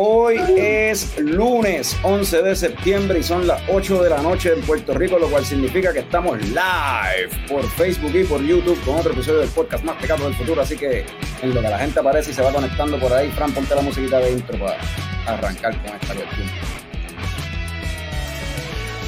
Hoy es lunes 11 de septiembre y son las 8 de la noche en Puerto Rico, lo cual significa que estamos live por Facebook y por YouTube con otro episodio del podcast más pecado del futuro. Así que en lo que la gente aparece y se va conectando por ahí, Fran, ponte la musiquita de intro para arrancar con esta cuestión.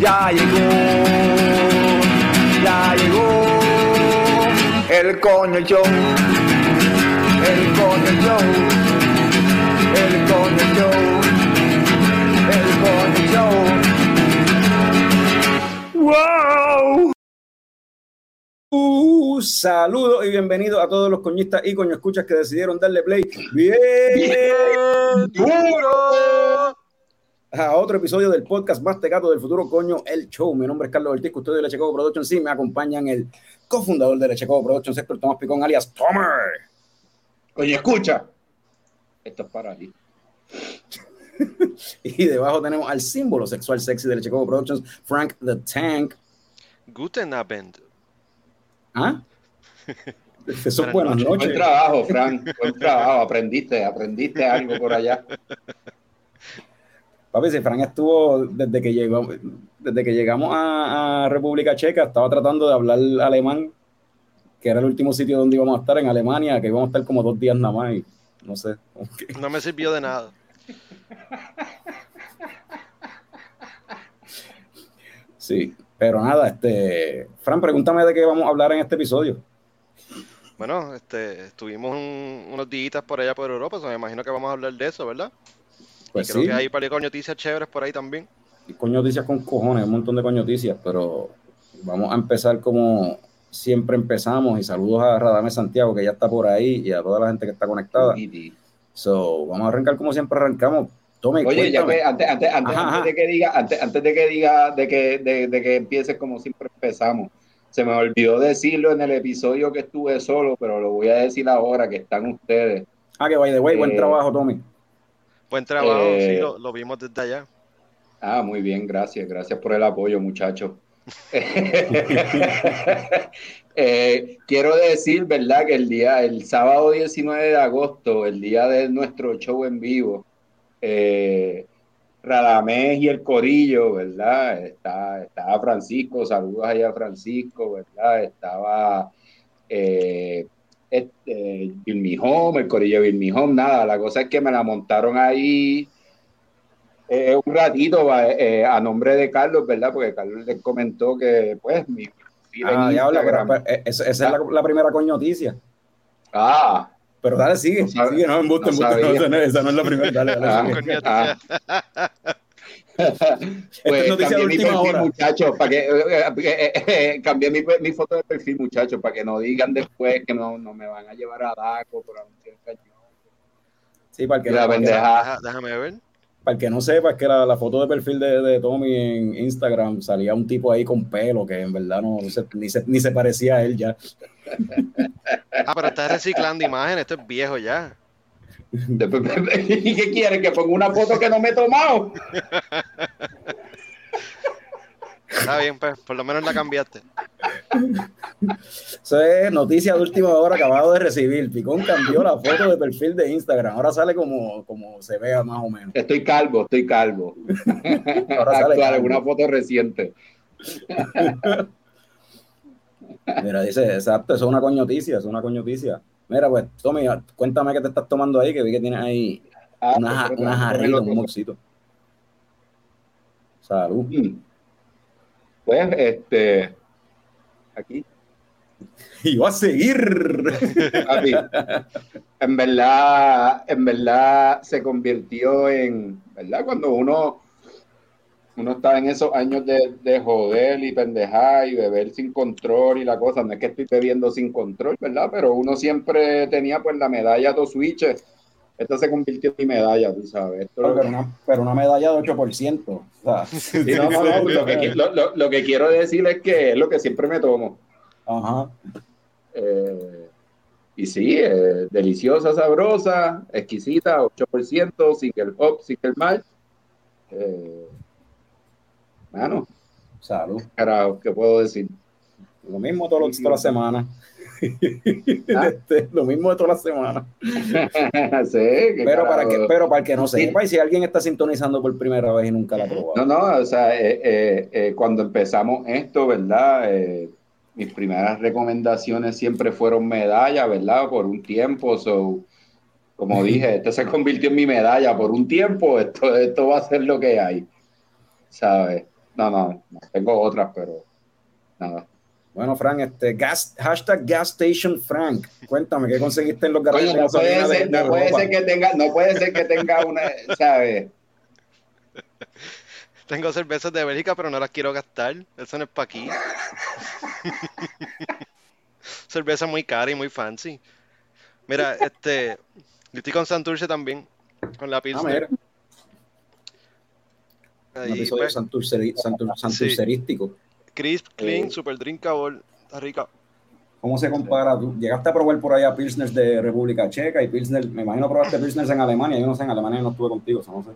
Ya llegó, ya llegó el coño show, el coño show el coño show, el coño show. ¡Wow! Uh, saludos y bienvenidos a todos los coñistas y coño escuchas que decidieron darle play bien duro a otro episodio del podcast más tecato del futuro coño el show. Mi nombre es Carlos Ortiz, custodio de Lechecoco Productions. Sí, me acompañan el cofundador de Lechecoco Productions, Héctor Tomás Picón, alias Tomer. Coño, escucha. Esto es para ti. y debajo tenemos al símbolo sexual sexy de Lechecoco Productions, Frank the Tank. Guten Abend. ¿Ah? Eso es buenas noches. Buen trabajo, Frank. Buen trabajo. Aprendiste, aprendiste algo por allá. Papi, si Frank estuvo desde que llegó, desde que llegamos a, a, República Checa, estaba tratando de hablar alemán, que era el último sitio donde íbamos a estar en Alemania, que íbamos a estar como dos días nada más. Y no sé. No me sirvió de nada. Sí, pero nada, este, Fran, pregúntame de qué vamos a hablar en este episodio. Bueno, este, estuvimos unos días por allá por Europa, me imagino que vamos a hablar de eso, ¿verdad? Pues creo que hay par de coñoticias chéveres por ahí también. Y coñoticias con cojones, un montón de coñoticias, pero vamos a empezar como siempre empezamos y saludos a Radame Santiago que ya está por ahí y a toda la gente que está conectada. So, vamos a arrancar como siempre arrancamos. Tome, Oye, ya que antes, antes, antes, antes de que diga, antes, antes, de que diga, de que, de, de que empieces como siempre empezamos, se me olvidó decirlo en el episodio que estuve solo, pero lo voy a decir ahora que están ustedes. Ah, que by the way, buen eh, trabajo, Tommy. Buen trabajo, eh, sí, lo, lo, vimos desde allá. Ah, muy bien, gracias, gracias por el apoyo, muchachos. eh, quiero decir, ¿verdad? Que el día, el sábado 19 de agosto, el día de nuestro show en vivo, eh, Radamés y el Corillo, ¿verdad? Está, estaba Francisco, saludos allá a Francisco, ¿verdad? Estaba eh, este, Home, el Corillo Home, nada, la cosa es que me la montaron ahí eh, un ratito eh, a nombre de Carlos, ¿verdad? Porque Carlos les comentó que, pues, mi. ah, pues, eh, esa, es la, la, primera coñoticia. Ah. Pero dale, sigue, no sigue, no, embuste, no embuste, no, esa no es la primera, dale, dale. Ah, ah. pues cambié mi perfil, muchachos, para que eh, eh, cambié mi, mi, foto de perfil, muchachos, para que no digan después que no, no me van a llevar a Daco por anunciar cañón. Sí, para que la pendeja. Déjame ver para el que no sepa, es que la, la foto de perfil de, de, Tommy en Instagram salía un tipo ahí con pelo que en verdad no, se, ni, se, ni se parecía a él ya. Ah, pero estás reciclando imágenes, esto es viejo ya. ¿Y qué quieres? ¿Que ponga una foto que no me he tomado? Está bien, pues, por lo menos la cambiaste. Eso es noticia de última hora acabado de recibir. Picón cambió la foto de perfil de Instagram. Ahora sale como, como se vea más o menos. Estoy calvo, estoy calvo. Ahora sale calvo. una foto reciente. Mira, dice, exacto, eso es una coñoticia, es una coñoticia. Mira, pues, Tommy, cuéntame qué te estás tomando ahí, que vi que tienes ahí ah, una, una jarrita, un moxito. Salud. Mm. Pues, este, aquí. Y va a seguir. en verdad, en verdad se convirtió en, ¿verdad? Cuando uno uno está en esos años de, de, joder y pendejar y beber sin control y la cosa, no es que estoy bebiendo sin control, ¿verdad? Pero uno siempre tenía pues la medalla dos switches. Esta se convirtió en mi medalla, tú sabes. pero, una, pero, una, medalla de 8%. O sea, lo, que, lo, lo, que, quiero decir es que es lo que siempre me tomo. Ajá. Eh, y sí, eh, deliciosa, sabrosa, exquisita, 8%, sin el hop, sin el mal. Eh, Mano. Salud. Carajo, ¿qué puedo decir? Lo mismo todo, toda la semana. ¿Ah? Este, lo mismo de toda la semana. sí, pero, para que, pero para que no sepa, y si alguien está sintonizando por primera vez y nunca la ha probado. No, no, o sea, eh, eh, eh, cuando empezamos esto, ¿verdad? mis primeras recomendaciones siempre fueron medalla, ¿verdad? Por un tiempo, so, como dije, este se convirtió en mi medalla por un tiempo, esto, esto va a ser lo que hay, ¿sabes? No, no, tengo otras, pero nada. Bueno, Frank, este gas, hashtag gas station Frank. Cuéntame, ¿qué conseguiste en los garajes? no, puede ser, no puede ser que tenga, no puede ser que tenga una, ¿sabes? Tengo cervezas de Bélgica, pero no las quiero gastar. Eso no es para aquí. Cerveza muy cara y muy fancy. Mira, este. Yo estoy con Santurce también. Con la ah, Pilsner. Un episodio pues, santurcerístico. Crisp, clean, eh, super drinkable, está rica. ¿Cómo se compara? ¿Tú llegaste a probar por allá Pilsner de República Checa y Pilsner, me imagino probaste Pilsner en Alemania, yo no sé, en Alemania no estuve contigo, no sé.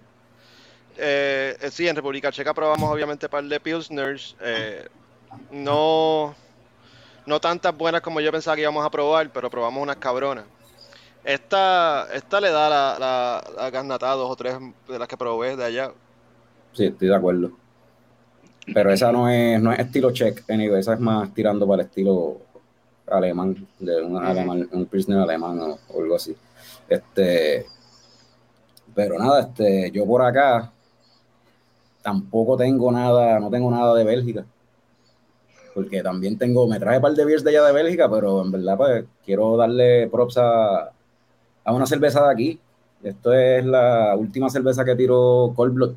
Eh, eh, sí, en República Checa probamos obviamente par de Pilsners, no, no tantas buenas como yo pensaba que íbamos a probar, pero probamos unas cabronas. Esta, esta le da la, la, la dos o tres de las que probé de allá. Sí, estoy de acuerdo. Pero esa no es, no es estilo check, esa es más tirando para el estilo alemán, de un, alemán, un prisoner alemán o, algo así. Este, pero nada, este, yo por acá tampoco tengo nada, no tengo nada de Bélgica. Porque también tengo, me traje un par de beers de allá de Bélgica, pero en verdad pues quiero darle props a, a una cerveza de aquí. Esto es la última cerveza que tiró Cold Blood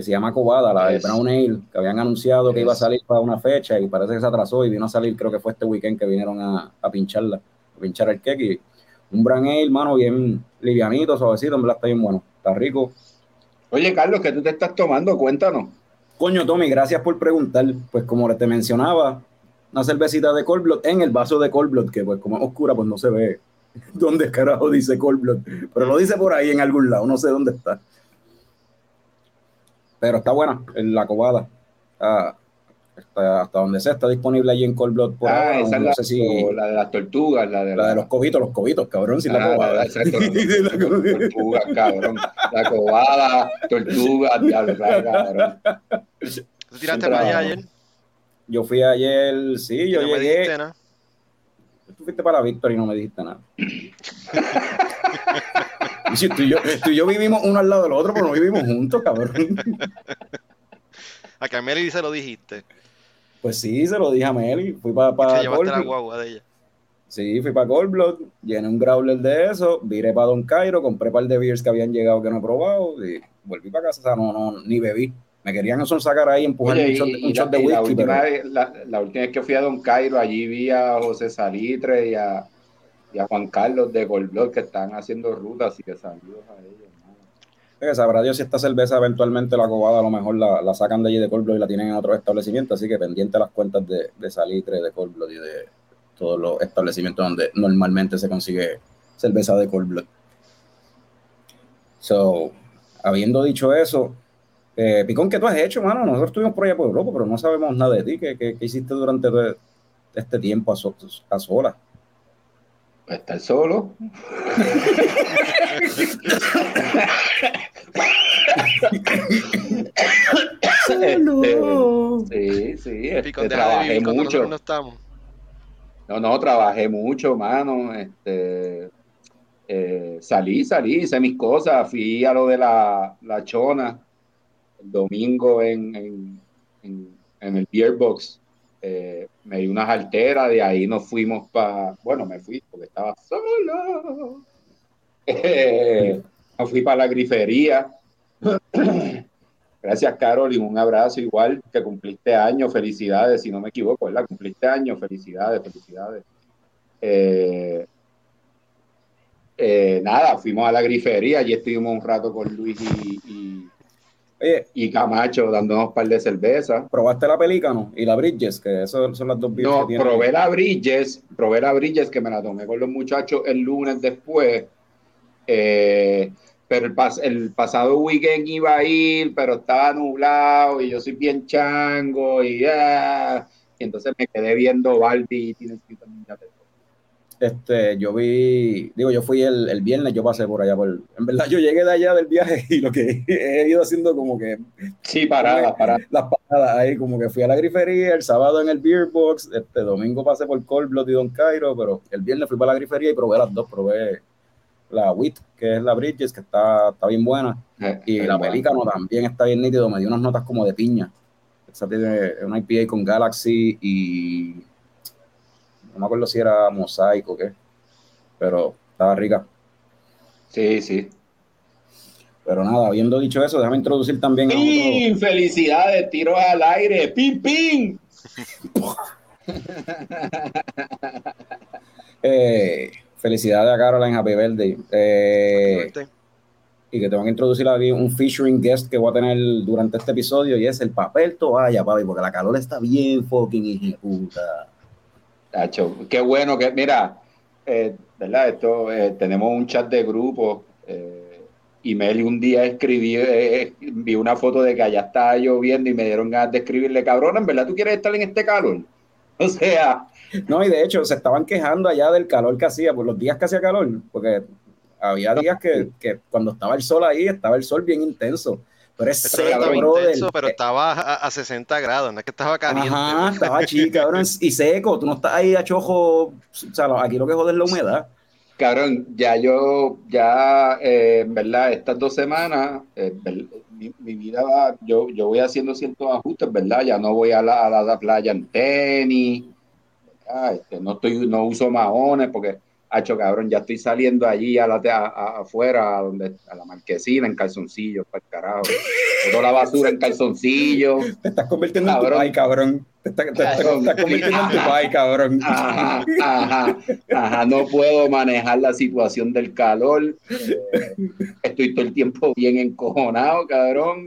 que se llama Cobada, la de Brown Ale, que habían anunciado que iba a salir para una fecha y parece que se atrasó y vino a salir, creo que fue este weekend que vinieron a, a pincharla, a pinchar el cake. Y un Brown Ale, mano, bien livianito, suavecito, en verdad está bien bueno, está rico. Oye, Carlos, ¿qué tú te estás tomando? Cuéntanos. Coño, Tommy, gracias por preguntar. Pues como te mencionaba, una cervecita de Cold Blood en el vaso de Cold Blood, que pues como es oscura, pues no se ve dónde carajo dice Cold Blood, pero lo dice por ahí en algún lado, no sé dónde está. Pero está buena, en la cobada. hasta donde sea, está disponible allí en Cold Blood por ah, Esa es la, sé si, la de las tortugas, la de, la, de los cobitos, los cobitos, cabrón, sin la ah, cobada. La, tortugas, cabrón. La cobada, tortugas, diablo, cabrón. ¿Tú tiraste para allá ayer? Yo fui ayer, sí, yo no llegué. Me dijiste nada. Tú fuiste para Víctor y no me dijiste nada. Tú, y yo, tú y yo vivimos uno al lado del otro, pero no vivimos juntos, cabrón. A que Meli se lo dijiste. Pues sí, se lo dije a Meli. Fui para pa la guagua de ella. Sí, fui para Goldblood, llené un growler de eso, viré para Don Cairo, compré un par de beers que habían llegado que no he probado y volví para casa. O sea, no, no, ni bebí. Me querían eso sacar ahí, empujar un, shot, de whisky. La última, vez, la, la última vez que fui a Don Cairo, allí vi a José Salitre y a, y a Juan Carlos de Goldblog que están haciendo rutas y que saludos a ellos. ¿no? sabrá Dios si esta cerveza eventualmente la cobada a lo mejor la, sacan de allí de Goldblog y la tienen en otros establecimientos, así que pendiente las cuentas de, de Salitre, de Goldblog y de todos los establecimientos donde normalmente se consigue cerveza de Goldblog. So, habiendo dicho eso, eh, Picón, ¿qué tú has hecho, mano? Nosotros estuvimos por allá por Europa, pero no sabemos nada de ti. ¿Qué, qué, hiciste durante este tiempo a, a solas? estar solo. Este, sí, sí, este, trabajé mucho. No, estamos. no, no, trabajé mucho, mano. Este, eh, salí, salí, hice mis cosas, fui a lo de la, la chona domingo en, en, en, el Beer Box eh, me di unas alteras, de ahí nos fuimos para, bueno, me fui porque estaba solo. Eh, me fui para la grifería. Gracias, Carol, y un abrazo igual que cumpliste años, felicidades, si no me equivoco, ¿verdad? Cumpliste años, felicidades, felicidades. Eh, nada, fuimos a la grifería, allí estuvimos un rato con Luis y, Camacho dándonos un par de cervezas. ¿Probaste la Pelícano y la Bridges? Que esas son las dos No, probé la Bridges, probé la Bridges que me la tomé con los muchachos el lunes después. Eh, pero el, el, pasado weekend iba a ir, pero estaba nublado y yo soy bien chango y, ah, y entonces me quedé viendo Balbi y tiene este, yo vi, digo, yo fui el, el, viernes, yo pasé por allá por, en verdad yo llegué de allá del viaje y lo que he ido haciendo como que... Sí, paradas, paradas. Las paradas ahí, como que fui a la grifería, el sábado en el Beer Box, este domingo pasé por Cold Blood y Don Cairo, pero el viernes fui para la grifería y probé las dos, probé la WIT, que es la Bridges, que está, está bien buena. Eh, y la Pelícano también está bien nítido, me dio unas notas como de piña. Esa tiene una IPA con Galaxy y no me acuerdo si era mosaico o qué, pero estaba rica. Sí, sí. Pero nada, habiendo dicho eso, déjame introducir también ¡Pim! ¡Felicidades! ¡Tiro al aire! ¡Pim, pim! eh, Felicidades a Caroline, Happy Birthday. Eh, y que te van a introducir aquí un featuring guest que voy a tener durante este episodio y es el papel toalla, papi, porque la calor está bien fucking ejecuta. Qué bueno que, mira, eh, ¿verdad? Esto, eh, tenemos un chat de grupo y Meli un día escribí, vi una foto de que allá estaba lloviendo y me dieron ganas de escribirle, cabrón, ¿en verdad tú quieres estar en este calor? O sea, no, y de hecho se estaban quejando allá del calor que hacía, por los días que hacía calor, porque había días que, que cuando estaba el sol ahí, estaba el sol bien intenso. Pero es intenso, pero estaba a, 60 grados, no es que estaba caliente. Ajá, estaba chica, cabrón, y seco, tú no estás ahí a chojo, o sea, aquí lo que jode es la humedad. Cabrón, ya yo, ya, eh, en verdad, estas dos semanas, eh, mi, vida va, yo, yo voy haciendo ciertos ajustes, ¿verdad? Ya no voy a la, a la playa en tenis, este, no, estoy, no uso maones porque, hacho cabrón, ya estoy saliendo allí a la, afuera, a, donde, a la marquesina, en calzoncillos, para el carajo. Toda la basura en calzoncillos. Te estás convirtiendo en tu país, cabrón. Te, estás, convirtiendo en tu país, cabrón. Ajá, ajá, ajá, no puedo manejar la situación del calor. Eh, estoy todo el tiempo bien encojonado, cabrón.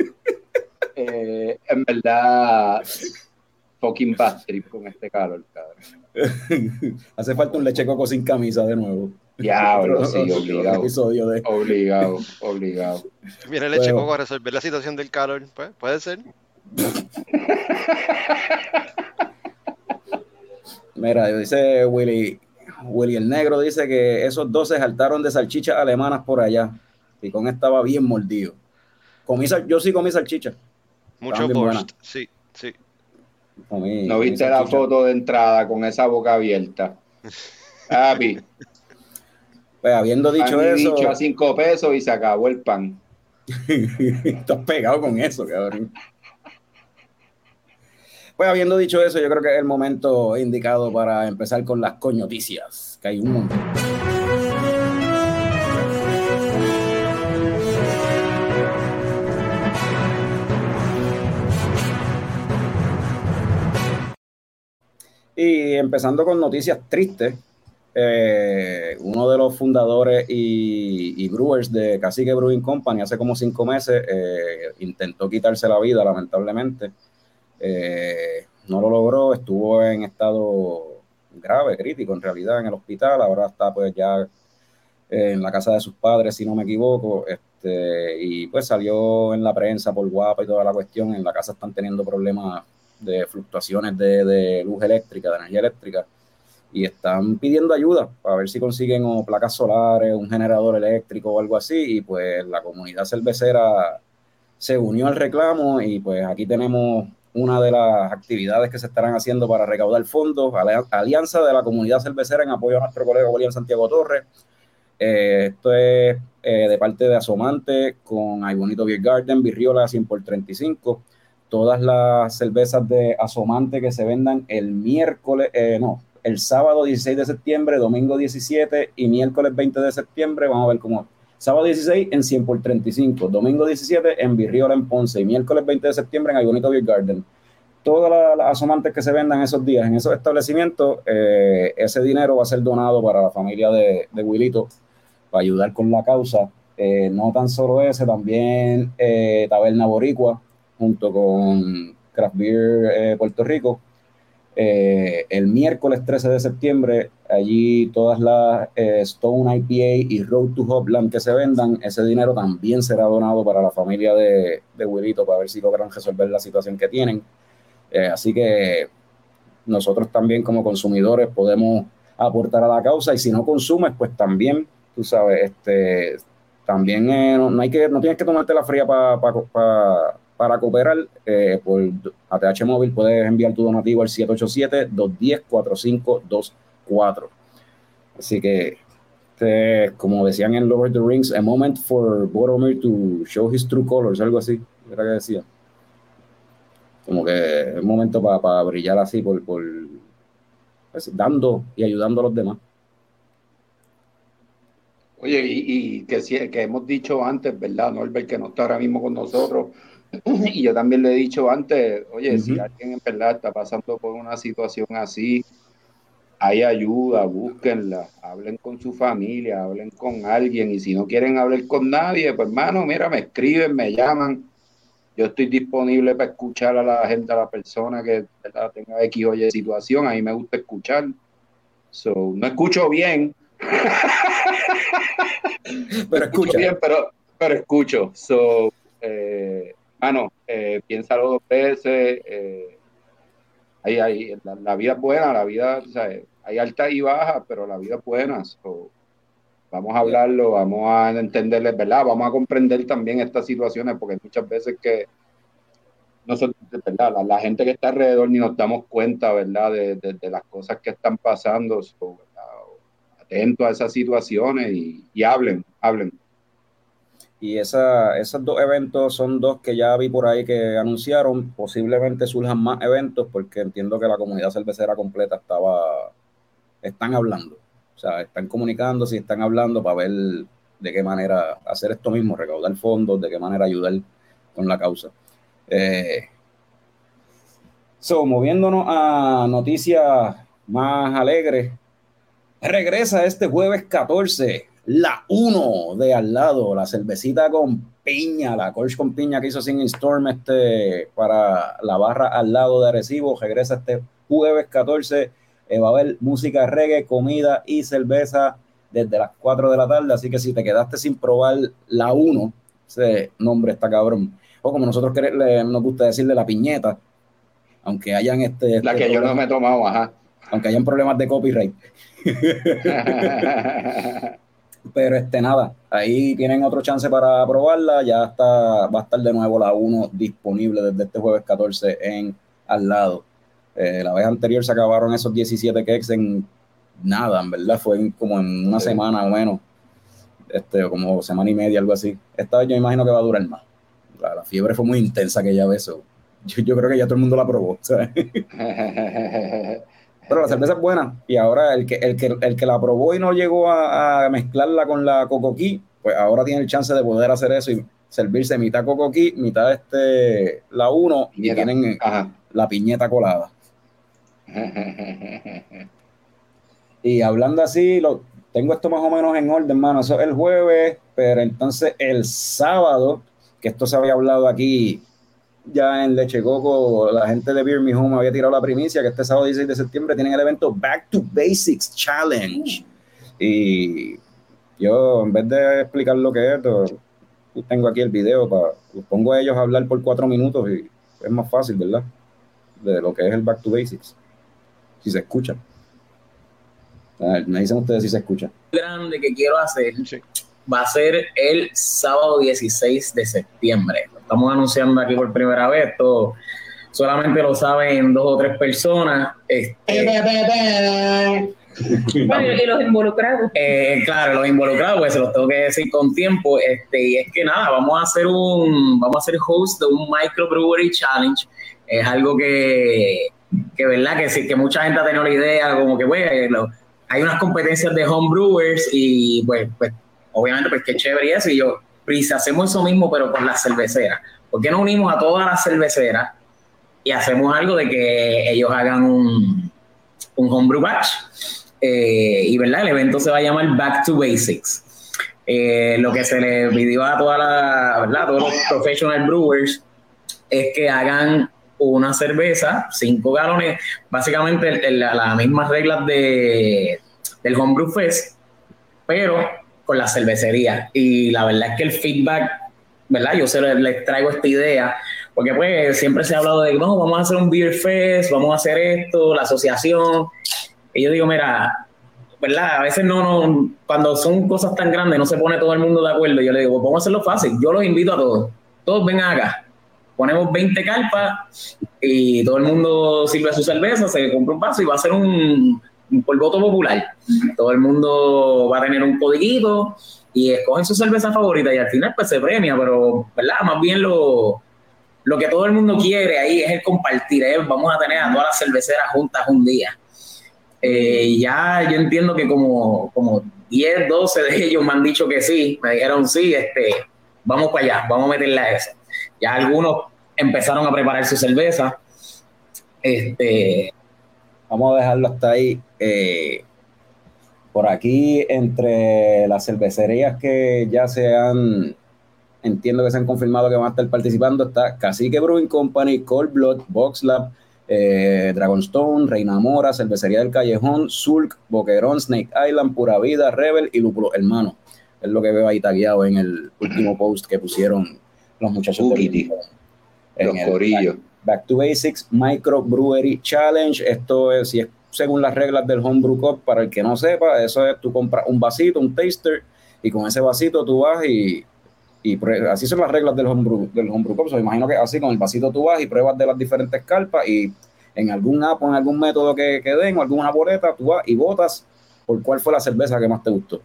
Eh, en verdad, fucking bad trip con este calor, cabrón. Hace falta un leche coco sin camisa de nuevo. Diablo, sí, obligado. Obligado, obligado. Viene leche coco a resolver la situación del calor, pues, puede ser. Mira, dice Willy, Willy el Negro dice que esos dos se saltaron de salchichas alemanas por allá. Y con estaba bien mordido. Comí, yo sí comí salchicha. Mucho borscht, sí, sí no viste la foto de entrada con esa boca abierta. Papi. Pues habiendo dicho eso. Dicho a cinco pesos y se acabó el pan. Estás pegado con eso, cabrón. Pues habiendo dicho eso, yo creo que es el momento indicado para empezar con las coñoticias, que hay un montón. Y empezando con noticias tristes, eh, uno de los fundadores y, brewers de Cacique Brewing Company hace como cinco meses eh, intentó quitarse la vida, lamentablemente. Eh, no lo logró, estuvo en estado grave, crítico en realidad en el hospital, ahora está pues ya en la casa de sus padres, si no me equivoco, este, y pues salió en la prensa por guapa y toda la cuestión, en la casa están teniendo problemas de fluctuaciones de, luz eléctrica, de energía eléctrica, y están pidiendo ayuda para ver si consiguen o placas solares, un generador eléctrico o algo así, y pues la comunidad cervecera se unió al reclamo y pues aquí tenemos una de las actividades que se estarán haciendo para recaudar fondos, Alianza de la Comunidad Cervecera en apoyo a nuestro colega William Santiago Torres. Eh, esto es eh, de parte de Asomante con Ay Bonito Beer Garden, Virriola 100 por 35 todas las cervezas de Asomante que se vendan el miércoles, eh, no, el sábado 16 de septiembre, domingo 17 y miércoles 20 de septiembre. Vamos a ver cómo Sábado 16 en 100 por 35, domingo 17 en Virriola en Ponce y miércoles 20 de septiembre en Aybonito Beer Garden. Todas las, asomantes que se vendan esos días en esos establecimientos, eh, ese dinero va a ser donado para la familia de, de Wilito para ayudar con la causa. Eh, no tan solo ese, también eh, Taberna Boricua junto con Craft Beer Puerto Rico eh, el miércoles 13 de septiembre, allí todas las eh, Stone IPA y Road to Hopland que se vendan, ese dinero también será donado para la familia de, de Willito para ver si logran resolver la situación que tienen. Eh, así que nosotros también como consumidores podemos aportar a la causa y si no consumes, pues también, tú sabes, este, también no, hay que, no tienes que tomarte la fría para para cooperar, eh, por ATH Móvil puedes enviar tu donativo al 787-210-4524. Así que, este, como decían en Lord of the Rings, a moment for Boromir to show his true colors, algo así, era que decía. Como que es un momento para brillar así, por, por pues, dando y ayudando a los demás. Oye, y, que, que hemos dicho antes, ¿verdad, Norbert, que no está ahora mismo con nosotros? Y yo también le he dicho antes, oye, si alguien en verdad está pasando por una situación así, hay ayuda, búsquenla, hablen con su familia, hablen con alguien, y si no quieren hablar con nadie, pues hermano, mira, me escriben, me llaman, yo estoy disponible para escuchar a la gente, a la persona que tenga X o Y situación, a mí me gusta escuchar, so, no escucho bien, pero escucho bien, pero, pero escucho, so, eh, mano, eh, piénsalo dos veces. Eh, hay, la, vida es buena, la vida, hay altas y bajas, pero la vida es buena. vamos a hablarlo, vamos a entenderle, ¿verdad? Vamos a comprender también estas situaciones, porque muchas veces que nosotros, ¿verdad? La, gente que está alrededor ni nos damos cuenta, ¿verdad? De, las cosas que están pasando. Atentos a esas situaciones y, y hablen, hablen. Y esa, esos dos eventos son dos que ya vi por ahí que anunciaron. Posiblemente surjan más eventos porque entiendo que la comunidad cervecera completa estaba, están hablando. O sea, están comunicando, si están hablando para ver de qué manera hacer esto mismo, recaudar fondos, de qué manera ayudar con la causa. Eh, so, moviéndonos a noticias más alegres, regresa este jueves 14 la 1 de al lado, la cervecita con piña, la Colch con piña que hizo Sin Storm este, para la barra al lado de Arecibo, regresa este jueves 14, eh, va a haber música reggae, comida y cerveza desde las 4 de la tarde, así que si te quedaste sin probar la 1, ese nombre está cabrón, o como nosotros nos gusta decirle la piñeta, aunque hayan este... la que yo no me he tomado, ajá. Aunque hayan problemas de copyright. Pero este nada, ahí tienen otro chance para probarla. Ya está, va a estar de nuevo la 1 disponible desde este jueves 14 en al lado. Eh, la vez anterior se acabaron esos 17 cakes en nada, en verdad, fue como en una semana o menos, este, como semana y media, algo así. Esta vez yo imagino que va a durar más. La, fiebre fue muy intensa aquella vez. Yo, yo, creo que ya todo el mundo la probó. Pero la cerveza es buena. Y ahora el que, el que, el que la probó y no llegó a, mezclarla con la cocoquí, pues ahora tiene el chance de poder hacer eso y servirse mitad cocoquí, mitad este la uno y tienen la piñeta colada. y hablando así, lo, tengo esto más o menos en orden, hermano. Eso es el jueves, pero entonces el sábado, que esto se había hablado aquí ya en Leche Coco, la gente de Beer Me Home había tirado la primicia que este sábado 16 de septiembre tienen el evento Back to Basics Challenge. Y yo, en vez de explicar lo que es, tengo aquí el video, para, los pongo a ellos a hablar por cuatro minutos y es más fácil, ¿verdad? De lo que es el Back to Basics. Si se escucha. Me dicen ustedes si se escucha. Grande que quiero hacer va a ser el sábado 16 de septiembre estamos anunciando aquí por primera vez, esto solamente lo saben dos o tres personas. Este, bueno, y los involucrados. Eh, claro, los involucrados, pues se los tengo que decir con tiempo. Este, y es que nada, vamos a hacer un, vamos a hacer host de un microbrewery challenge. Es algo que, que verdad, que sí, que mucha gente ha tenido la idea, como que, pues, hay unas competencias de homebrewers y pues, pues obviamente, pues qué chévere y eso. Y yo, pues si hacemos eso mismo, pero con las cerveceras, ¿por qué no unimos a todas las cerveceras y hacemos algo de que ellos hagan un, un homebrew batch? Eh, y verdad, el evento se va a llamar Back to Basics. Eh, lo que se le pidió a toda la, todos los professional brewers es que hagan una cerveza, cinco galones, básicamente las mismas reglas de, del Homebrew Fest, pero con la cervecería. Y la verdad es que el feedback, ¿verdad? Yo se les, traigo esta idea, porque pues siempre se ha hablado de, no, vamos a hacer un Beer Fest, vamos a hacer esto, la asociación. Y yo digo, mira, ¿verdad? A veces no, no, cuando son cosas tan grandes no se pone todo el mundo de acuerdo. Yo le digo, vamos a hacerlo fácil. Yo los invito a todos. Todos vengan acá. Ponemos 20 carpas y todo el mundo sirve su cerveza, se compra un vaso y va a ser un, por voto popular. Todo el mundo va a tener un codiguito y escogen su cerveza favorita y al final pues se premia, pero ¿verdad? Más bien lo, lo que todo el mundo quiere ahí es el compartir, vamos a tener a todas las cerveceras juntas un día. Eh, ya yo entiendo que como, como 10, 12 de ellos me han dicho que sí, me dijeron sí, este, vamos para allá, vamos a meterle a eso. Ya algunos empezaron a preparar su cerveza. Este, Vamos a dejarlo hasta ahí. Eh, por aquí, entre las cervecerías que ya se han, entiendo que se han confirmado que van a estar participando, está Cacique Brewing Company, Cold Blood, Box Lab, eh, Dragonstone, Reina Mora, Cervecería del Callejón, Zulk, Boquerón, Snake Island, Pura Vida, Rebel y Lúpulo Hermano. Es lo que veo ahí tagueado en el último post que pusieron los muchachos de los corillos. Back to Basics Micro Brewery Challenge. Esto es, si es según las reglas del Homebrew Cup, para el que no sepa, eso es, tú compras un vasito, un taster, y con ese vasito tú vas y, y así son las reglas del Homebrew, del homebrew Cup. So, imagino que así con el vasito tú vas y pruebas de las diferentes carpas y en algún app o en algún método que, que den o alguna boleta, tú vas y votas por cuál fue la cerveza que más te gustó.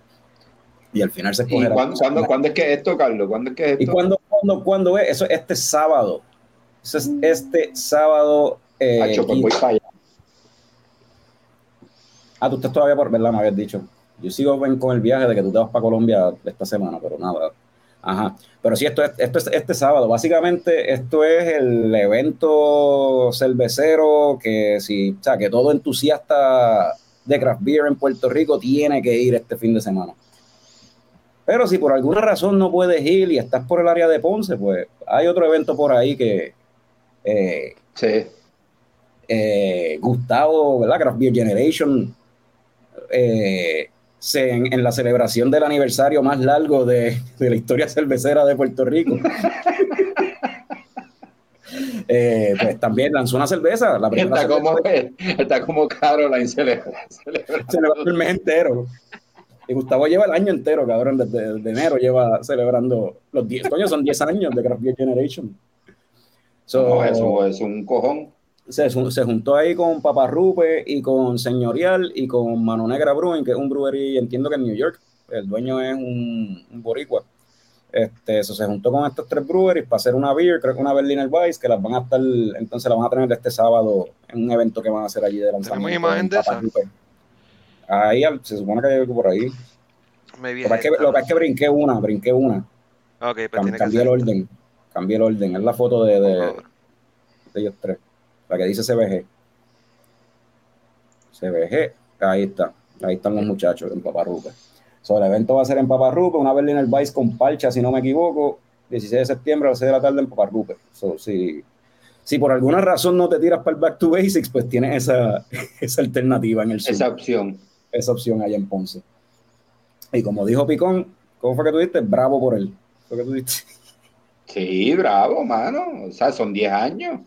Y al final se escoge. ¿Y cuándo, cuándo, es que esto, Carlos? ¿Cuándo es que esto? ¿Y cuándo, cuándo, cuándo es? Eso este sábado. Eso es este sábado. Eh, Ah, tú estás todavía por, ¿verdad? Me habías dicho. Yo sigo con el viaje de que tú te vas para Colombia esta semana, pero nada. Ajá. Pero sí, esto es, esto es este sábado. Básicamente, esto es el evento cervecero que si, o sea, que todo entusiasta de craft beer en Puerto Rico tiene que ir este fin de semana. Pero si por alguna razón no puedes ir y estás por el área de Ponce, pues hay otro evento por ahí que, eh, sí. Eh, Gustavo, ¿verdad? Craft Beer Generation, eh, en, la celebración del aniversario más largo de, la historia cervecera de Puerto Rico. pues también lanzó una cerveza. La está, como, está como Caroline celebrando el mes entero. Y Gustavo lleva el año entero, cabrón, desde, enero lleva celebrando los 10, coño, son 10 años de Craft Beer Generation eso es un cojón. Se, se, juntó ahí con Paparrupe y con Señorial y con Mano Negra Brewing, que es un brewery, entiendo que en New York. El dueño es un, boricua. Este, eso se juntó con estos tres breweries para hacer una beer, creo que una Berliner Weiss, que las van a estar, entonces la van a tener este sábado en un evento que van a hacer allí de lanzamiento. ¿Tenemos imagen de esa? Ahí, se supone que hay algo por ahí. lo que, es que, lo que es que brinqué una, brinqué una. Ok, pero pues Cambié el orden. Cambié el orden. Es la foto de, de, ellos tres. La que dice CBG. CBG. Ahí está. Ahí están los muchachos en Paparrupe. So, el evento va a ser en Paparrupe, una Berliner Vice con Parcha, si no me equivoco. 16 de septiembre a las 6 de la tarde en Paparrupe. So, si, si por alguna razón no te tiras para el Back to Basics, pues tienes esa, esa alternativa en el sur. Esa opción. Esa opción allá en Ponce. Y como dijo Picón, ¿cómo fue que tú diste? Bravo por él. ¿Fue que tú diste? Sí, bravo, mano. O sea, son 10 años.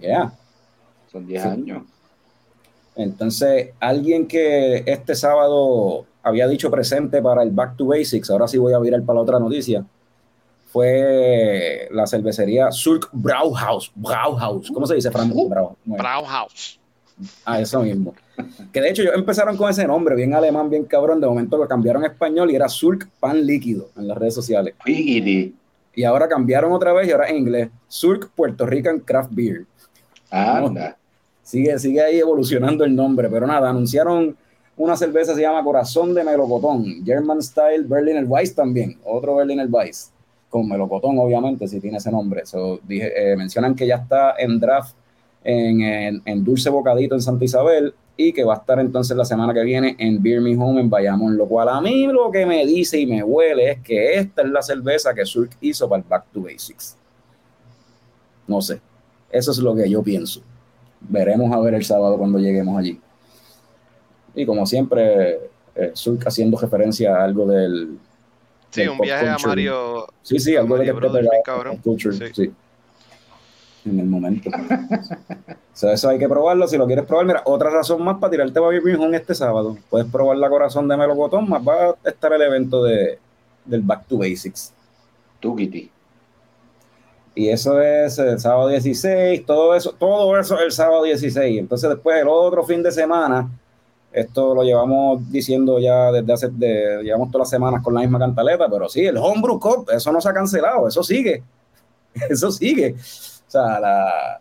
Ya. Son 10 años. Entonces, alguien que este sábado había dicho presente para el Back to Basics, ahora sí voy a virar para la otra noticia, fue la cervecería Sulk Brauhaus. Brauhaus. ¿Cómo se dice, Fran? Brauhaus. Ah, eso mismo. Que de hecho ellos empezaron con ese nombre, bien alemán, bien cabrón. De momento lo cambiaron a español y era Sulk Pan Líquido en las redes sociales. Y ahora cambiaron otra vez y ahora en inglés. Surk Puerto Rican Craft Beer. Ah, Sigue, sigue ahí evolucionando el nombre, pero nada, anunciaron una cerveza se llama Corazón de Melocotón, German Style Berliner Weiss también, otro Berliner Weiss, con melocotón obviamente, si tiene ese nombre. So, dije, eh, mencionan que ya está en draft en, en, Dulce Bocadito en Santa Isabel y que va a estar entonces la semana que viene en Beer Me Home en Bayamón, lo cual a mí lo que me dice y me huele es que esta es la cerveza que Surk hizo para el Back to Basics. No sé, eso es lo que yo pienso. Veremos a ver el sábado cuando lleguemos allí. Y como siempre, eh, haciendo referencia a algo del. Sí, un viaje a Mario. Sí, sí, algo de que sí. En el momento. eso hay que probarlo. Si lo quieres probar, mira, otra razón más para tirarte a Home este sábado. Puedes probar la corazón de Melo Botón, más va a estar el evento de, del Back to Basics. Tukiti. Y eso es el sábado 16, todo eso, todo eso el sábado 16. Entonces después el otro fin de semana, esto lo llevamos diciendo ya desde hace, de, llevamos todas las semanas con la misma cantaleta, pero sí, el Homebrew Cup, eso no se ha cancelado, eso sigue, eso sigue. O sea, la,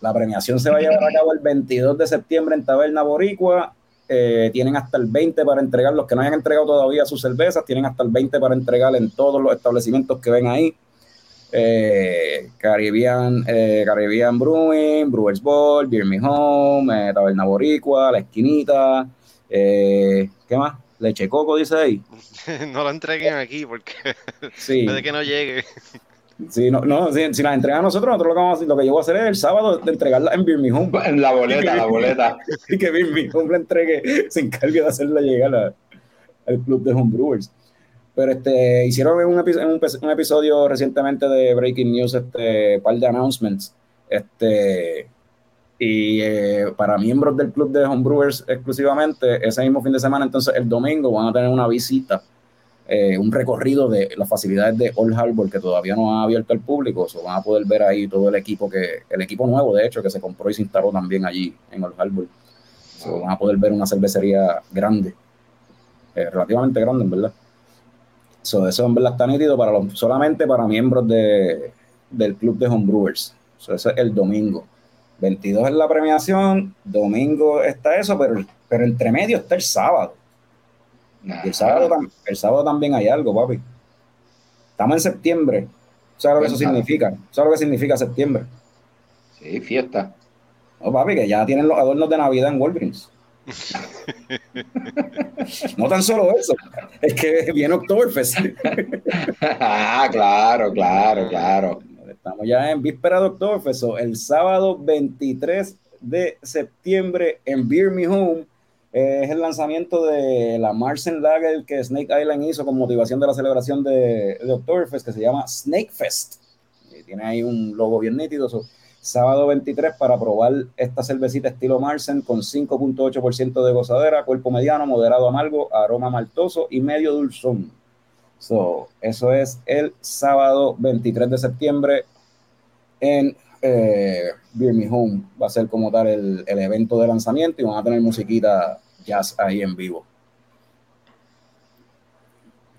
la premiación se va a llevar a cabo el 22 de septiembre en Taberna Boricua. Eh, tienen hasta el 20 para entregar, los que no hayan entregado todavía sus cervezas, tienen hasta el 20 para entregar en todos los establecimientos que ven ahí eh, Caribbean, eh, Caribbean Brewing, Brewers Ball, Beer Me Home, eh, Taberna Boricua, La Esquinita, eh, ¿qué más? Leche Coco, dice ahí. no lo entreguen aquí porque sí. puede que no llegue. Sí, no, no si, si, la entregan a nosotros, nosotros lo que, vamos a, lo que yo voy a hacer es el sábado de entregarla en Beer Me Home. En la boleta, la boleta. y que Beer Me Home la entregue, se encargue de hacerla llegar al club de Homebrewers. Pero este, hicieron un, un, episodio recientemente de Breaking News, este, par de announcements. Este, y eh, para miembros del club de homebrewers exclusivamente, ese mismo fin de semana, entonces el domingo van a tener una visita, eh, un recorrido de las facilidades de Old Harbor que todavía no ha abierto al público. So van a poder ver ahí todo el equipo que, el equipo nuevo, de hecho, que se compró y se instaló también allí en Old Harbor. So van a poder ver una cervecería grande, eh, relativamente grande, en verdad. So, eso en verdad está nítido para los, solamente para miembros de, del club de homebrewers. So, eso es el domingo. 22 es la premiación, domingo está eso, pero, pero entre medio está el sábado. el sábado, el sábado también hay algo, papi. Estamos en septiembre. ¿Sabes lo que eso significa? ¿Sabes lo que significa septiembre? Sí, fiesta. No, papi, que ya tienen los adornos de Navidad en Walgreens. no tan solo eso, es que viene Oktoberfest. ah, claro, claro, claro. Estamos ya en víspera de Oktoberfest. el sábado 23 de septiembre en Beer Me Home es el lanzamiento de la Marsen Lager que Snake Island hizo con motivación de la celebración de, de Oktoberfest, que se llama Snake Fest. Y tiene ahí un logo bien nítido sábado 23 para probar esta cervecita estilo Marsen con 5.8% de gozadera, cuerpo mediano, moderado amargo, aroma maltoso y medio dulzón. So, eso es el sábado 23 de septiembre en eh, Home. Va a ser como tal el, el, evento de lanzamiento y van a tener musiquita jazz ahí en vivo.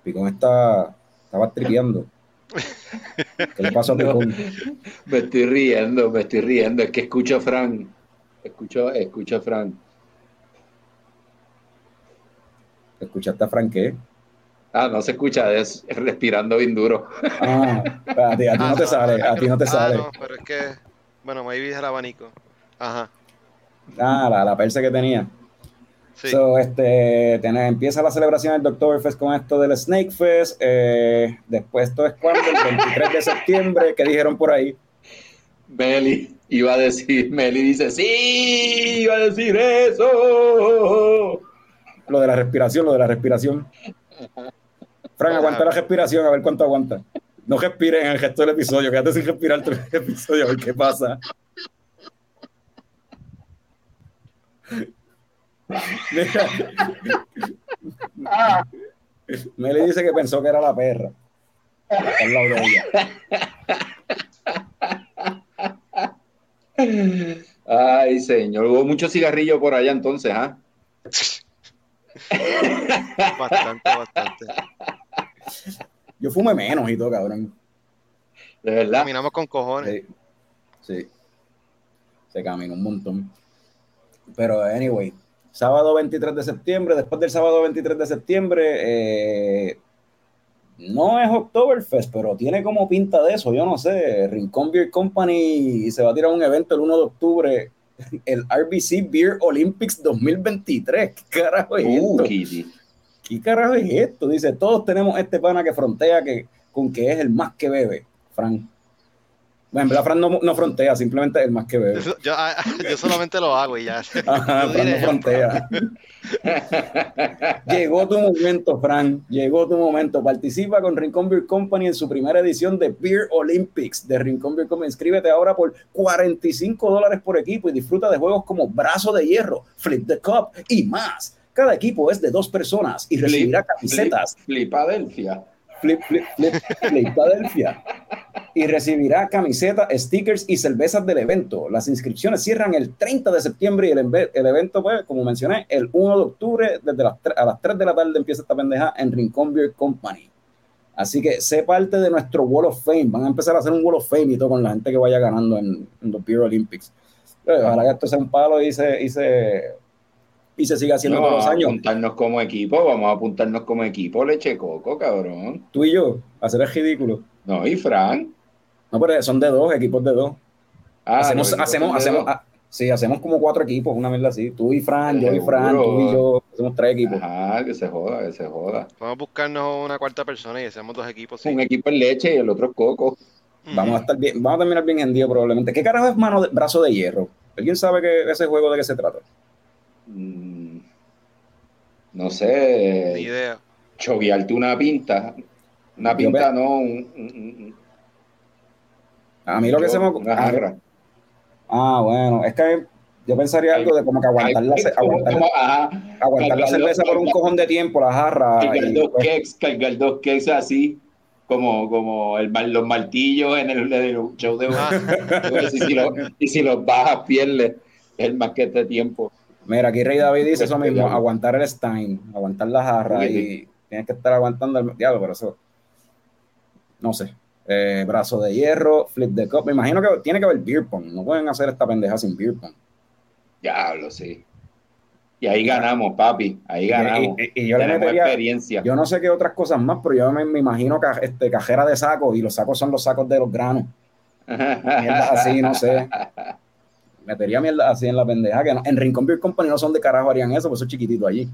Picón está, estaba tripeando. ¿Qué le pasó a Me estoy riendo, me estoy riendo. Es que escucho a Frank. Escucho, escucho a Frank. ¿Escuchaste a Frank qué? Ah, no se escucha, es respirando bien duro. Ah, a ti, no te sale, a ti no te sale. no, pero es que, bueno, me es el abanico. Ajá. Ah, la, la persa que tenía. So, este, empieza la celebración del Oktoberfest con esto del Snake Fest. Eh, después, esto es cuando, el 23 de septiembre, que dijeron por ahí. Meli iba a decir, Meli dice, sí, iba a decir eso. Lo de la respiración, lo de la respiración. Frank, aguanta la respiración, a ver cuánto aguanta. No respires en el gesto del episodio, quédate sin respirar todo el episodio, a ver qué pasa. Me le dice que pensó que era la perra. Ay, señor. Hubo mucho cigarrillo por allá entonces, ¿ah? bastante, bastante. Yo fume menos y todo, cabrón. De verdad. Caminamos con cojones. Sí. sí. Se caminó un montón. Pero, anyway, sábado 23 de septiembre, después del sábado 23 de septiembre, eh, no es Oktoberfest, pero tiene como pinta de eso, yo no sé. Rincón Beer Company se va a tirar un evento el 1 de octubre, el RBC Beer Olympics 2023. ¿Qué carajo es Uh, esto? Kitty. ¿Qué carajo es esto? Dice, todos tenemos este pana que frontea que, con que es el más que bebe, Fran. Bueno, en verdad Fran no, no frontea, simplemente es el más que bebe. Yo, ah, yo solamente lo hago y ya. Ajá, Fran no frontea. Llegó tu momento, Fran. Llegó tu momento. Participa con Rincón Beer Company en su primera edición de Beer Olympics de Rincón Beer Company. Inscríbete ahora por 45 dólares por equipo y disfruta de juegos como Brazo de Hierro, Flip the Cup y más. Cada equipo es de dos personas y recibirá camisetas Flipadelfia. Flip, flip, flip, Philadelphia. Y recibirá camisetas, stickers y cervezas del evento. Las inscripciones cierran el 30 de septiembre y el, el evento, pues, como mencioné, el 1 de octubre, desde las a las 3 de la tarde empieza esta pendeja en Rincón Beer Company. Así que sé parte de nuestro Wall of Fame. Van a empezar a hacer un Wall of Fame y todo con la gente que vaya ganando en, en los Beer Olympics. Ojalá que esto sea un palo y se, y se, y se siga haciendo No, todos los vamos a años. apuntarnos como equipo, vamos a apuntarnos como equipo, leche coco, cabrón. Tú y yo, hacer el ridículo. No, y Fran. No, pero son de dos, equipos de dos. Ah, hacemos, hacemos, hacemos, ah, sí, hacemos como cuatro equipos, una mierda así. Tú y Fran, yo y Fran, tú y yo, hacemos tres equipos. Ajá, que se joda, que se joda. Vamos a buscarnos una cuarta persona y hacemos dos equipos. sí. Un equipo en leche y el otro coco. Vamos a estar bien, vamos a terminar bien hendido probablemente. ¿Qué carajo es mano de, brazo de hierro? ¿Alguien sabe que ese juego de qué se trata? Mm, no sé, Ni idea. choviarte una pinta. Una pinta, no, un, un- un- A mí lo que se me una jarra. Ah, bueno, es que yo pensaría algo de como que aguantar la, ce- aguantar, Como, ajá, aguantar la cerveza por un cojón de tiempo, la jarra. cargar y, dos pues, cakes, cargar dos cakes así, como, como el, los martillos en el, en el show de Ah, y, si y si los bajas, pierdes el más que este tiempo. Mira, aquí Rey David dice eso mismo, aguantar el Stein, aguantar la jarra y tienes que estar aguantando el diablo, pero eso, no sé. Eh, brazo de hierro, flip the cup. Me imagino que tiene que haber beer pong. No pueden hacer esta pendeja sin beer pong. Diablo, sí. Y ahí ganamos, papi. Ahí ganamos. Y, y- y yo le metería, experiencia. yo no sé qué otras cosas más, pero yo me, me imagino ca- este, cajera de sacos y los sacos son los sacos de los granos. Mierda así, no sé. Metería mierda así en la pendeja. Que no- en Rincón Beer Company no son de carajo harían eso, pues eso es chiquitito allí.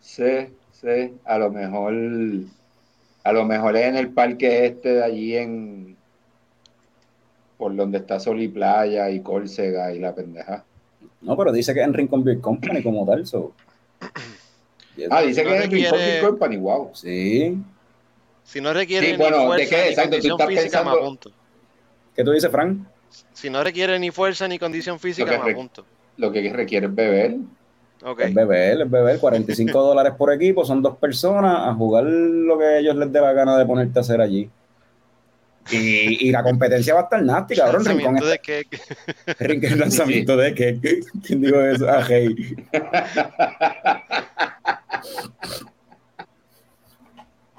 Sí, sí. A lo mejor, a lo mejor es en el parque este de allí en por donde está Sol y Playa y Córcega y la pendeja. No, pero dice que en Rincón Beer Company como tal. So. Ah, dice No que es en Rincón Beer Company, wow. Sí. Si no requiere Sí, ni bueno, ¿de qué? Exacto, tú estás física, pensando-. ¿Qué tú dices, Frank? Si no requiere ni fuerza ni condición física, me apunto. Lo que requiere es beber. Ok. Es beber, es beber. 45 dólares por equipo, son dos personas a jugar lo que a ellos les dé la gana de ponerte a hacer allí. Y, y la competencia va a estar nasty, cabrón. Rincón de que Rincón el lanzamiento de que. ¿Quién dijo eso? Ah, hey.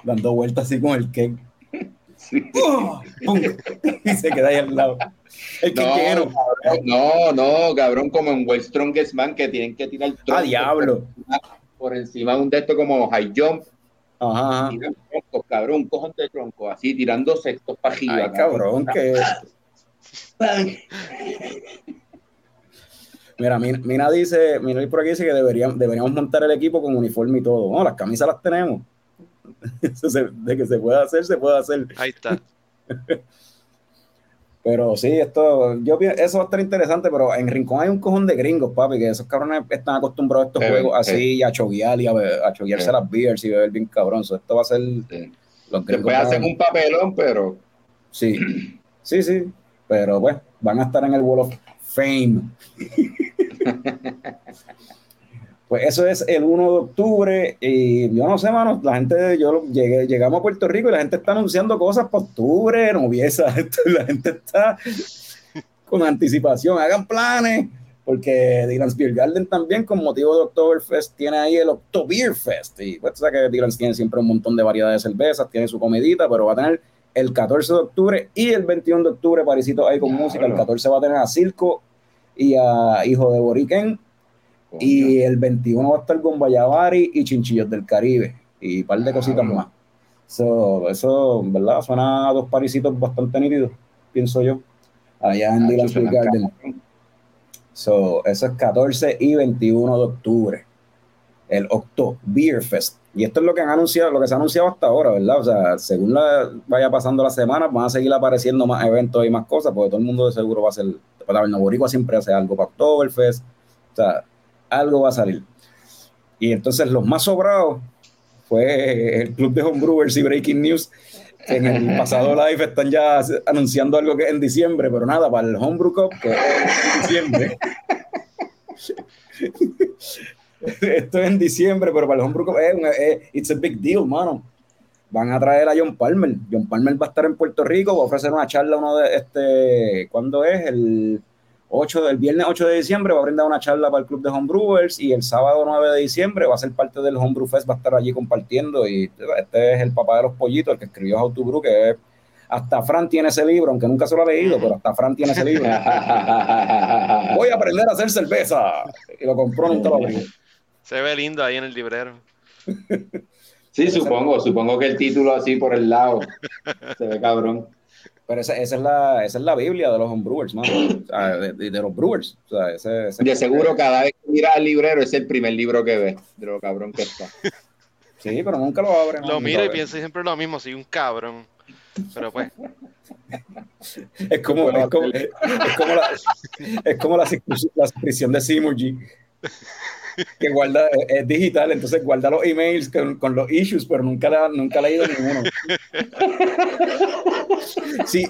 Dando vueltas así con el cake. Sí. ¡Oh! Y se queda ahí al lado. El No, cabrón, no, no, cabrón, como en World Strongest Man que tienen que tirar ¡A troncos ¡Ah, diablo! por encima de un de estos como high jump, Ajá. tiran troncos, cabrón, un cojón de troncos, así tirando sextos para arriba. Ay, cabrón, que. Mira, Mina, Mina dice, Mina por aquí dice que deberíamos, deberíamos montar el equipo con uniforme y todo. No, las camisas las tenemos. De que se puede hacer, se puede hacer. ahí está. Pero sí, esto, yo eso va a estar interesante, pero en Rincón hay un cojón de gringos, papi, que esos cabrones están acostumbrados a estos Sí, juegos sí. así y a choguear y a, a choguearse Sí. las beers y beber bien cabrón. So, esto va a ser los gringos. Después van- hacen un papelón, pero Sí, sí, sí. Pero pues, van a estar en el Wall of Fame. pues eso es el 1 de octubre. Y yo no sé, mano, la gente, yo llegué, llegamos a Puerto Rico y la gente está anunciando cosas para octubre, novieza. La gente está con anticipación. Hagan planes. Porque Dylan's Beer Garden también, con motivo de Oktoberfest, tiene ahí el Oktoberfest. Y pues, tú sabes que Dylan's tiene siempre un montón de variedades de cervezas, tiene su comidita, pero va a tener el 14 de octubre y el 21 de octubre, Parisito ahí con música. El 14 va a tener a Circo y a Hijo de Boriken. Y el 21 va a estar con Vallavari y Chinchillos del Caribe y un par de cositas más. So, eso, ¿verdad? Suena a dos parisitos bastante nítidos, pienso yo. Allá en Dylan Garden. So, eso es 14 y 21 de octubre. El Octo Beer Fest. Y esto es lo que han anunciado, lo que se ha anunciado hasta ahora, ¿verdad? O sea, según la, vaya pasando la semana, van a seguir apareciendo más eventos y más cosas, porque todo el mundo de seguro va a ser. Para el Boricua siempre hace algo para Oktoberfest. O sea, algo va a salir. Y entonces los más sobrados fue el club de homebrewers y Breaking News. En el pasado live están ya anunciando algo que es en diciembre, pero nada, para el Homebrew Cup, que es en diciembre. Esto es en diciembre, pero para el Homebrew Cup es, es, it's a big deal, mano. Van a traer a John Palmer. John Palmer va a estar en Puerto Rico, va a ofrecer una charla uno de este, ¿cuándo es? El 8 del viernes 8 de diciembre va a brindar una charla para el club de homebrewers y el sábado 9 de diciembre va a ser parte del Homebrew Fest, va a estar allí compartiendo y este es el papá de los pollitos, el que escribió How to Brew, que es, hasta Fran tiene ese libro, aunque nunca se lo ha leído, pero hasta Fran tiene ese libro. Voy a aprender a hacer cerveza. Y lo compró, nunca lo. Se ve lindo ahí en el librero. Sí, supongo, supongo que el título así por el lado se ve cabrón. Pero esa, esa, es la, esa es la Biblia de los homebrewers, mano. de, los brewers. O sea, ese, ese de seguro, cada vez que mira al librero, es el primer libro que ve, de lo cabrón que está. Sí, pero nunca lo abre. Lo mira y piensa siempre lo mismo, soy un cabrón. Pero pues. es como, es como, es como la, es como la, la prisión de Simurgy que guarda, es digital, entonces guarda los emails con, los issues, pero nunca, la, nunca ha leído ninguno. Sí,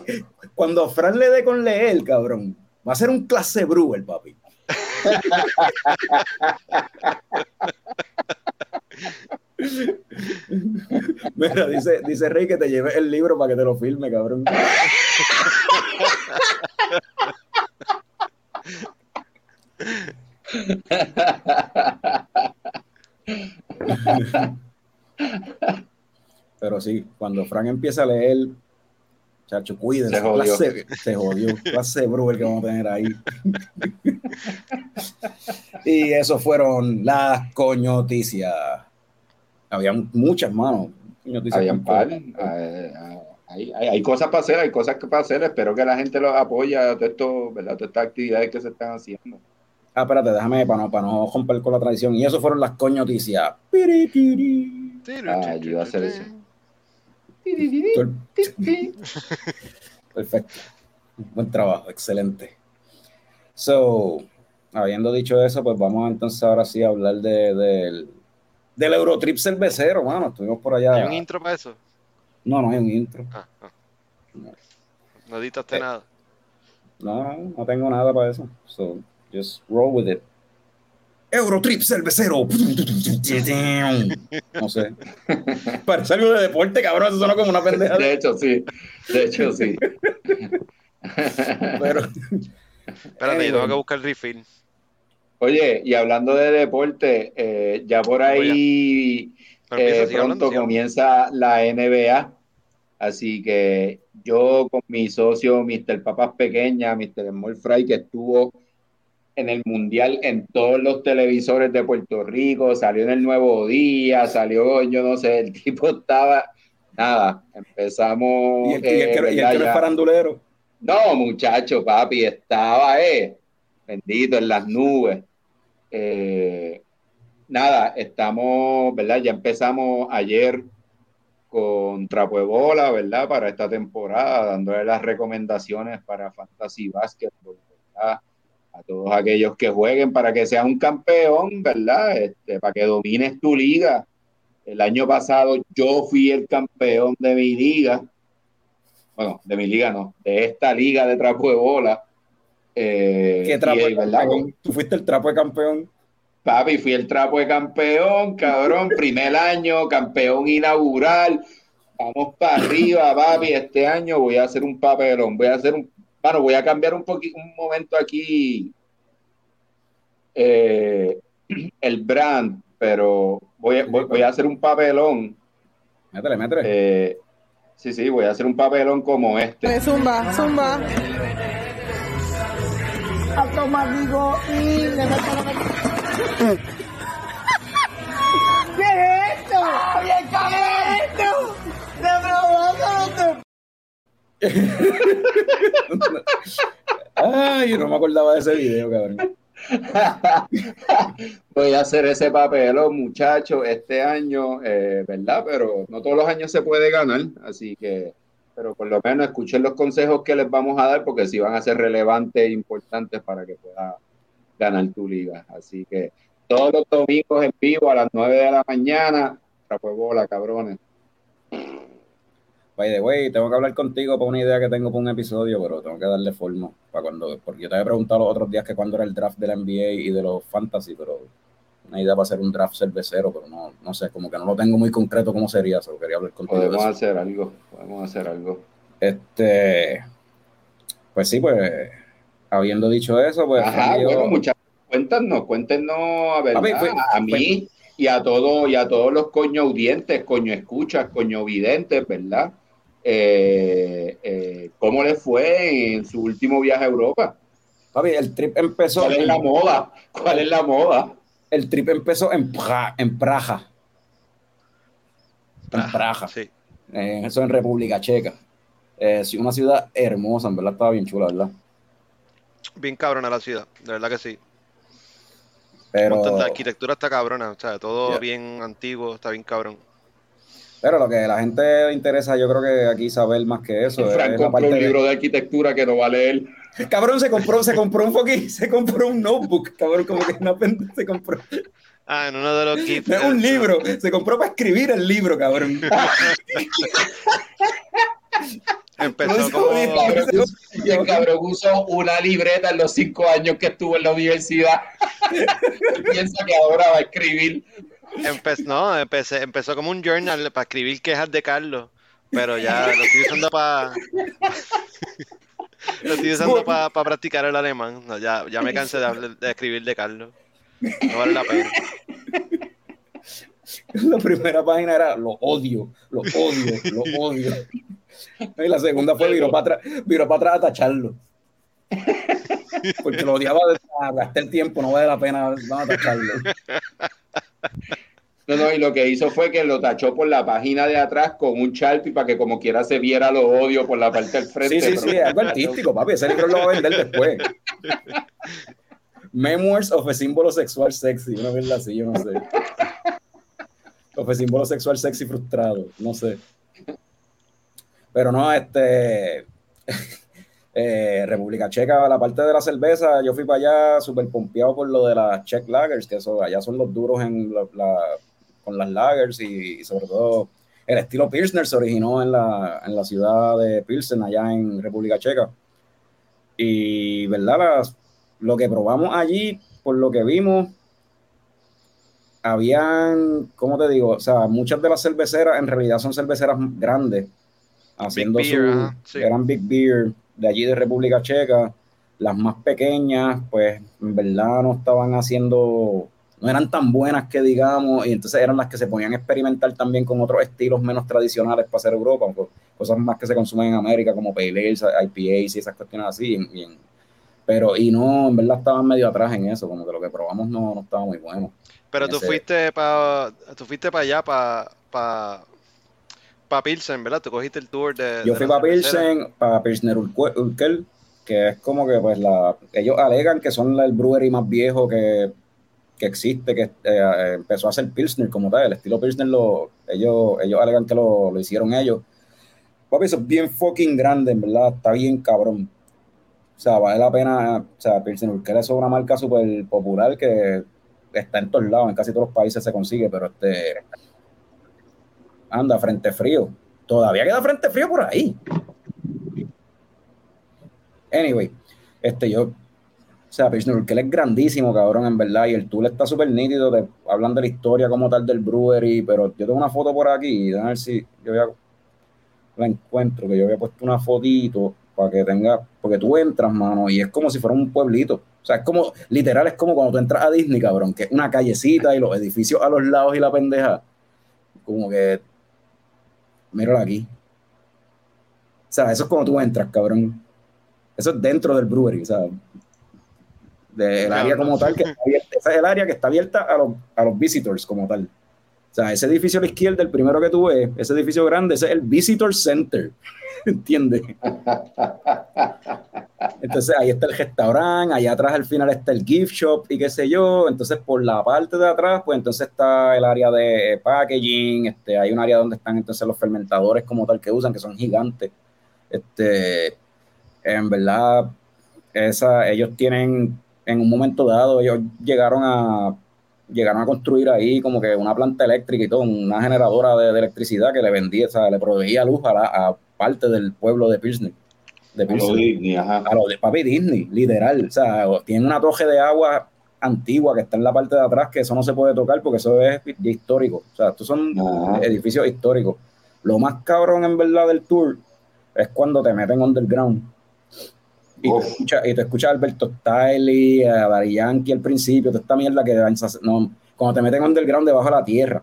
cuando Fran le dé con leer, cabrón, va a ser un clase brewer, papi. Mira, dice, dice Rey que te lleve el libro para que te lo filme, cabrón. Pero sí, cuando Frank empieza a leer, chacho, cuídense. Se jodió. Clase, se jodió. Clase que vamos a tener ahí. y eso fueron las coñoticias. Había muchas manos. Habían par. Hay, hay, hay, cosas para hacer, hay cosas que para hacer. Espero que la gente los apoya a todas estas actividades que se están haciendo. Ah, espérate, déjame para no, para no romper con la tradición. Y eso fueron las coñoticias. Ah, yo iba a hacer eso. Perfecto. Buen trabajo, excelente. So, habiendo dicho eso, pues vamos entonces ahora sí a hablar de, del, del Eurotrip cervecero, mano. Estuvimos por allá. ¿Hay un intro para eso? No, no hay un intro. Ah, ah. No. no editaste eh, nada. No, no tengo nada para eso. So, Just roll with it. Eurotrip cervecero. No sé. Parece algo de deporte, cabrón. Eso suena como una pendeja. De hecho, sí. De hecho, sí. Pero. Espérate, yo tengo que buscar el refill. Oye, y hablando de deporte, eh, ya por ahí eh, pronto comienza la NBA. Así que yo con mi socio, Mr. Papas Pequeña, Mr. Small Fry, que estuvo en el Mundial en todos los televisores de Puerto Rico, salió en el Nuevo Día, salió, yo no sé, el tipo estaba, nada, empezamos... ¿Y el, que, eh, es farandulero? No, muchacho, papi, estaba, eh, bendito, en las nubes. Eh, nada, estamos, ¿verdad? Ya empezamos ayer con Trapo de Bola, ¿verdad? Para esta temporada, dándole las recomendaciones para Fantasy Basketball, ¿verdad? A todos aquellos que jueguen para que seas un campeón, ¿verdad? Este, para que domines tu liga. El año pasado yo fui el campeón de mi liga. Bueno, de mi liga no, de esta liga de trapo de bola. Eh, ¿Qué trapo de campeón? ¿Tú fuiste el trapo de campeón? Papi, fui el trapo de campeón, cabrón. primer año, campeón inaugural. Vamos para arriba, papi. Este año voy a hacer un papelón. Voy a hacer un bueno, voy a cambiar un poquito, un momento aquí eh, el brand, pero voy, voy, a hacer un papelón. Métele, métele. Eh, sí, sí, voy a hacer un papelón como este. Zumba, zumba. A tomar digo y le ¿Qué es esto? ¡Bien, ¿Qué es esto? Ay, no me acordaba de ese video, cabrón. Voy a hacer ese papel, muchachos, este año, eh, ¿verdad? Pero no todos los años se puede ganar, así que, pero por lo menos escuchen los consejos que les vamos a dar, porque si van a ser relevantes e importantes para que puedas ganar tu liga. Así que todos los domingos en vivo a las 9 de la mañana, trapo bola, cabrones. By the way, tengo que hablar contigo por una idea que tengo para un episodio, pero tengo que darle forma para cuando, porque yo te había preguntado los otros días que cuándo era el draft de la NBA y de los fantasy, pero una idea para hacer un draft cervecero, pero no, no sé, como que no lo tengo muy concreto cómo sería, solo quería hablar contigo. Podemos hacer algo, podemos hacer algo. Este, pues sí, pues, habiendo dicho eso, pues. Ajá, bueno, muchachos, cuéntanos, cuéntenos a, ver, a, mí y a todos y a todos los coño audientes, coño escuchas, coño videntes, ¿verdad? Eh, eh, ¿cómo le fue en su último viaje a Europa? Papi, el trip empezó. ¿Cuál es la moda? ¿Cuál es la moda? El trip empezó en, Praga. En Praja. En Praja. Sí. Eh, eso en República Checa. Una ciudad hermosa, en verdad estaba bien chula, ¿verdad? Bien cabrona la ciudad, de verdad que sí. Pero... La arquitectura está cabrona, o sea, todo bien antiguo, está bien cabrón. Pero lo que a la gente le interesa, yo creo que aquí saber más que eso. Frank es compró un libro de arquitectura que no va a leer. Cabrón, se compró, se compró un poquito, se compró un notebook, cabrón, como que una se compró. Ah, en uno de los kits. un libro, se compró para escribir el libro, cabrón. Empezó como... Y el cabrón usó una libreta en los cinco años que estuvo en la universidad. Piensa que ahora va a escribir Empezó, no, empecé, empezó como un journal para escribir quejas de Carlos, pero ya lo estoy usando para lo estoy usando para practicar el alemán. ya, ya me cansé de, de, escribir de Carlos. No vale la pena. La primera página era lo odio, lo odio, lo odio. Y la segunda fue viró para atrás, atrás a tacharlo. Porque lo odiaba gastar el tiempo, no vale la pena no, tacharlo. No, no, y lo que hizo fue que lo tachó por la página de atrás con un Sharpie para que como quiera se viera lo odio por la parte del frente. Sí, sí, sí, algo artístico, papi. Ese libro lo va a vender después. Memoirs of a símbolo sexual sexy, una vez así, yo no sé. Of a símbolo sexual sexy frustrado, no sé. Pero no, este. Eh, República Checa, la parte de la cerveza, yo fui para allá súper pompeado por lo de las Czech Lagers, que eso, allá son los duros en la, con las Lagers y, sobre todo el estilo Pilsner se originó en la, en la ciudad de Pilsen, allá en República Checa. Y, ¿verdad? lo que probamos allí, por lo que vimos, habían, ¿cómo te digo? O sea, muchas de las cerveceras en realidad son cerveceras grandes, haciendo su, gran Big Beer de allí de República Checa. Las más pequeñas, pues en verdad no estaban haciendo, no eran tan buenas que digamos, y entonces eran las que se ponían a experimentar también con otros estilos menos tradicionales para hacer Europa, cosas más que se consumen en América como Pale Ales, IPAs y esas cuestiones así. pero, y no, en verdad estaban medio atrás en eso, como que lo que probamos no, no estaba muy bueno. Pero tú fuiste para tú fuiste para allá, para, para para Pilsen, ¿verdad? Tú cogiste el tour de. Yo fui para Pilsen, para Pilsner Urkel, que es como que, pues, la. Ellos alegan que son el brewery más viejo que, que existe, que eh, empezó a hacer Pilsner como tal. El estilo Pilsner, lo, ellos, ellos alegan que lo, lo hicieron ellos. Papi, eso es bien fucking grande, en verdad. Está bien cabrón. O sea, vale la pena. O sea, Pilsner Urkel es una marca súper popular que está en todos lados, en casi todos los países se consigue, pero este Anda, frente frío. Todavía queda frente frío por ahí. Anyway, este yo, o sea, que él es grandísimo, cabrón, en verdad, y el tool está súper nítido, te hablan de la historia como tal del brewery, pero yo tengo una foto por aquí, a ver si yo voy a, la encuentro, que yo había puesto una fotito para que tenga, porque tú entras, mano, y es como si fuera un pueblito. O sea, es como, literal, es como cuando tú entras a Disney, cabrón, que es una callecita y los edificios a los lados y la pendeja. Como que míralo aquí. O sea, eso es como tú entras, cabrón. Eso es dentro del brewery, o sea, del área como tal, que está abierta. esa es el área que está abierta a los, a los visitors como tal. O sea, ese edificio a la izquierda, el primero que tú ves, ese edificio grande, ese es el Visitor Center. ¿Entiendes? Entonces ahí está el restaurante, allá atrás al final está el gift shop y qué sé yo. Entonces por la parte de atrás, pues entonces está el área de packaging, este, hay un área donde están entonces los fermentadores como tal que usan, que son gigantes. Este, en verdad, esa, ellos tienen, en un momento dado, ellos llegaron a llegaron a construir ahí como que una planta eléctrica y todo, una generadora de, electricidad que le vendía, o sea, le proveía luz a, a parte del pueblo de Pilsner. De Pilsner. A lo Disney, ajá. A lo de papi Disney, literal. O sea, tiene una toje de agua antigua que está en la parte de atrás, que eso no se puede tocar porque eso es histórico. O sea, estos son edificios históricos. Lo más cabrón en verdad del tour es cuando te meten underground. Y te, escucha, y te escucha Alberto Stiley, a Barry Yankee al principio, toda esta mierda que no, cuando te meten underground debajo de la tierra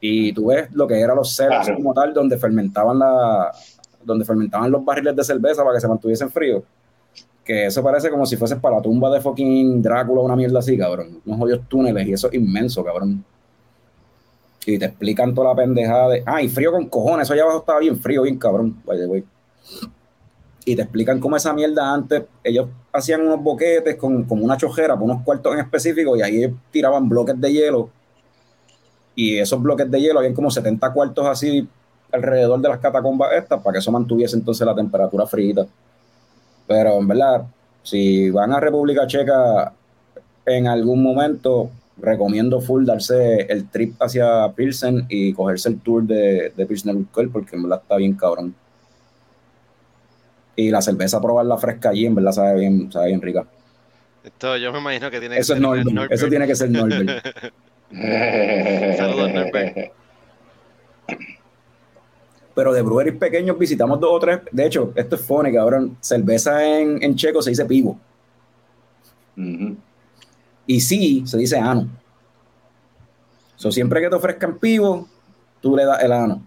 y tú ves lo que eran los ceros como tal, donde fermentaban la, donde fermentaban los barriles de cerveza para que se mantuviesen fríos. Que eso parece como si fuese para la tumba de fucking Drácula, una mierda así, cabrón. Unos jodidos túneles y eso es inmenso, cabrón. Y te explican toda la pendejada de. Ah, y frío con cojones, eso allá abajo estaba bien frío, bien cabrón. Vaya, güey y te explican cómo esa mierda antes, ellos hacían unos boquetes con, con una chojera, por unos cuartos en específico, y ahí tiraban bloques de hielo. Y esos bloques de hielo, habían como 70 cuartos así alrededor de las catacumbas estas, para que eso mantuviese entonces la temperatura fría. Pero en verdad, si van a República Checa en algún momento, recomiendo full darse el trip hacia Pilsen y cogerse el tour de, de Pilsner porque en verdad está bien cabrón. Y la cerveza, probarla fresca allí, en verdad sabe bien, sabe bien rica. Esto yo me imagino que tiene eso que ser. Es eso tiene que ser Norbert. Saludos, Norbert. Pero de breweries pequeños visitamos dos o tres. De hecho, esto es funny, cabrón. Cerveza en, en checo se dice pivo. Y sí, se dice ano. So, siempre que te ofrezcan pivo, tú le das el ano.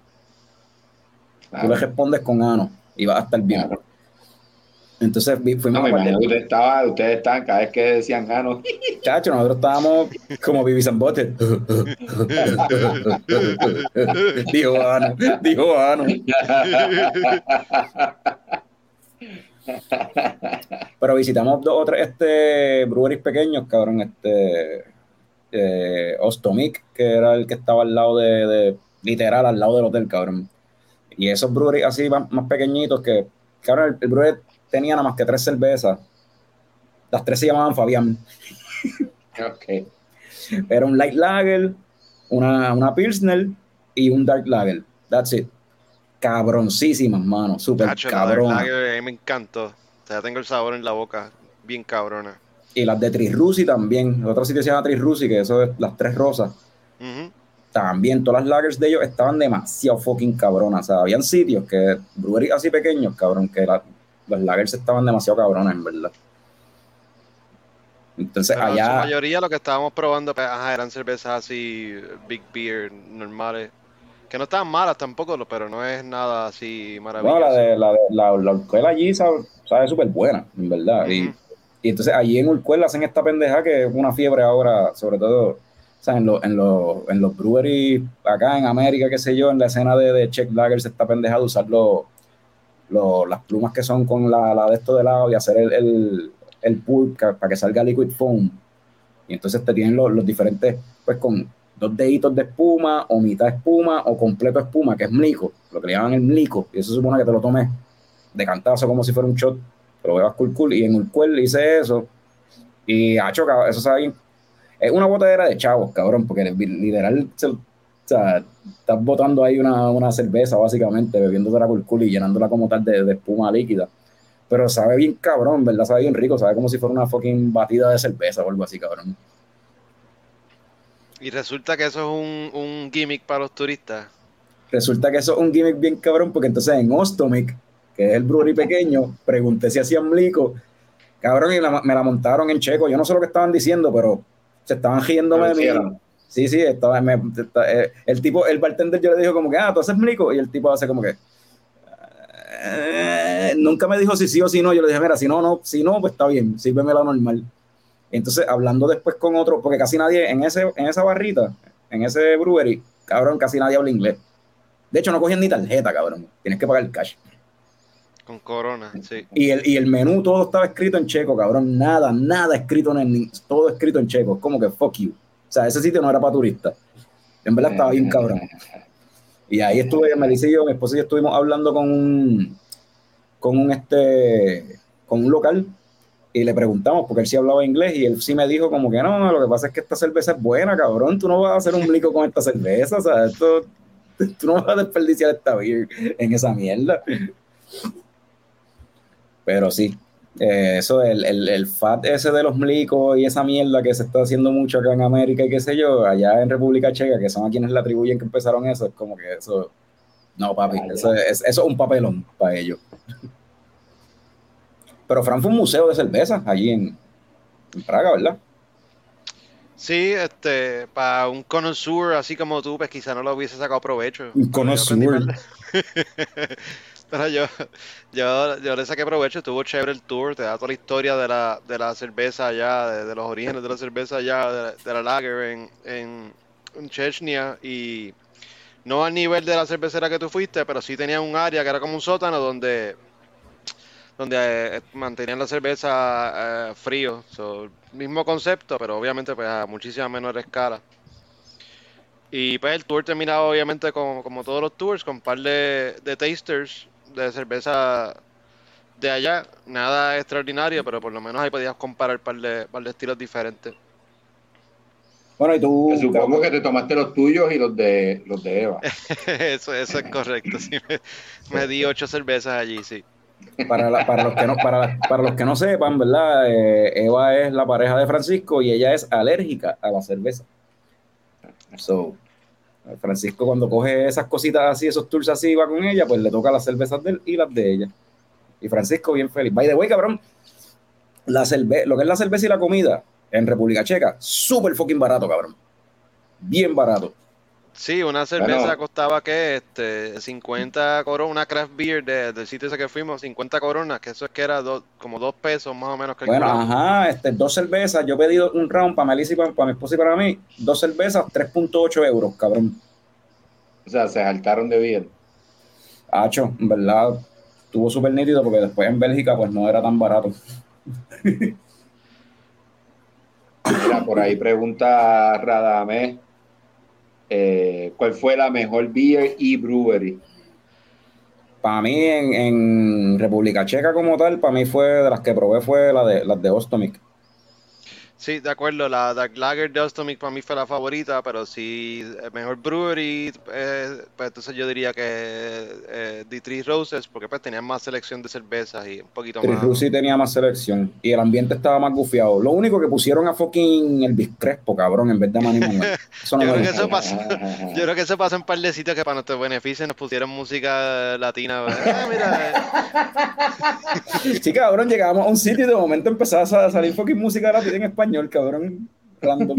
Tú le respondes con ano y vas a estar bien. Entonces fuimos no, a ustedes estaban, ustedes estaban cada vez que decían ganos. Chacho, nosotros estábamos como Vivi Bote. dijo Ano, dijo Ano. Pero visitamos dos o tres este, breweries pequeños, cabrón. Este, eh, Ostomic, que era el que estaba al lado de, de, literal, al lado del hotel, cabrón. Y esos breweries así más, más pequeñitos que, cabrón, el, el brewery tenía nada más que tres cervezas. Las tres se llamaban Fabián. Ok. Era un light lager, una, una pilsner y un dark lager. That's it. Cabroncísimas, mano. Súper cabrón. A mí me encantó. O sea, tengo el sabor en la boca. Bien cabrona. Y las de Trisrusi también. Otro sitio se llama Trisrusi, que eso es las tres rosas. También todas las lagers de ellos estaban demasiado fucking cabronas. O sea, habían sitios que, breweries así pequeños, cabrón, que la, los lagers estaban demasiado cabrones, en verdad. Entonces allá. En su mayoría lo que estábamos probando pues, eran cervezas así, big beer, normales. Que no estaban malas tampoco, pero no es nada así maravilloso. No, la de la, de, la, allí sabe súper buena, en verdad. y, entonces allí en Urquell hacen esta pendeja que es una fiebre ahora, sobre todo o sea, en, lo, en, en los breweries acá en América, qué sé yo, en la escena de, de Czech Lagers está pendeja de usar los las plumas que son con la, la, de esto de lado y hacer el, el, el pulp para que salga liquid foam. Y entonces te tienen los, los, diferentes, pues con dos deditos de espuma, o mitad espuma, o completo espuma, que es mlico, lo que le llaman el mlico. Y eso supone que te lo tomes de cantazo como si fuera un shot, pero bebas cool cool. Y en el cual hice eso. Y ha chocado, eso sabe. Es una botadera de chavos, cabrón, porque literal o sea, estás botando ahí una, una cerveza, básicamente, bebiéndote la curcula y llenándola como tal de, de, espuma líquida. Pero sabe bien cabrón, ¿verdad? Sabe bien rico, sabe como si fuera una fucking batida de cerveza o algo así, cabrón. Y resulta que eso es un, un gimmick para los turistas. Resulta que eso es un gimmick bien cabrón, porque entonces en Ostomic, que es el brewery pequeño, pregunté si hacían blico, cabrón, y me la montaron en checo. Yo no sé lo que estaban diciendo, pero se estaban riéndome de mí Sí, sí, estaba, el tipo, el bartender yo le dijo como que, ah, tú haces mlico, y el tipo hace como que, eh, nunca me dijo si sí o si no, yo le dije, mira, si no, no, si no, pues está bien, sírveme la normal. Entonces, hablando después con otro, porque casi nadie en, ese, en esa barrita, en ese brewery, cabrón, casi nadie habla inglés. De hecho, no cogían ni tarjeta, cabrón. Tienes que pagar el cash. Con corona, sí. Y el, y el menú todo estaba escrito en checo, cabrón. Nada, nada escrito en el, todo escrito en checo. Como que fuck you. O sea, ese sitio no era para turistas. En verdad estaba bien cabrón. Y ahí estuve, Melissa y yo, mi esposa y yo estuvimos hablando con un, con un este, con un local y le preguntamos, porque él sí hablaba inglés y él sí me dijo como que no, lo que pasa es que esta cerveza es buena, cabrón, tú no vas a hacer un blico con esta cerveza, o sea, esto, tú no vas a desperdiciar esta beer en esa mierda. Pero sí, eh, eso, el, el, el, fat ese de los mlicos y esa mierda que se está haciendo mucho acá en América y qué sé yo, allá en República Checa, que son a quienes le atribuyen que empezaron eso, es como que eso, no papi, eso, es, eso es un papelón para ellos. Pero Fran fue un museo de cerveza allí en, en Praga, ¿verdad? Sí, este, para un connoisseur así como tú, pues quizá no lo hubiese sacado provecho. Un connoisseur. Pero yo, yo, yo le saqué provecho, estuvo chévere el tour, te da toda la historia de la, de la cerveza allá, de, los orígenes de la cerveza allá, de, de la lager en, en, en, Chechnya, y no al nivel de la cervecera que tú fuiste, pero sí tenía un área que era como un sótano donde, donde eh, mantenían la cerveza eh, frío, mismo concepto, pero obviamente pues a muchísima menor escala. Y pues el tour terminaba obviamente con, como todos los tours, con un par de, de tasters de cerveza de allá, nada extraordinario, pero por lo menos ahí podías comparar un par de, par de estilos diferentes. Bueno, y tú. Me supongo que te tomaste los tuyos y los de los de Eva. eso, eso es correcto. Sí, me, me, di ocho cervezas allí, sí. Para, la, para, los que no, para, para, los que no sepan, ¿verdad? Eh, Eva es la pareja de Francisco y ella es alérgica a la cerveza. So, Francisco cuando coge esas cositas así, esos tours así, va con ella, pues le toca las cervezas de él y las de ella. Y Francisco bien feliz. By the way, cabrón, la cerve lo que es la cerveza y la comida en República Checa, súper fucking barato, cabrón. Bien barato. Sí, una cerveza bueno. costaba que este 50 coronas, una craft beer de, del sitio ese que fuimos, 50 coronas, que eso es que era do, como dos pesos más o menos. Bueno, ajá, este, dos cervezas, yo he pedido un round para Melissa y para, para mi esposa y para mí, dos cervezas, 3.8 euros, cabrón. O sea, se saltaron de bien. Hacho, en verdad, estuvo súper nítido porque después en Bélgica pues no era tan barato. Mira, por ahí pregunta Radamés eh, ¿cuál fue la mejor beer y brewery? Para mí, en, República Checa como tal, para mí fue de las que probé fue la de las de Ostomic. Sí, de acuerdo, la Dark Lager de Ostomic para mí fue la favorita, pero si el mejor brewery, eh, pues entonces yo diría que eh, The Three Roses, porque pues tenían más selección de cervezas y un poquito Three más. Roses tenía más selección y el ambiente estaba más gufiado. Lo único que pusieron a fucking el Crespo, cabrón, en vez de Manny Manuel. Eso no yo, creo que eso pasó, yo creo que eso pasa en un par de sitios que para nuestro beneficio nos pusieron música latina. Ah, mira. sí, cabrón, llegábamos a un sitio y de momento empezaba a salir fucking música latina en español español, cabrón. Random.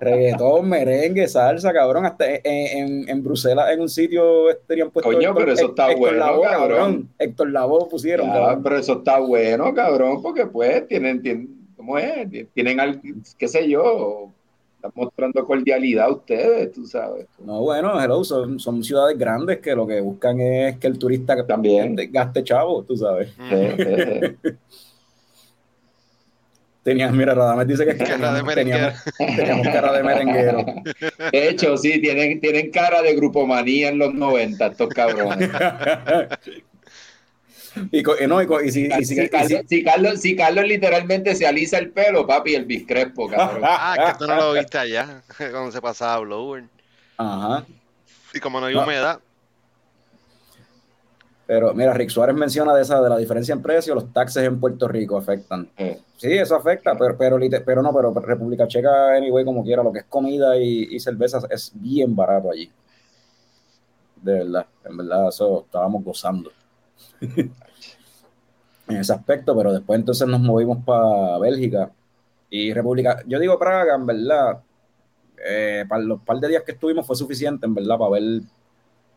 Reggaetón, merengue, salsa, cabrón. Hasta en, en, en, Bruselas, en un sitio, tenían puesto. Coño, Héctor, pero eso está Héctor bueno, cabrón. cabrón. Héctor Lavoe pusieron. Ya, cabrón. pero eso está bueno, cabrón, porque pues tienen, tienen ¿cómo es? Tienen algo, qué sé yo, están mostrando cordialidad ustedes, tú sabes. No, bueno, hello, son, son ciudades grandes que lo que buscan es que el turista también gaste chavo, tú sabes. Sí, sí, sí. Tenías, mira, Radames dice que es cara teníamos, de teníamos, teníamos, cara de merenguero. De hecho, sí, tienen, tienen cara de grupomanía en los 90, estos cabrones. y, no, y, y, si, y, si, si, Carlos, si, Carlos, si Carlos literalmente se alisa el pelo, papi, el biscrespo, cabrón. ah, que tú no lo viste allá, cuando se pasaba blower. Ajá. Y como no hay humedad. Pero mira, Rick Suárez menciona de esa de la diferencia en precio, los taxes en Puerto Rico afectan. Sí, eso afecta, pero, pero, pero no, pero República Checa, anyway, como quiera, lo que es comida y, y cervezas es bien barato allí. De verdad, en verdad, eso estábamos gozando. en ese aspecto, pero después entonces nos movimos para Bélgica y República. Yo digo Praga, en verdad, eh, para los par de días que estuvimos fue suficiente, en verdad, para ver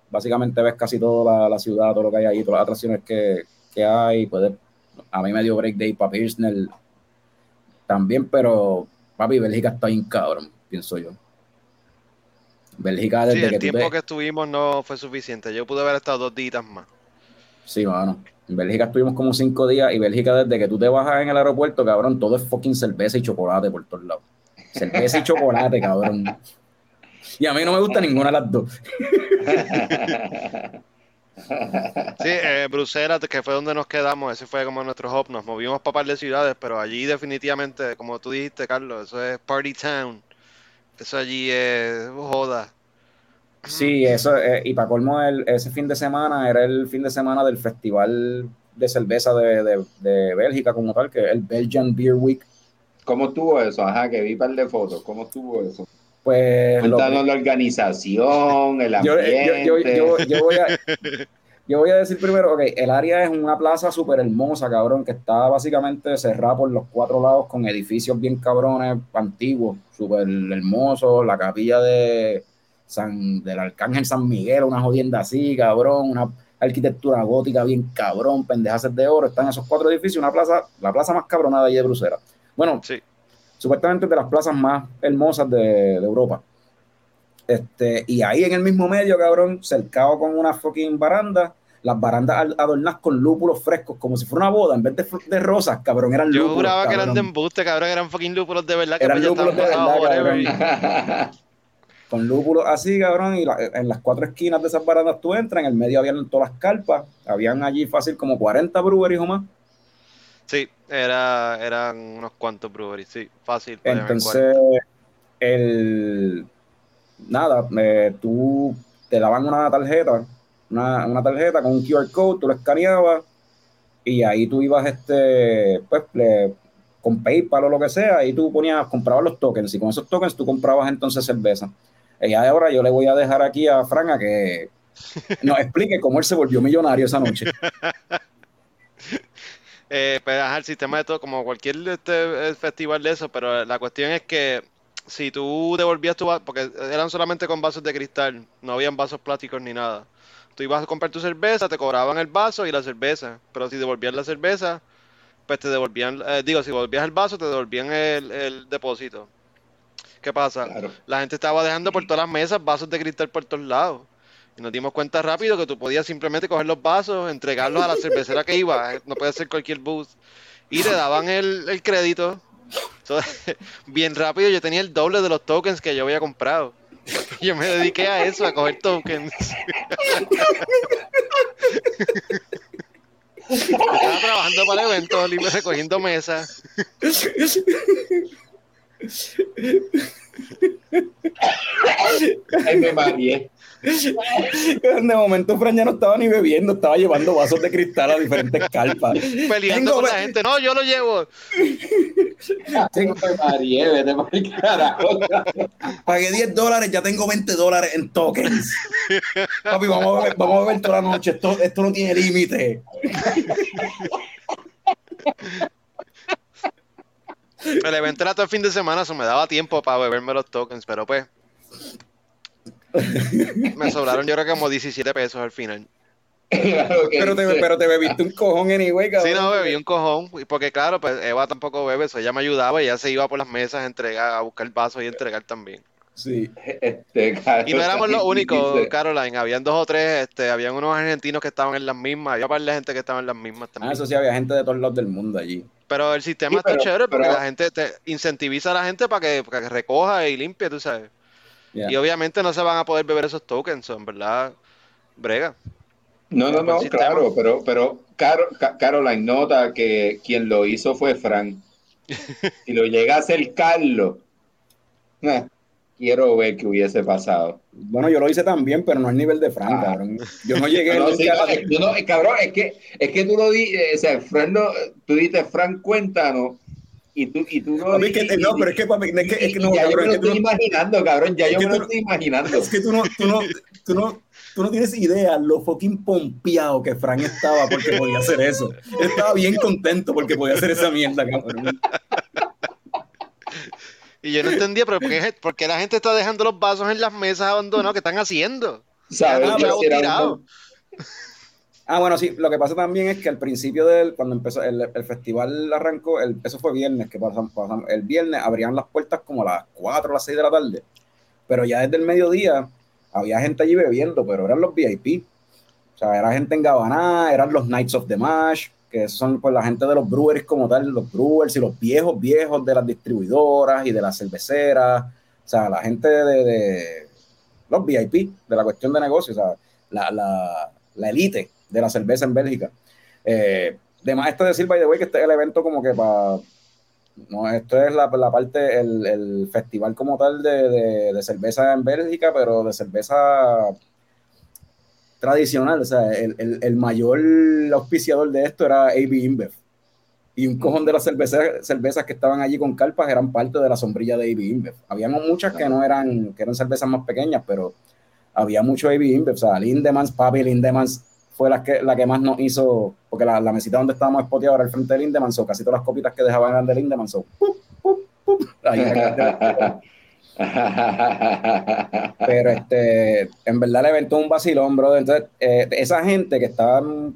básicamente ves casi toda la, la, ciudad, todo lo que hay ahí, todas las atracciones que, que hay. Puedes, a mí me dio break day para Pilsner. también, pero papi, Bélgica está bien cabrón, pienso yo. Bélgica desde Sí, el que tiempo te- que estuvimos no fue suficiente. Yo pude haber estado dos días más. Sí, mano. En Bélgica estuvimos como cinco días y Bélgica desde que tú te bajas en el aeropuerto, cabrón, todo es fucking cerveza y chocolate por todos lados. Cerveza y chocolate, cabrón. Y a mí no me gusta ninguna de las dos. Sí, eh, Bruselas, que fue donde nos quedamos, ese fue como nuestro hub. Nos movimos para par de ciudades, pero allí definitivamente, como tú dijiste, Carlos, eso es Party Town. Eso allí es joda. Sí, eso, eh, y para colmo, el- ese fin de semana era el fin de semana del festival de cerveza de, de- de Bélgica como tal, que es el Belgian Beer Week. ¿Cómo estuvo eso? Ajá, que vi un par de fotos. ¿Cómo estuvo eso? Pues lo- Cuéntanos la organización, el yo, ambiente. yo- yo- yo- yo voy a, yo voy a decir primero, ok, el área es una plaza súper hermosa, cabrón, que está básicamente cerrada por los cuatro lados con edificios bien cabrones, antiguos, súper hermosos, la capilla de San, del Arcángel San Miguel, una jodienda así, cabrón, una arquitectura gótica bien cabrón, pendejaces de oro, están esos cuatro edificios, una plaza, la plaza más cabronada de allí de Bruselas. Bueno, Sí. Supuestamente es de las plazas más hermosas de, de Europa. Este, y ahí en el mismo medio, cabrón, cercado con una fucking baranda, las barandas adornadas con lúpulos frescos, como si fuera una boda, en vez de, de rosas, cabrón, eran Yo lúpulos. juraba que eran cabrón, de embuste, cabrón, eran fucking lúpulos de verdad, que Eran pues lúpulos de verdad, whatever. Con lúpulos así, cabrón, y la- en las cuatro esquinas de esas barandas tú entras, en el medio habían todas las carpas, habían allí fácil como 40 breweries o más. Sí, era, eran unos cuantos breweries, sí, fácil. Entonces, el nada, eh, tú te daban una tarjeta, una, una tarjeta con un QR code, tú lo escaneabas y ahí tú ibas este, pues, le- con PayPal o lo que sea, y tú ponías, comprabas los tokens, y con esos tokens tú comprabas entonces cerveza. Y ahora yo le voy a dejar aquí a Fran a que nos explique cómo él se volvió millonario esa noche. Eh, pues, ajá, el sistema de todo, como cualquier este, eh, festival de eso, pero la cuestión es que si tú devolvías tu vaso, porque eran solamente con vasos de cristal, no habían vasos plásticos ni nada. Tú ibas a comprar tu cerveza, te cobraban el vaso y la cerveza, pero si devolvías la cerveza, pues te devolvían, eh, digo, si devolvías el vaso, te devolvían el, el depósito. ¿Qué pasa? Claro. La gente estaba dejando por todas las mesas vasos de cristal por todos lados. Y nos dimos cuenta rápido que tú podías simplemente coger los vasos, entregarlos a la cervecera que iba, no puede ser cualquier booth, y te daban el, el crédito. Entonces, bien rápido, yo tenía el doble de los tokens que yo había comprado. Yo me dediqué a eso, a coger tokens. Estaba trabajando para el evento, libre recogiendo mesas. Ay, me mareé. De momento Fran ya no estaba ni bebiendo, estaba llevando vasos de cristal a diferentes carpas. Peleando Tengo con la gente. No, yo lo llevo. Me mareé, vete por el carajo. Pagué 10 dólares, ya tengo 20 dólares en tokens. Papi, vamos a beber, vamos a beber toda la noche. Esto, esto no tiene límite. El evento era todo el fin de semana, eso me daba tiempo para beberme los tokens, pero pues. Me sobraron yo creo que como 17 pesos al final. Claro Pero te, pero te bebiste un cojón anyway, cabrón. Sí, no, bebí un cojón, porque claro, pues Eva tampoco bebe, eso ella me ayudaba y ella se iba por las mesas a entregar, a buscar vasos y entregar también. Sí. Este, Y no éramos los únicos. Caroline, habían dos o tres, este, habían unos argentinos que estaban en las mismas, había un par de gente que estaba en las mismas Ah, también. eso sí, había gente de todos lados del mundo allí. Pero el sistema Sí, está pero- chévere porque pero- la gente te incentiviza a la gente para que, para que recoja y limpie, tú sabes. Y obviamente no se van a poder beber esos tokens, en verdad, brega. No, no, no, claro, pero, pero Caro- Ca- Caroline nota que quien lo hizo fue Frank. Si lo llega a hacer Carlos, eh, quiero ver qué hubiese pasado. Bueno, yo lo hice también, pero no al nivel de Fran, Ah. cabrón. Yo no llegué No, nunca sí, a- no, es, no, no, eh, cabrón, es que, es que tú lo dices, o sea, Frank lo- tú dices, Frank, cuéntanos, y tú, y tú que- dices- no, pero es que, es que, es que no, ya yo cabrón, me es que tú estoy no, imaginando, cabrón, ya yo me lo no- estoy imaginando. es que tú no, tú no, tú no, tú no tienes idea lo fucking pompeado que Fran estaba porque podía hacer eso. Él estaba bien contento porque podía hacer esa mierda, cabrón. Y yo no entendía, pero ¿por qué, por qué la gente está dejando los vasos en las mesas abandonados? ¿Qué están haciendo? ¿Sabes? Yo era un-. Ah, bueno, sí, lo que pasa también es que al principio del, cuando empezó el, el festival arrancó, el, eso fue viernes, que pasamos, pasamos- el viernes abrían las puertas como a las 4 o las 6 de la tarde, pero ya desde el mediodía había gente allí bebiendo, pero eran los VIP, o sea, era gente en Gabaná, eran los Knights of the Mash, que son pues la gente de los breweries como tal, los brewers y los viejos viejos de las distribuidoras y de las cerveceras, o sea, la gente de, de los VIP, de la cuestión de negocio, o sea, la, la, la elite de la cerveza en Bélgica. Eh, de más esto decir, by the way, que este es el evento como que para... No, esto es la, la parte, el, el festival como tal de, de, de cerveza en Bélgica, pero de cerveza tradicional. O sea, el, el, el mayor auspiciador de esto era AB InBev. Y un cojón de las cervezas, cervezas que estaban allí con carpas eran parte de la sombrilla de AB InBev. Habíamos muchas que no eran, que eran cervezas más pequeñas, pero había mucho AB InBev. O sea, Lindemans, Papi Lindemans fue la que, la que más nos hizo, porque la, mesita donde estábamos espoteados era el frente de Lindemans, o casi todas las copitas que dejaban eran de Lindemans. So, pero este, en verdad el evento es un vacilón, bro. Entonces, eh, esa gente que estaban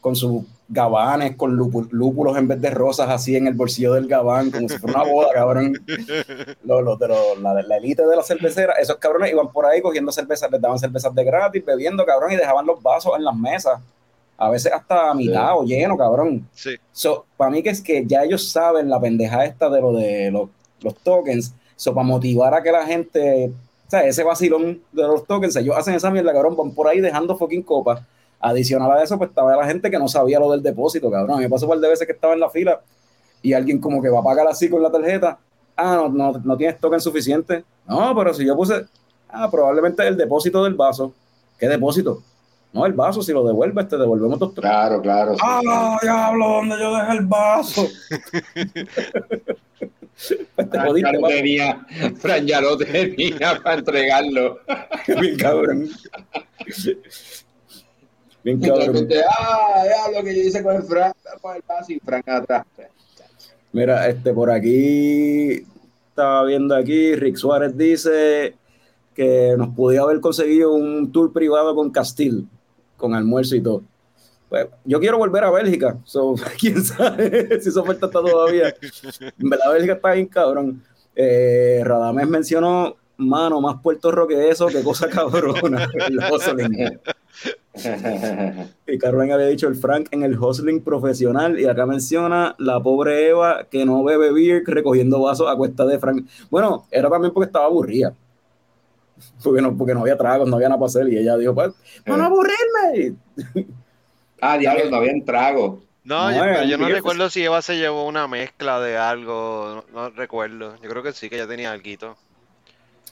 con sus gabanes, con lúpulos en vez de rosas así en el bolsillo del gabán, como si fuera una boda, cabrón. Los, los de los- la, la élite de la cervecera, esos cabrones iban por ahí cogiendo cervezas, les daban cervezas de gratis, bebiendo, cabrón, y dejaban los vasos en las mesas. A veces hasta a mitad o lleno, cabrón. Sí. So, para mí que es que ya ellos saben la pendeja esta de lo de los, los tokens. So, para motivar a que la gente, o sea, ese vacilón de los tokens, ellos hacen esa mierda, cabrón, van por ahí dejando fucking copas. Adicional a eso, pues estaba la gente que no sabía lo del depósito, cabrón. A mí me pasó un par de veces que estaba en la fila y alguien como que va a pagar así con la tarjeta. Ah, no, no, no tienes token suficiente. No, pero si yo puse, ah, probablemente el depósito del vaso. ¿Qué depósito? No, el vaso, si lo devuelves, te devolvemos tus Claro, claro. sí. ¡Ah, diablo! ¿Dónde yo dejé el vaso? pues te Fran jodiste, ya lo papi. tenía, Fran ya lo tenía para entregarlo. Bien cabrón. Bien de cabrón. ah, ya lo que yo hice con el Fran, con el y Fran atrás. Mira, este por aquí estaba viendo aquí, Rick Suárez dice que nos podía haber conseguido un tour privado con Castil, con almuerzo y todo. Pues yo quiero volver a Bélgica, so, quién sabe si esa oferta está todavía. Verdad, Bélgica está bien cabrón. Eh, Radamés mencionó, mano, más Puerto Rico que eso, qué cosa cabrona. Y Carmen había dicho el Frank en el hustling profesional y acá menciona la pobre Eva que no bebe beer recogiendo vasos a cuesta de Frank. Bueno, era también porque estaba aburrida. Porque no, porque no había tragos, no había nada para hacer y ella dijo, pues, para no aburrirme. Ah, diablo, no habían trago. No, No, yo, eh, pero yo no recuerdo si Eva se llevó una mezcla de algo, no, no recuerdo. Yo creo que sí, que ya tenía algo.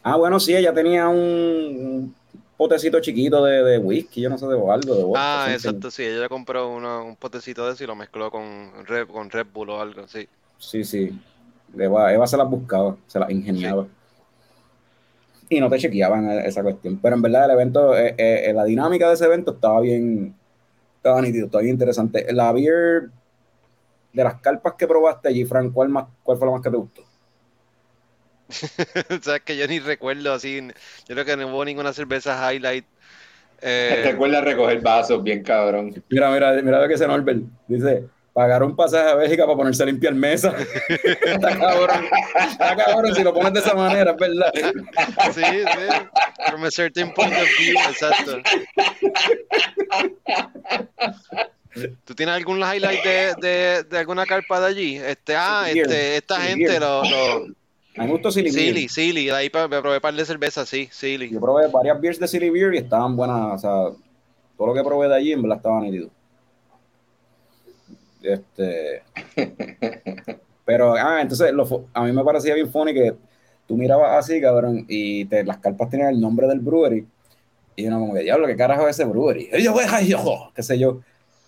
Ah, bueno, sí, ella tenía un potecito chiquito de, de whisky, yo no sé, de algo, de vodka, Ah, exacto, sí, ella compró uno- un potecito de eso y lo mezcló con Red, con Red Bull o algo, sí. Sí, sí. Eva, Eva se las buscaba, se las ingeniaba. Y no te chequeaban esa cuestión. Pero en verdad el evento, eh, eh, la dinámica de ese evento estaba bien, estaba nítido, estaba bien interesante. La beer de las carpas que probaste allí, Frank, ¿cuál, más, cuál fue la más que te gustó? O sea, es que yo ni recuerdo así, yo creo que no hubo ninguna cerveza highlight. Eh, Recuerda recoger vasos, bien cabrón. Mira, mira, mira lo que dice Norbert. Dice, pagar un pasaje a Bélgica para ponerse a limpiar mesa. está cabrón. Está cabrón si lo pones de esa manera, es verdad. sí, sí, from a certain point of view, exacto. ¿Tú tienes algún highlight de, de, de alguna carpa de allí? Este, ah, este, esta gente, lo, lo, A mí me gustó Silly Beer. Silly, Silly, de ahí me probé un par de cervezas, sí, Silly. Yo probé varias beers de Silly Beer y estaban buenas. O sea, todo lo que probé de allí en verdad estaba nítido. Este. Pero, ah, entonces lo a mí me parecía bien funny que tú mirabas así, cabrón, y te, las carpas tenían el nombre del brewery. Y uno como que, diablo, ¿qué carajo es ese brewery? Y yo, "Güey, ay, yo", qué sé yo.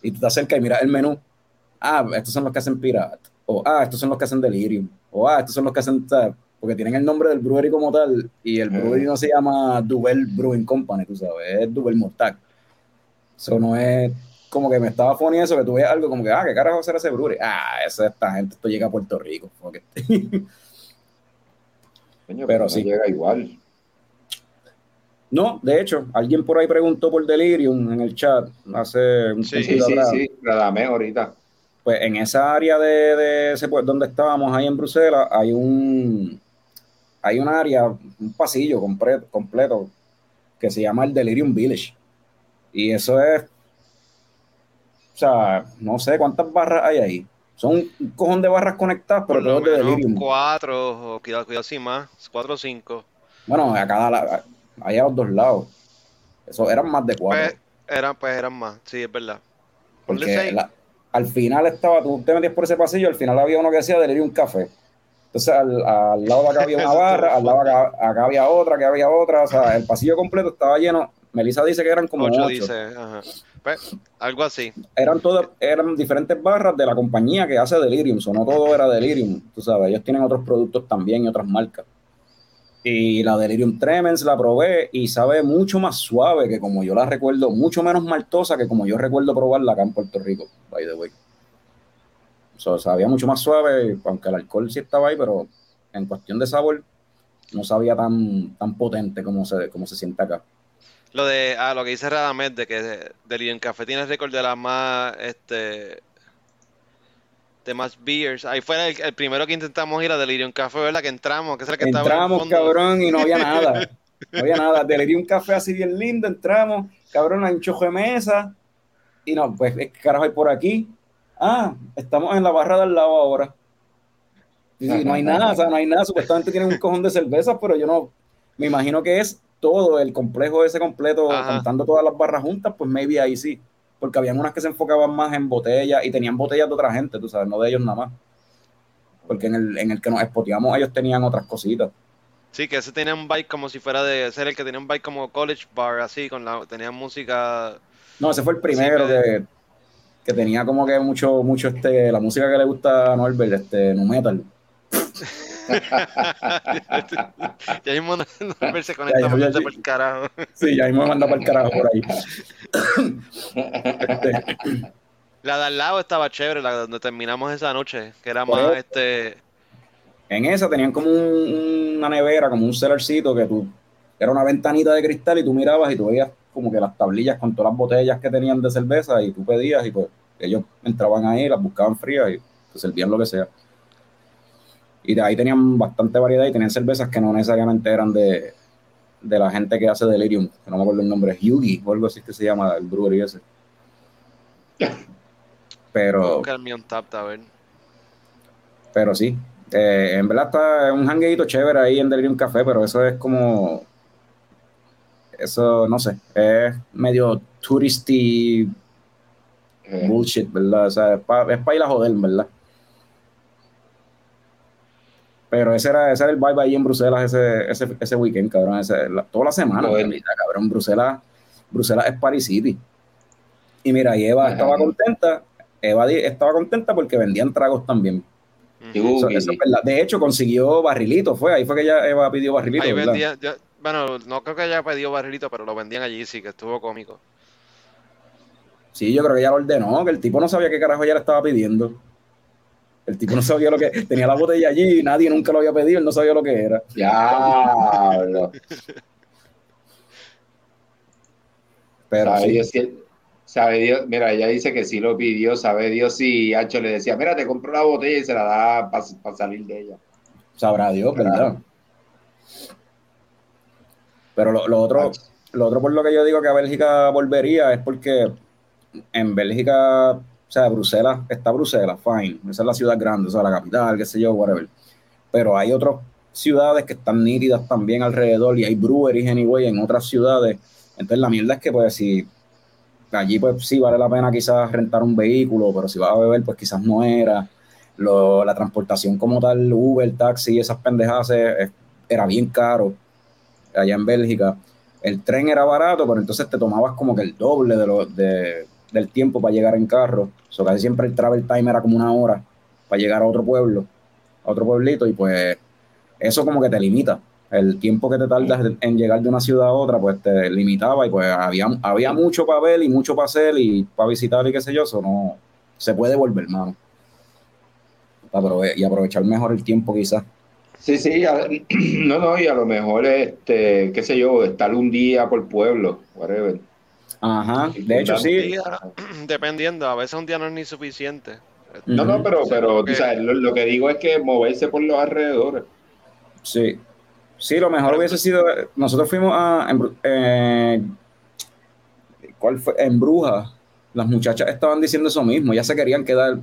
Y tú te acercas y miras el menú. Ah, estos son los que hacen Pirate. O, ah, estos son los que hacen Delirium. O, ah, estos son los que hacen... ¿sabes? Porque tienen el nombre del brewery como tal. Y el brewery no se llama Duvel Brewing Company, tú sabes. Es Duvel Mortac. Eso no es... Como que me estaba funny eso, que tú ves algo como que, ah, ¿qué carajo será ese brewery? Ah, esa esta gente, esto llega a Puerto Rico. it. Coño, Pero no sí. llega igual. No, de hecho, alguien por ahí preguntó por Delirium en el chat hace un Sí, Sí, sí, sí, Radamés ahorita. Pues en esa área de, de ese, donde estábamos ahí en Bruselas hay un hay un área, un pasillo completo, completo que se llama el Delirium Village. Y eso es, o sea, no sé cuántas barras hay ahí. Son un cojón de barras conectadas, pero todos de Delirium. cuatro, o cuidado, cuidado, sí más, cuatro o cinco. Bueno, a cada lado, ahí a los dos lados. Eso eran más de cuatro. Pues eran, pues eran más, sí, es verdad. Porque la- al final estaba, tú te metías por ese pasillo, al final había uno que decía Delirium Café. Entonces al, al lado de acá había una barra, al lado de acá, acá había otra, que había otra. O sea, el pasillo completo estaba lleno. Melissa dice que eran como ocho, ocho. dice, ajá. Pues, algo así. Eran todas, eran diferentes barras de la compañía que hace Delirium. O no todo era Delirium. Tú sabes, ellos tienen otros productos también y otras marcas. Y la Delirium Tremens la probé y sabe mucho más suave que como yo la recuerdo, mucho menos maltosa que como yo recuerdo probarla acá en Puerto Rico, by the way. O sea, sabía mucho más suave, aunque el alcohol sí estaba ahí, pero en cuestión de sabor no sabía tan, tan potente como se, como se siente acá. Lo de, ah, lo que dice Radamés de que Delirium Café tiene el récord de las más, este, de más beers. Ahí fue el, el primero que intentamos ir a Delirium Café, ¿verdad? Que entramos, que es el que Entramos, cabrón, y no había nada. No había nada. Delirium Café así bien lindo, entramos, cabrón, hay un chojo de mesa. Y no, pues, ¿qué carajo hay por aquí? Ah, estamos en la barra de al lado ahora. Y no hay nada, o sea, no hay nada. Supuestamente tienen un cojón de cervezas, pero yo no. Me imagino que es todo el complejo ese completo, Ajá. contando todas las barras juntas, pues maybe ahí sí. Porque habían unas que se enfocaban más en botellas y tenían botellas de otra gente, tú sabes, no de ellos nada más. Porque en el, en el que nos espoteamos, ellos tenían otras cositas. Sí, que ese tenía un bike como si fuera de ser el que tenía un bike como college bar, así, con la, tenía música. No, ese fue el primero Sí, que, que tenía como que mucho, mucho este, la música que le gusta a Norbert, este, nu metal. ya mismo no, no se conecta ya, por ya, por sí. el carajo. Sí, ya mismo me manda para el carajo por ahí. Este, La de al lado estaba chévere, la donde terminamos esa noche, que era más este. en esa tenían como un- una nevera, como un cellarcito que tú, era una ventanita de cristal y tú mirabas y tú veías como que las tablillas con todas las botellas que tenían de cerveza y tú pedías y pues ellos entraban ahí, las buscaban frías y te servían lo que sea. Y de ahí tenían bastante variedad y tenían cervezas que no necesariamente eran de, de la gente que hace Delirium, que no me acuerdo el nombre, Yugi o algo así que se llama el brewery ese. Pero, pero sí, eh, en verdad está un hangueito chévere ahí en Delirium Café, pero eso es como, eso no sé, es medio touristy Eh, bullshit, ¿verdad? O sea, es para es pa ir a joder, ¿verdad? Pero ese era, ese era el vibe ahí en Bruselas ese, ese, ese weekend, cabrón. Ese, la- toda la semana, cabrón. Bruselas, Bruselas es Paris City. Y mira, y Eva Ajá. estaba contenta. Eva estaba contenta porque vendían tragos también. Ujú. Eso, Uy. eso es verdad. De hecho, consiguió barrilito, fue. Ahí fue que ya Eva pidió barrilito, Ahí ¿verdad? vendía, yo- bueno, no creo que haya pedido barrilito, pero lo vendían allí, sí, que estuvo cómico. Sí, yo creo que ya lo ordenó, que el tipo no sabía qué carajo ella le estaba pidiendo. El tipo no sabía lo que... Tenía la botella allí nadie nunca lo había pedido, él no sabía lo que era. Diablo. Pero sabe sí, Dios si- sabe Dios, mira, ella dice que sí lo pidió, sabe Dios si Hacho le decía, mira, te compro la botella y se la da para salir de ella. sabrá Dios, ¿verdad? Pero lo, lo otro, lo otro por lo que yo digo que a Bélgica volvería es porque en Bélgica, o sea, Bruselas, está Bruselas, fine, esa es la ciudad grande, o sea, la capital, qué sé yo, whatever. Pero hay otras ciudades que están nítidas también alrededor y hay breweries anyway en otras ciudades. Entonces la mierda es que pues si allí pues sí vale la pena quizás rentar un vehículo, pero si vas a beber pues quizás no era. Lo- la transportación como tal, Uber, taxi, esas pendejadas eh, eh, era bien caro allá en Bélgica. El tren era barato, pero entonces te tomabas como que el doble de lo, de, del tiempo para llegar en carro. O sea, casi siempre el travel time era como una hora para llegar a otro pueblo, a otro pueblito, y pues eso como que te limita. El tiempo que te tardas en llegar de una ciudad a otra, pues te limitaba y pues había, había mucho para ver y mucho para hacer y para visitar y qué sé yo, eso no se puede volver, mano. Aprove- Y aprovechar mejor el tiempo quizás. Sí, sí, no, no, y a lo mejor, este, qué sé yo, estar un día por pueblo, whatever. Ajá, de hecho sí. dependiendo, a veces un día no es ni suficiente. No, no, pero, pero lo, que digo es que moverse por los alrededores. Sí, sí, lo mejor hubiese sido, nosotros fuimos a, eh, ¿cuál fue? En Bruja, las muchachas estaban diciendo eso mismo, ya se querían quedar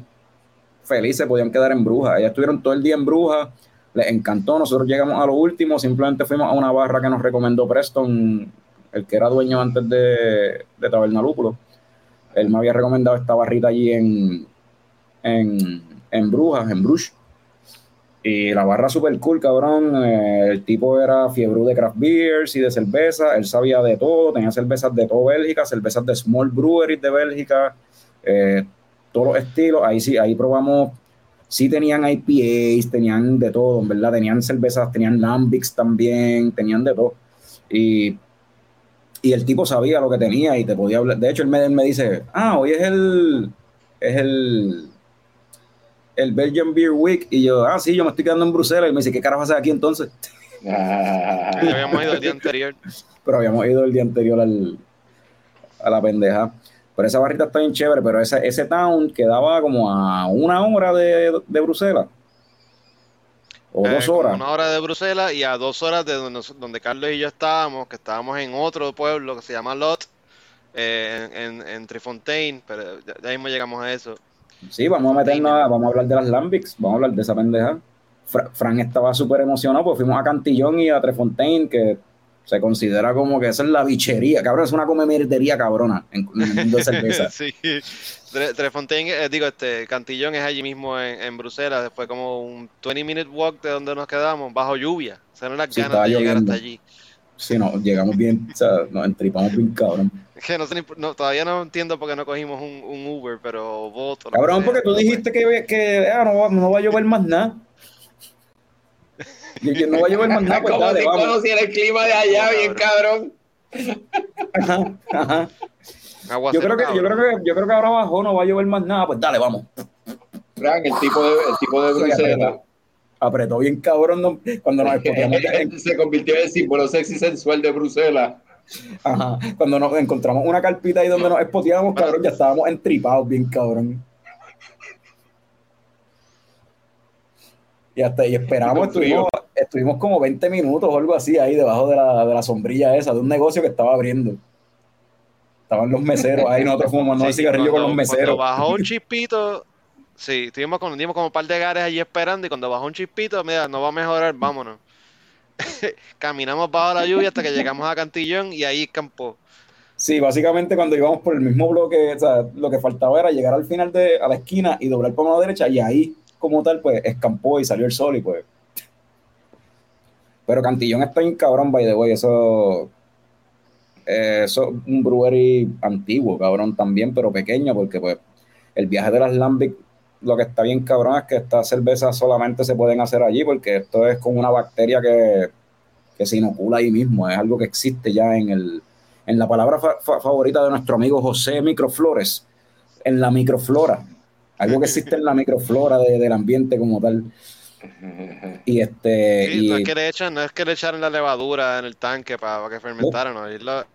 felices, podían quedar en Bruja, ellas estuvieron todo el día en Bruja, les encantó, nosotros llegamos a lo último, simplemente fuimos a una barra que nos recomendó Preston, el que era dueño antes de, de Tabernalúpulo, él me había recomendado esta barrita allí en, en, en Brujas, en Bruges, y la barra super cool, cabrón. Eh, el tipo era fiebre de craft beers y de cerveza. Él sabía de todo. Tenía cervezas de todo Bélgica, cervezas de small breweries de Bélgica. Eh, todos los estilos. Ahí sí, ahí probamos. Sí tenían IPAs, tenían de todo, verdad. Tenían cervezas, tenían lambics también, tenían de todo. Y, y el tipo sabía lo que tenía y te podía hablar. De hecho, él me, él me dice, ah, hoy es el... Es el el Belgian Beer Week y yo, ah, sí, yo me estoy quedando en Bruselas y me dice, ¿qué carajo haces aquí entonces? habíamos ido el día anterior. Pero habíamos ido el día anterior al, a la pendeja. Pero esa barrita está bien chévere, pero ese, ese town quedaba como a una hora de, de Bruselas. O eh, dos horas. Una hora de Bruselas y a dos horas de donde, donde, Carlos y yo estábamos, que estábamos en otro pueblo que se llama Lot, eh, en, en, en Trifontaine, pero ya mismo llegamos a eso. Sí, vamos a meternos, vamos a hablar de las Lambics, vamos a hablar de esa pendeja. Fran estaba súper emocionado porque fuimos a Cantillón y a Trefontaine, que se considera como que esa es la bichería, cabrón, es una comemerdería cabrona en, el mundo de cerveza. sí, Trefontaine, eh, digo, este, Cantillón es allí mismo en, Bruselas, después como un 20 minute walk de donde nos quedamos, bajo lluvia, o sea, no las ganas de llegar hasta allí. Sí, no, llegamos bien, o sea, nos entripamos bien cabrón. Que no, todavía no entiendo por qué no cogimos un, un Uber, pero voto. Cabrón, porque tú dijiste que, que ah, no, no, va a llover más nada. Y que no va a llover más nada, pues Como si conociera el clima de allá, bien cabrón. Ajá, ajá. Yo creo, que, yo, creo que, yo creo que ahora abajo no va a llover más nada, pues dale, vamos. Frank, el tipo de, el tipo de Bruselas apretó bien cabrón cuando nos Se convirtió en el símbolo sexy sensual de Bruselas. Ajá, cuando nos encontramos una carpita ahí donde nos espoteábamos, cabrón, ya estábamos entripados bien cabrón. Y hasta y esperamos, estuvimos, estuvimos como 20 minutos o algo así ahí debajo de la, de la sombrilla esa, de un negocio que estaba abriendo. Estaban los meseros ahí, nosotros fumando sí, cigarrillo con los meseros. bajó un chispito, Sí, estuvimos con, como un par de gares allí esperando y cuando bajó un chispito, mira, no va a mejorar, vámonos. Caminamos bajo la lluvia hasta que llegamos a Cantillón y ahí campó. Sí, básicamente cuando íbamos por el mismo bloque, o sea, lo que faltaba era llegar al final de a la esquina y doblar por la derecha y ahí como tal pues escampó y salió el sol y pues pero Cantillón está en cabrón, by the way, eso eh, eso es un brewery antiguo, cabrón, también, pero pequeño, porque pues el viaje de las Lambic lo que está bien cabrón es que estas cervezas solamente se pueden hacer allí porque esto es con una bacteria que, se inocula ahí mismo, es algo que existe ya en, el, en la palabra favorita de nuestro amigo José Microflores, en la microflora, algo que existe en la microflora del ambiente como tal. Y este. no, es que le echan, no es que le echaran la levadura en el tanque para, que fermentara, no. la,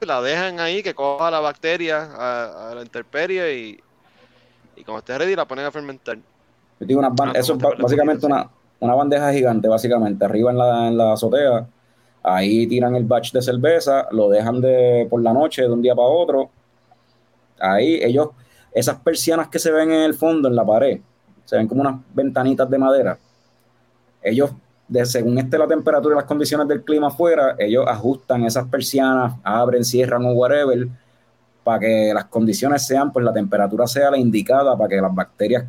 la, dejan ahí que coja la bacteria a, a la intemperie y, y cuando esté ready la ponen a fermentar. eso es básicamente una, una, bandeja gigante, básicamente, arriba en la, en la azotea. Ahí tiran el batch de cerveza, lo dejan de por la noche de un día para otro. Ahí ellos, esas persianas que se ven en el fondo, en la pared, se ven como unas ventanitas de madera. Ellos, de, según esté la temperatura y las condiciones del clima afuera, ellos ajustan esas persianas, abren, cierran o whatever, para que las condiciones sean, pues la temperatura sea la indicada, para que las bacterias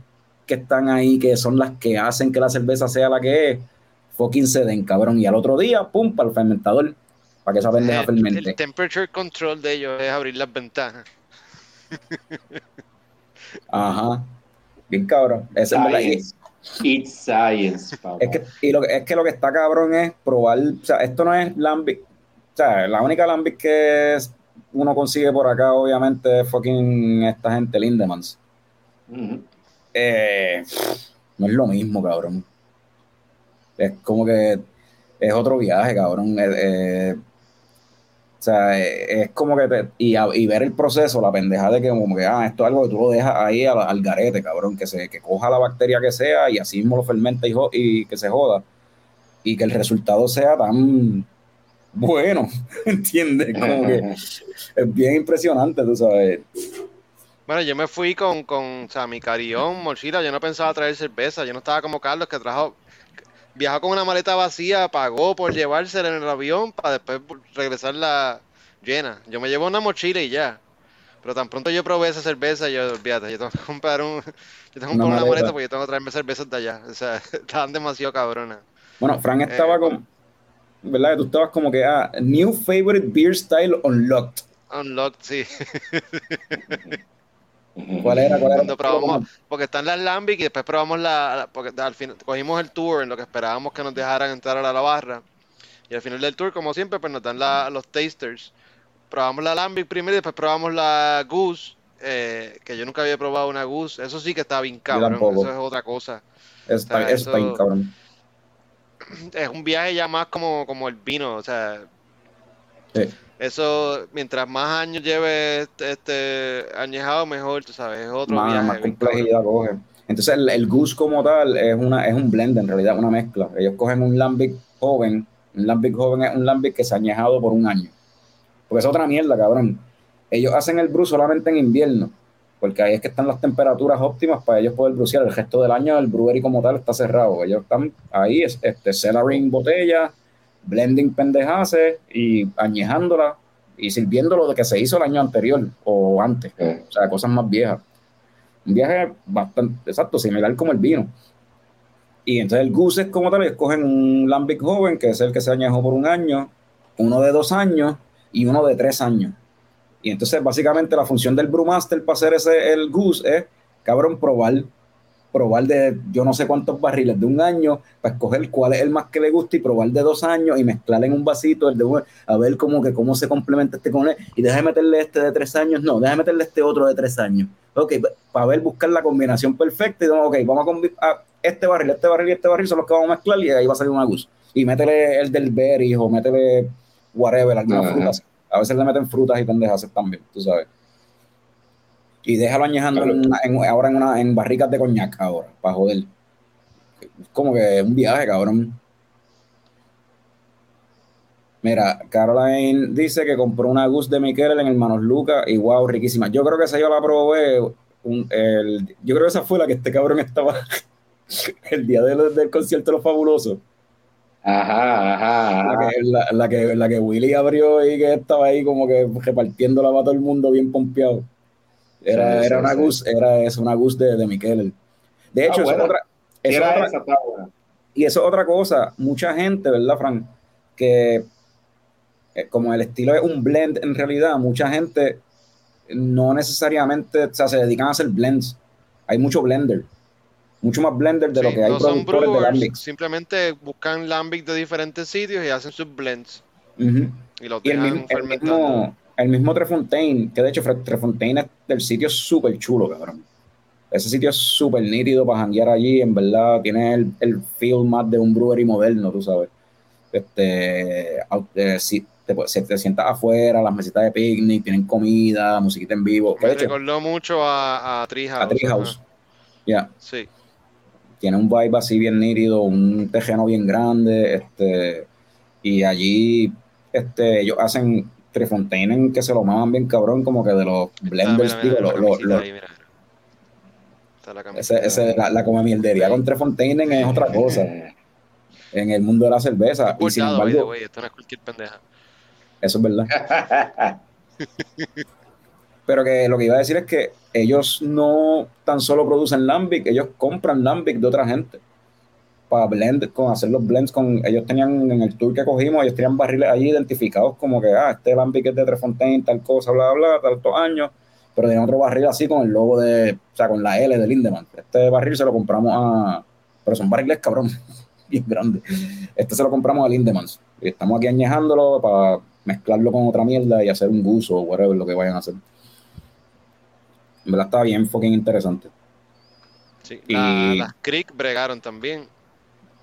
que están ahí, que son las que hacen que la cerveza sea la que es, fucking se den, cabrón. Y al otro día, pum, para el fermentador, para que esa pendeja fermente. El temperature control de ellos es abrir las ventanas. Ajá. Bien cabrón. Esa es It's science, Es que, y lo, es que lo que está cabrón es probar, o sea, esto no es Lambic, o sea, la única Lambic que es uno consigue por acá, obviamente, fucking esta gente, Lindemans. Eh, no es lo mismo, cabrón. Es como que es otro viaje, cabrón. Eh, eh, o sea, eh, es como que te, y, y, ver el proceso, la pendeja de que como que, ah, esto es algo que tú lo dejas ahí al, al garete, cabrón, que se que coja la bacteria que sea y así mismo lo fermenta y, y que se joda. Y que el resultado sea tan bueno, ¿entiendes? Como que es bien impresionante, tú sabes. Bueno, yo me fui con, con o sea, mi carión, mochila, yo no pensaba traer cerveza, yo no estaba como Carlos que trajo, viajó con una maleta vacía, pagó por llevársela en el avión para después regresarla llena. Yo me llevo una mochila y ya. Pero tan pronto yo probé esa cerveza, yo olvídate, yo tengo que comprar un, yo tengo que comprar una, maleta porque yo tengo que traerme cervezas de allá. O sea, estaban demasiado cabronas. Bueno, Frank estaba eh, con, ¿verdad? Que tú estabas como que, ah, New Favorite Beer Style Unlocked. Unlocked, sí. ¿Cuál era? ¿Cuál era? Cuando probamos, porque están las Lambic y después probamos la, porque al final cogimos el tour en lo que esperábamos que nos dejaran entrar a la barra. Y al final del tour, como siempre, pues nos dan la, los tasters. Probamos la Lambic primero y después probamos la Goose, eh, que yo nunca había probado una Goose. Eso sí que está bien cabrón, eso es otra cosa. Está, eso, está bien cabrón es un viaje ya más como, como el vino, o sea, eso, mientras más años lleve este, este, añejado, mejor, tú sabes, es otro viaje. Más complejidad coge. Entonces el, el, Goose como tal es, una, es un blend, en realidad, una mezcla. Ellos cogen un Lambic joven, un Lambic joven es un Lambic que se ha añejado por un año. Porque es otra mierda, cabrón. Ellos hacen el brew solamente en invierno porque ahí es que están las temperaturas óptimas para ellos poder bruciar. El resto del año el brewery como tal está cerrado. Ellos están ahí, este, cellaring botella, blending pendejase y añejándola y sirviéndolo de que se hizo el año anterior o antes. O sea, cosas más viejas. Un viaje bastante, exacto, similar como el vino. Y entonces el goose es como tal, escogen un lambic joven, que es el que se añejó por un año, uno de dos años y uno de tres años. Y entonces, básicamente, la función del Brewmaster para hacer ese, el Goose es, cabrón, probar, probar de yo no sé cuántos barriles de un año, para escoger cuál es el más que le gusta y probar de dos años y mezclar en un vasito el de a ver cómo, que cómo se complementa este con él. Y déjame meterle este de tres años, no, déjame meterle este otro de tres años. Ok, para ver, buscar la combinación perfecta y digo, ok, vamos a, a este barril, este barril y este barril son los que vamos a mezclar y ahí va a salir una Goose. Y métele el del berry o métele whatever, alguna fruta a veces le meten frutas y pendejas también, tú sabes. Y déjalo añejando ahora en, una, en barricas de coñac ahora, para joder. Es como que un viaje, cabrón. Mira, Caroline dice que compró una Gus de Miquel en el Manos Luca y wow, riquísima. Yo creo que esa yo la probé. el, yo creo que esa fue la que este cabrón estaba el día del, del concierto de los fabulosos. Ajá, ajá. La que, la, que, la que Willy abrió y que estaba ahí como que repartiéndola para todo el mundo bien pompeado. Era, era, una, Gus, era es una Gus de, de Miquel. De hecho, ah, otra, era esa, y eso es otra cosa. Mucha gente, ¿verdad, Frank? Que eh, como el estilo es un blend en realidad, mucha gente no necesariamente o sea, se dedican a hacer blends. Hay mucho blender mucho más blender de lo que hay no productores de Lambic. Simplemente buscan Lambic de diferentes sitios y hacen sus blends. Y los dejan el, mismo, el mismo, el mismo Trefontaine, que de hecho Trefontaine es del sitio súper chulo, cabrón. Ese sitio es súper nítido para janguear allí, en verdad, tiene el, el feel más de un brewery moderno, tú sabes. Este, eh, si te, te, sientas afuera, las mesitas de picnic, tienen comida, musiquita en vivo. Me recordó mucho a, a Treehouse. A Treehouse. Ya. Sí tiene un vibe así bien nítido, un terreno bien grande, este, y allí este, ellos hacen Trefontaine que se lo maman bien cabrón, como que de los blenders, digo, la, la, come mieldería con Trefontaine es otra cosa en el mundo de la cerveza. y sin embargo, esto no es cualquier pendeja. Eso es verdad. Pero que lo que iba a decir es que ellos no tan solo producen Lambic, ellos compran Lambic de otra gente para blend, con hacer los blends con, ellos tenían en el tour que cogimos, ellos tenían barriles allí identificados como que, ah, este Lambic es de Trefontaine, tal cosa, bla, bla, tantos años, pero tenían otro barril así con el logo de, o sea, con la L de Lindemann. Este barril se lo compramos a, pero son barriles cabrón, bien grandes. Este se lo compramos a Lindemann. Y estamos aquí añejándolo para mezclarlo con otra mierda y hacer un guso o whatever, lo que vayan a hacer. En verdad estaba bien fucking interesante. Sí, y... las Creek bregaron también.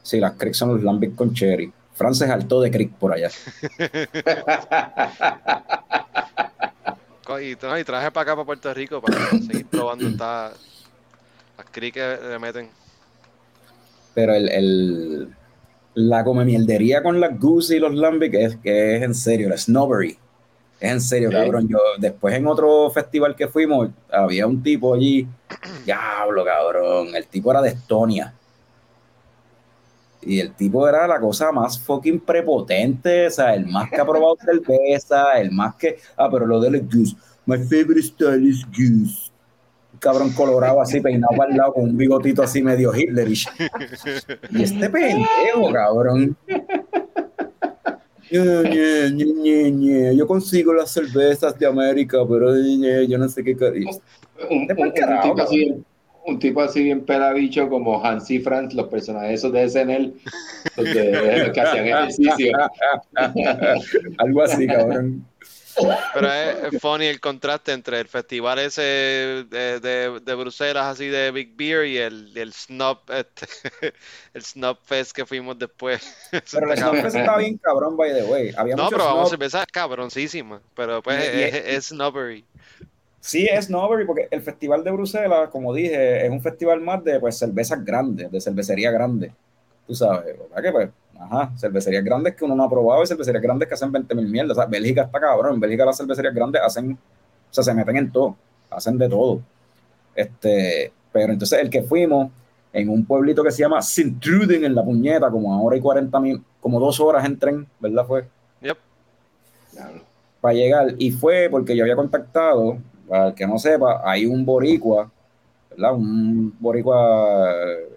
Sí, las Crick son los Lambic con Cherry. Fran se saltó de Crick por allá. Y, tra- y traje para acá, para Puerto Rico, para seguir probando esta, las crick que le meten. Pero el, el- la come mierdería con las Goose y los Lambic es que es en serio, la snobbery. Es en serio, Sí. cabrón. Yo, después en otro festival que fuimos, había un tipo allí. Diablo, cabrón. El tipo era de Estonia. Y el tipo era la cosa más fucking prepotente, o sea, el más que ha probado cerveza, el más que. Ah, pero lo de los Goose. My favorite style is Goose. Cabrón colorado así, peinado para el lado, con un bigotito así medio Hitlerish. Y este pendejo, cabrón. Yo consigo las cervezas de América, pero yo no sé qué. y- un, un- un tipo. Un tipo así bien pelabicho como Hansi Franz, los personajes esos de SNL, los, de- los que hacían ejercicio. Algo así, cabrón. Pero es, funny el contraste entre el festival ese de, de, de Bruselas, así de Big Beer, y el, el Snob, este, el Snob Fest que fuimos después. Pero el está Snobfest cabrón. estaba bien cabrón, by the way. Había No, pero vamos, snob. cerveza cabroncísima. Pero pues Y- y- es, es snobbery. Sí, es Snobbery, porque el Festival de Bruselas, como dije, es un festival más de pues, cervezas grandes, de cervecería grande. Tú sabes, ¿verdad? Que pues, ajá, cervecerías grandes que uno no ha probado y cervecerías grandes que hacen 20 mil mierdas. O sea, Bélgica está cabrón. En Bélgica las cervecerías grandes hacen, o sea, se meten en todo, hacen de todo. Este, pero entonces el que fuimos en un pueblito que se llama Sintruden en la puñeta, como a hora y 40 mil, como dos horas en tren, ¿verdad? Fue Yep. para llegar. Y fue porque yo había contactado, para el que no sepa, hay un boricua, ¿verdad? Un boricua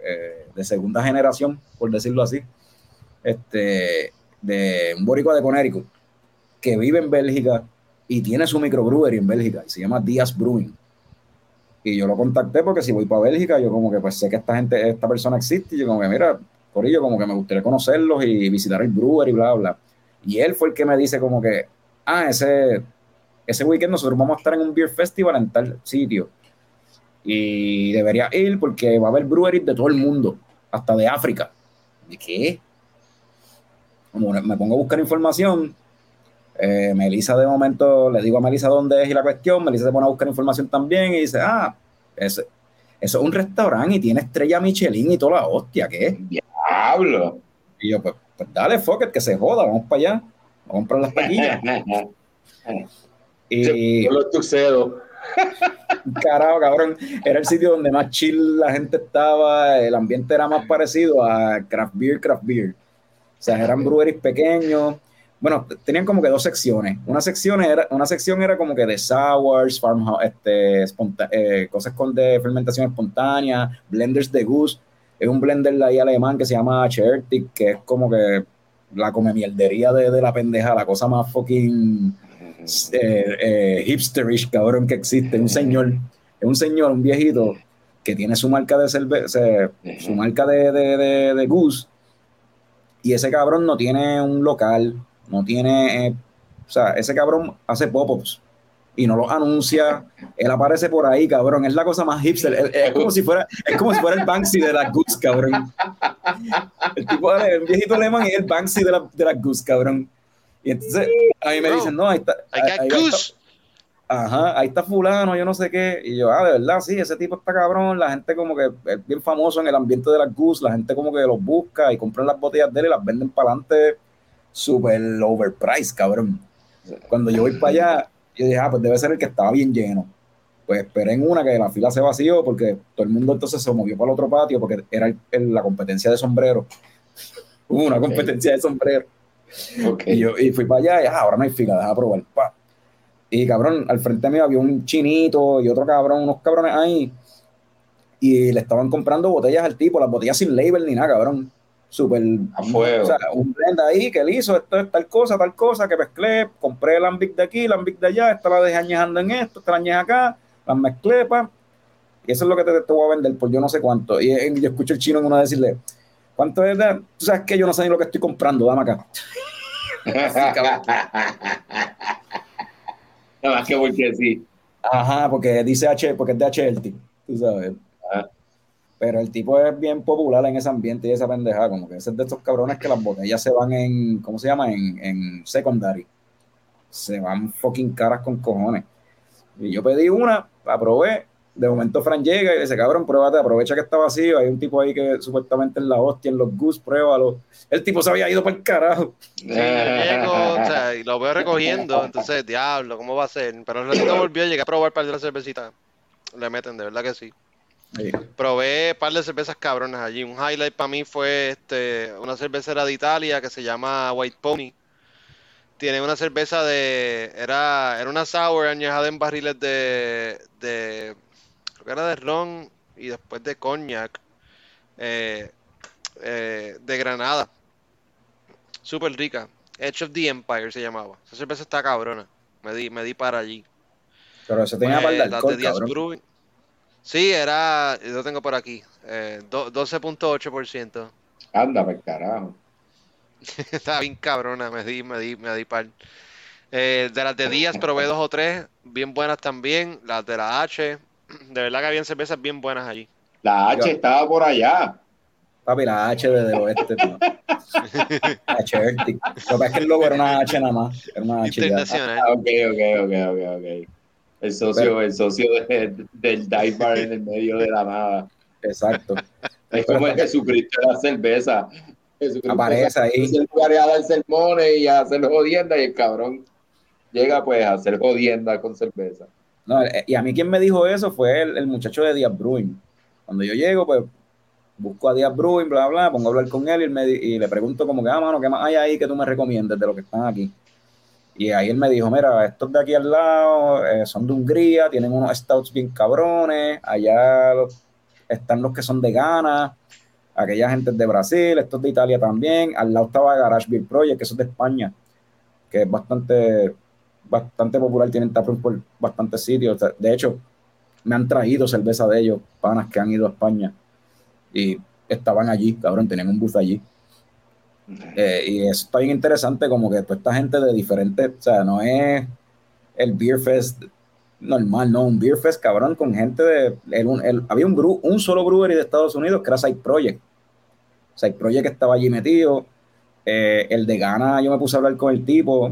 eh, de segunda generación, por decirlo así, este, de un boricua de Connecticut, que vive en Bélgica y tiene su microbrewery en Bélgica, y se llama Díaz Brewing. Y yo lo contacté porque si voy para Bélgica, yo como que pues sé que esta gente, esta persona existe, y yo como que mira, por ello como que me gustaría conocerlos y visitar el brewery, bla, bla. Y él fue el que me dice como que, ah, ese, ese weekend nosotros vamos a estar en un beer festival en tal sitio. Y debería ir porque va a haber breweries de todo el mundo, hasta de África. ¿De qué? Como me pongo a buscar información. Eh, Melissa de momento, le digo a Melissa dónde es y la cuestión, Melissa se pone a buscar información también y dice, ah, eso es un restaurante y tiene estrella Michelin y toda la hostia, ¿qué? Diablo. Y yo, pues, pues dale, fuck it, que se joda, vamos para allá, vamos a comprar las taquillas. Y Yo los tuxedos. carajo, cabrón, era el sitio donde más chill la gente estaba, el ambiente era más parecido a craft beer, craft beer. O sea, eran breweries pequeños. Bueno, tenían como que dos secciones. Una sección era, una sección era como que de sours, farmhouse, este, eh, cosas con de fermentación espontánea, blenders de goose. Es un blender de ahí alemán que se llama Chertic, que es como que la come mierdería de, de la pendeja, la cosa más fucking eh, eh, hipsterish, cabrón, que existe. Un señor, es un señor, un viejito, que tiene su marca de cerveza, su marca de, de, de, de Goose, y ese cabrón no tiene un local, no tiene, eh, o sea, ese cabrón hace pop-ups y no los anuncia, él aparece por ahí, cabrón, es la cosa más hipster, es, es como si fuera, es como si fuera el Banksy de las Goose, cabrón. El tipo, el viejito alemán y el Banksy de, la, de las Goose, cabrón. Y entonces a mí me Bro, dicen, no, ahí está. Ahí- ahí está- goose. Ajá, ahí está fulano, yo no sé qué. Y yo, ah, de verdad, sí, ese tipo está cabrón. La gente como que es bien famoso en el ambiente de las Goose. La gente como que los busca y compran las botellas de él y las venden para adelante súper overpriced, cabrón. Cuando yo voy para allá, yo dije, ah, pues debe ser el que estaba bien lleno. Pues esperé en una que la fila se vació porque todo el mundo entonces se movió para el otro patio porque era el- el- la competencia de sombrero. Hubo una competencia de sombrero. Ok. Y yo y fui para allá y ah, ahora no hay fila, deja probar. Pa. Y cabrón, al frente mío había un chinito y otro cabrón, unos cabrones ahí. Y le estaban comprando botellas al tipo, las botellas sin label ni nada, cabrón. Súper. A fuego. O sea, un blend ahí que él hizo, esto es tal cosa, tal cosa, que mezclé, compré el ambic de aquí, el ambic de allá, esta la dejé añejando en esto, esta la añeja acá, las mezclé, pa. Y eso es lo que te, te voy a vender por yo no sé cuánto. Y, eh, yo escucho el chino en uno decirle, ¿cuánto es? de- Tú sabes que yo no sé ni lo que estoy comprando, dame acá. Nada más que porque sí. Ajá, porque dice H, porque es de HLT, tú sabes. Ah. Pero el tipo es bien popular en ese ambiente y esa pendeja, como que ese es de estos cabrones que las botellas se van en, ¿cómo se llama? En, en secondary. Se van fucking caras con cojones. Y yo pedí una, la probé. De momento Fran llega y dice, cabrón, pruébate, aprovecha que está vacío. Hay un tipo ahí que supuestamente es la hostia en los Goose, pruébalo. El tipo se había ido para el carajo. Sí, llego, o sea, y lo veo recogiendo, entonces, diablo, ¿cómo va a ser? Pero el ratito volvió, llegué a probar un par de las cervecitas. Le meten, de verdad que sí. Sí. Probé un par de cervezas cabronas allí. Un highlight para mí fue este, una cervecera de Italia que se llama White Pony. Tiene una cerveza de. Era, era una sour añejada en barriles de. de creo que era de ron y después de coñac. eh, eh, de Granada. Súper rica. Edge of the Empire se llamaba. Esa cerveza está cabrona. Me di, me di para allí. Pero eso tenía Pues, las alcohol, de. Sí, era. Lo tengo por aquí. eh, do- 12.8%. Anda, pues carajo. Estaba bien cabrona, me di, me di, me di par. Eh, de las de Díaz probé dos o tres, bien buenas también. Las de la H, de verdad que habían cervezas bien buenas allí. La H estaba por allá. Papi, la H de del oeste. tío. H Arctic. Lo que pasa es que el logo era una H nada más. Era una H ya. Internacional. Ah, ok, ok, ok, ok, ok. El socio, el socio de- del dive bar en el medio de la nada. Exacto. Es como el Jesucristo de la cerveza. Jesucristo Aparece ahí. Es el lugar a dar sermones y a hacer jodienda y el cabrón llega pues a hacer jodienda con cerveza. No, eh, y a mí quien me dijo eso fue el, el muchacho de Díaz Brewing. Cuando yo llego, pues busco a Díaz Brewing, bla, bla, pongo a hablar con él y, le pregunto como que, ah, mano, ¿qué más hay ahí que tú me recomiendes de lo que están aquí? Y ahí él me dijo, mira, estos de aquí al lado eh, son de Hungría, tienen unos stouts bien cabrones, allá están los que son de Ghana, aquella gente de Brasil, estos de Italia también, al lado estaba Garage Beer Project, que es de España, que es bastante bastante popular, tienen taproom por bastantes sitios. De hecho, me han traído cerveza de ellos, panas que han ido a España y estaban allí, cabrón, tenían un bus allí. Eh, y eso está bien interesante, como que toda esta gente de diferentes, o sea, no es el Beer Fest normal, no, un Beer Fest, cabrón, con gente de. el- el- había un, brew- un solo brewery de Estados Unidos que era Side Project. Side Project estaba allí metido. Eh, el de Ghana, yo me puse a hablar con el tipo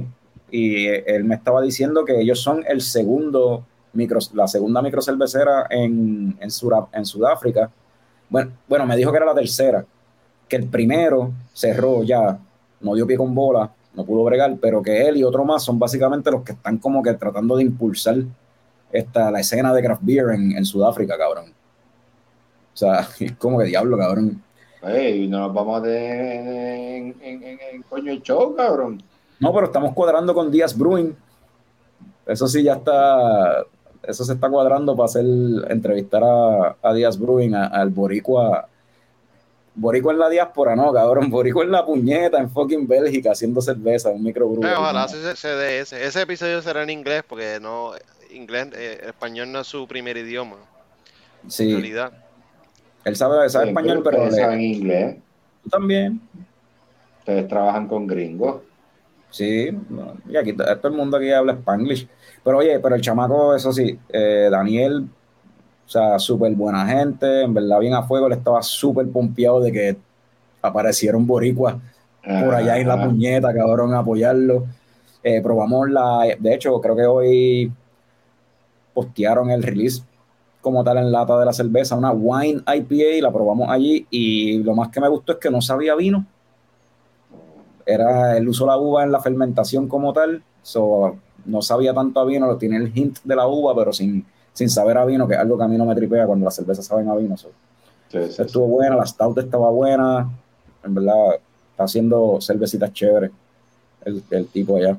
y él me estaba diciendo que ellos son el segundo micro, la segunda microcervecera en, en, Sura- en Sudáfrica. Bueno, bueno, me dijo que era la tercera, que el primero cerró ya, no dio pie con bola, no pudo bregar, pero que él y otro más son básicamente los que están como que tratando de impulsar esta, la escena de craft beer en, en Sudáfrica, cabrón. O sea, es como que diablo, cabrón. Ey, no nos vamos a tener en, en, en, en coño el show, cabrón. No, pero estamos cuadrando con Díaz Brewing. Eso sí ya está, eso se está cuadrando para hacer entrevistar a, a Díaz Brewing, a- al Boricua. Boricua en la diáspora, no, cabrón. Boricua en la puñeta, en fucking Bélgica, haciendo cerveza, un microbrewery. Eh, ojalá se, se dé ese. Ese episodio será en inglés porque no, inglés, eh, español no es su primer idioma, en Sí, realidad. él sabe, sabe español, pero ustedes le- saben inglés. tú también. Ustedes trabajan con gringos. Sí, y aquí to- todo el mundo aquí habla spanglish. Pero oye, pero el chamaco, eso sí, eh, Daniel, o sea, súper buena gente, en verdad bien a fuego, le estaba súper pompeado de que aparecieron boricuas por allá en la Ajá. puñeta, cabrón, a apoyarlo. Eh, probamos la, de hecho, creo que hoy postearon el release como tal en lata de la cerveza, una wine IPA, la probamos allí y lo más que me gustó es que no sabía vino. Era el uso de la uva en la fermentación como tal, so, no sabía tanto a vino, tiene el hint de la uva, pero sin, sin saber a vino, que es algo que a mí no me tripea cuando las cervezas saben a vino. so. Sí, sí, sí. Estuvo buena, la stout estaba buena, en verdad está haciendo cervecitas chéveres el, el tipo allá.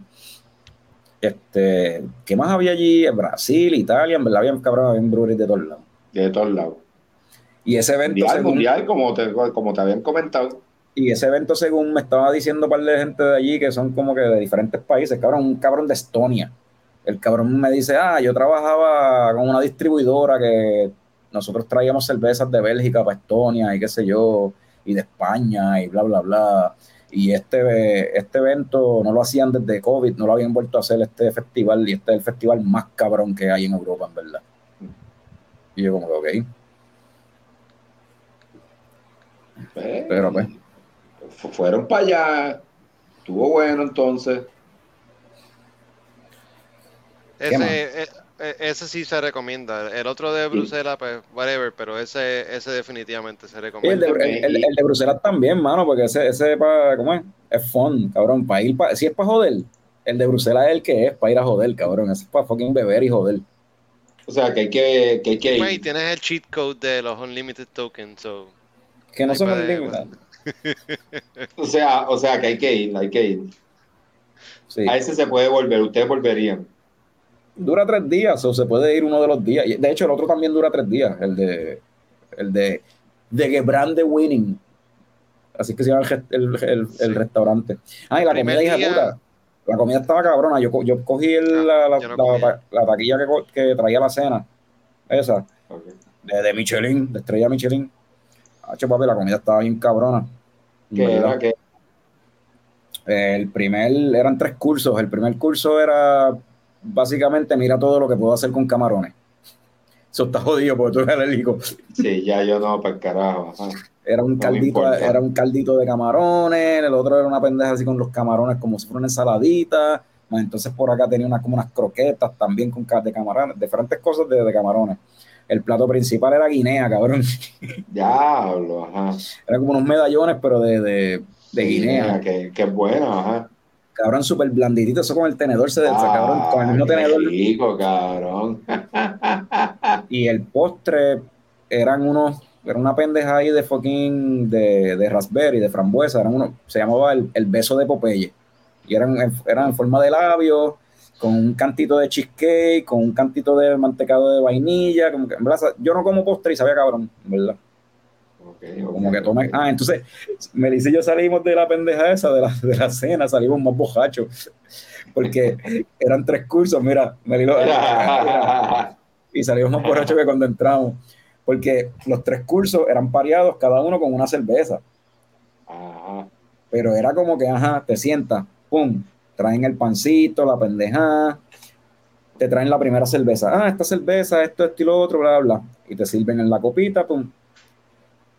Este, ¿qué más había allí? Brasil, Italia, en verdad había cabrón, había breweries de todos lados. De todos lados. Y ese evento, Mundial, según, mundial, como te, como te habían comentado. Y ese evento, según me estaba diciendo un par de gente de allí, que son como que de diferentes países, cabrón, un cabrón de Estonia. El cabrón me dice, ah, yo trabajaba con una distribuidora que nosotros traíamos cervezas de Bélgica para Estonia y qué sé yo, y de España y bla, bla, bla. Y este, este evento no lo hacían desde COVID, no lo habían vuelto a hacer este festival, y este es el festival más cabrón que hay en Europa, en verdad. Y yo como que, ok. Pues, Pero pues, fueron para allá. Estuvo bueno entonces. Ese, eh, eh, ese sí se recomienda. El otro de Bruselas, pues, whatever, pero ese, ese definitivamente se y el recomienda. de, el, el- el de Bruselas también, mano, porque ese, ese pa, ¿cómo es? Es fun, cabrón, para ir, pa, si es para joder, el de Bruselas es el que es, para ir a joder, cabrón, ese es para fucking beber y joder. O sea, que hay que, que, hay que y ir. tienes el cheat code de los unlimited tokens, so Que no son limitados. O sea, o sea, que hay que ir, hay que ir. Sí. A ese se puede volver, ustedes volverían. Dura tres días, o se puede ir uno de los días. De hecho, el otro también dura tres días, el de el de de Gebrand de Winning. Así que se llama el, restaurante. Ah, y la Primer comida, hija día- puta. La comida estaba cabrona. Yo, yo cogí el- Ah, la, la, yo no la- comí. la- la taquilla que, traía la cena. Esa, de, de Michelin, de estrella Michelin. Hacho, papi, la comida estaba bien cabrona. Que verdad. era que El primer, eran tres cursos. El primer curso era básicamente mira todo lo que puedo hacer con camarones. Eso está jodido porque tú eres alérgico. sí, ya yo no, para el carajo. ajá. Era un caldito, era un caldito de camarones, el otro era una pendeja así con los camarones como si fuera una ensaladita. Más entonces por acá tenía unas como unas croquetas también con de camarones, diferentes cosas de, de camarones. El plato principal era guinea, cabrón. Diablo, ajá. Eran como unos medallones, pero de, de, de guinea. Que, que es bueno, ajá. Cabrón, súper blanditito. Eso con el tenedor se deshace, cabrón. Con el mismo Ah, tenedor. rico, cabrón. Y el postre eran unos, era una pendeja ahí de fucking, de, de raspberry, de frambuesa, eran unos, se llamaba el, el beso de Popeye. Y eran, eran en forma de labio, con un cantito de cheesecake, con un cantito de mantecado de vainilla, como que, en verdad, yo no como postre y sabía cabrón, en ¿verdad? Ok, ok, Como que tomen, ok. ah, entonces, Melissa y yo salimos de la pendeja esa, de la, de la cena, salimos más bojachos, porque eran tres cursos, mira, Melissa, y salimos más borrachos que cuando entramos. Porque los tres cursos eran pareados, cada uno con una cerveza. Pero era como que, ajá, te sientas, pum, traen el pancito, la pendejada, te traen la primera cerveza. Ah, esta cerveza, esto, esto y lo otro, bla, bla. Y te sirven en la copita, pum.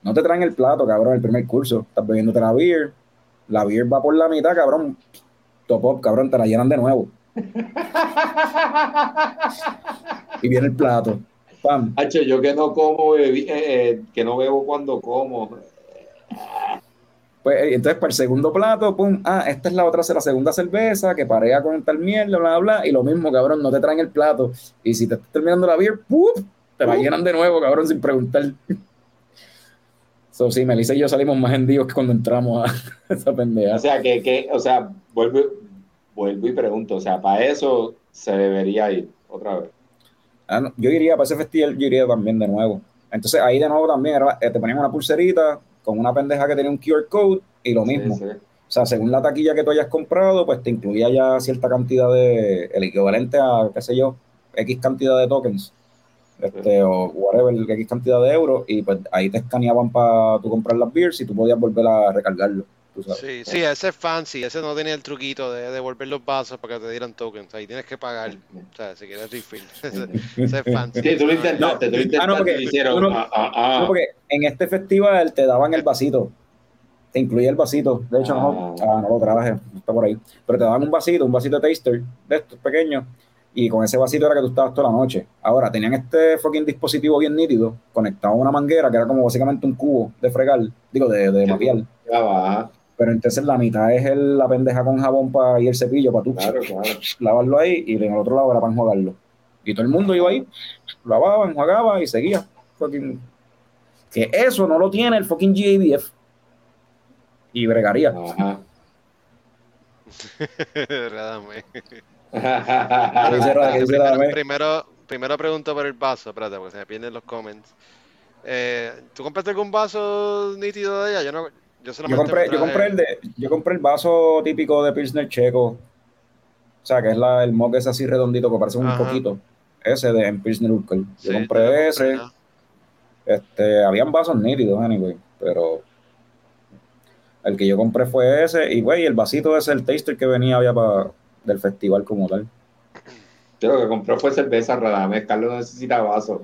No te traen el plato, cabrón, el primer curso. Estás bebiéndote la beer. La beer va por la mitad, cabrón. Top up, cabrón, te la llenan de nuevo. y viene el plato. Pam. Hacho, yo que no como, eh, eh, que no bebo cuando como. Pues eh, entonces para el segundo plato, pum, ah, esta es la otra, la segunda cerveza que parea con tal mierda, bla, bla, bla, y lo mismo, cabrón, no te traen el plato. Y si te estás terminando la beer, ¡pum! te la llenan de nuevo, cabrón, sin preguntar. So, sí, Melissa y yo salimos más hendidos que cuando entramos a esa pendeja. O sea, que, que o sea, vuelvo, vuelvo y pregunto, o sea, para eso se debería ir otra vez. Ah, no, yo iría para ese festival, yo iría también de nuevo. Entonces ahí de nuevo también era, eh, te ponían una pulserita con una pendeja que tenía un QR code y lo mismo. Sí, sí. O sea, según la taquilla que tú hayas comprado, pues te incluía ya cierta cantidad de, el equivalente a, qué sé yo, X cantidad de tokens, este, o whatever, X cantidad de euros, y pues ahí te escaneaban para tú comprar las beers y tú podías volver a recargarlo. Sí, sí, ese es fancy, ese no tenía el truquito de devolver los vasos para que te dieran tokens, ahí tienes que pagar, o sea, si quieres refill, ese, ese es fancy. Sí, tú lo intentaste, tú lo intentaste Ah, no, porque hicieron. no- ah, ah, ah. No, porque en este festival te daban el vasito, te incluía el vasito, de hecho no, Ah. ah, no lo traje, está por ahí, pero te daban un vasito, un vasito de taster, de estos pequeños, y con ese vasito era que tú estabas toda la noche. Ahora, tenían este fucking dispositivo bien nítido, conectado a una manguera, que era como básicamente un cubo de fregar, digo, de, de mapear, Ya va, pero entonces la mitad es el- la pendeja con jabón para y el cepillo para tú claro, claro. lavarlo ahí, y en el otro lado era para enjuagarlo. Y todo el mundo iba ahí, lavaba, enjuagaba y seguía. Fucking- Que eso no lo tiene el fucking GABF. Y bregaría. Ajá. Radame. ¿Qué dice Ra- qué dice primero, Radame? primero, primero pregunto por el vaso, espérate, porque se me pierden los comments. Eh, ¿Tú compraste algún vaso nítido de allá? Yo no, yo compré, yo compré el de, yo compré el vaso típico de Pilsner checo. O sea, que es la, el mug es así redondito que parece un Ajá. poquito. Ese de en Pilsner Urquell. Yo Sí, yo no compré ese. Este, habían vasos nítidos, anyway, pero el que yo compré fue ese. Y, güey, el vasito ese, el taster que venía había para del festival como tal. Yo lo que compré fue cerveza Radamés. Carlos no necesita vaso.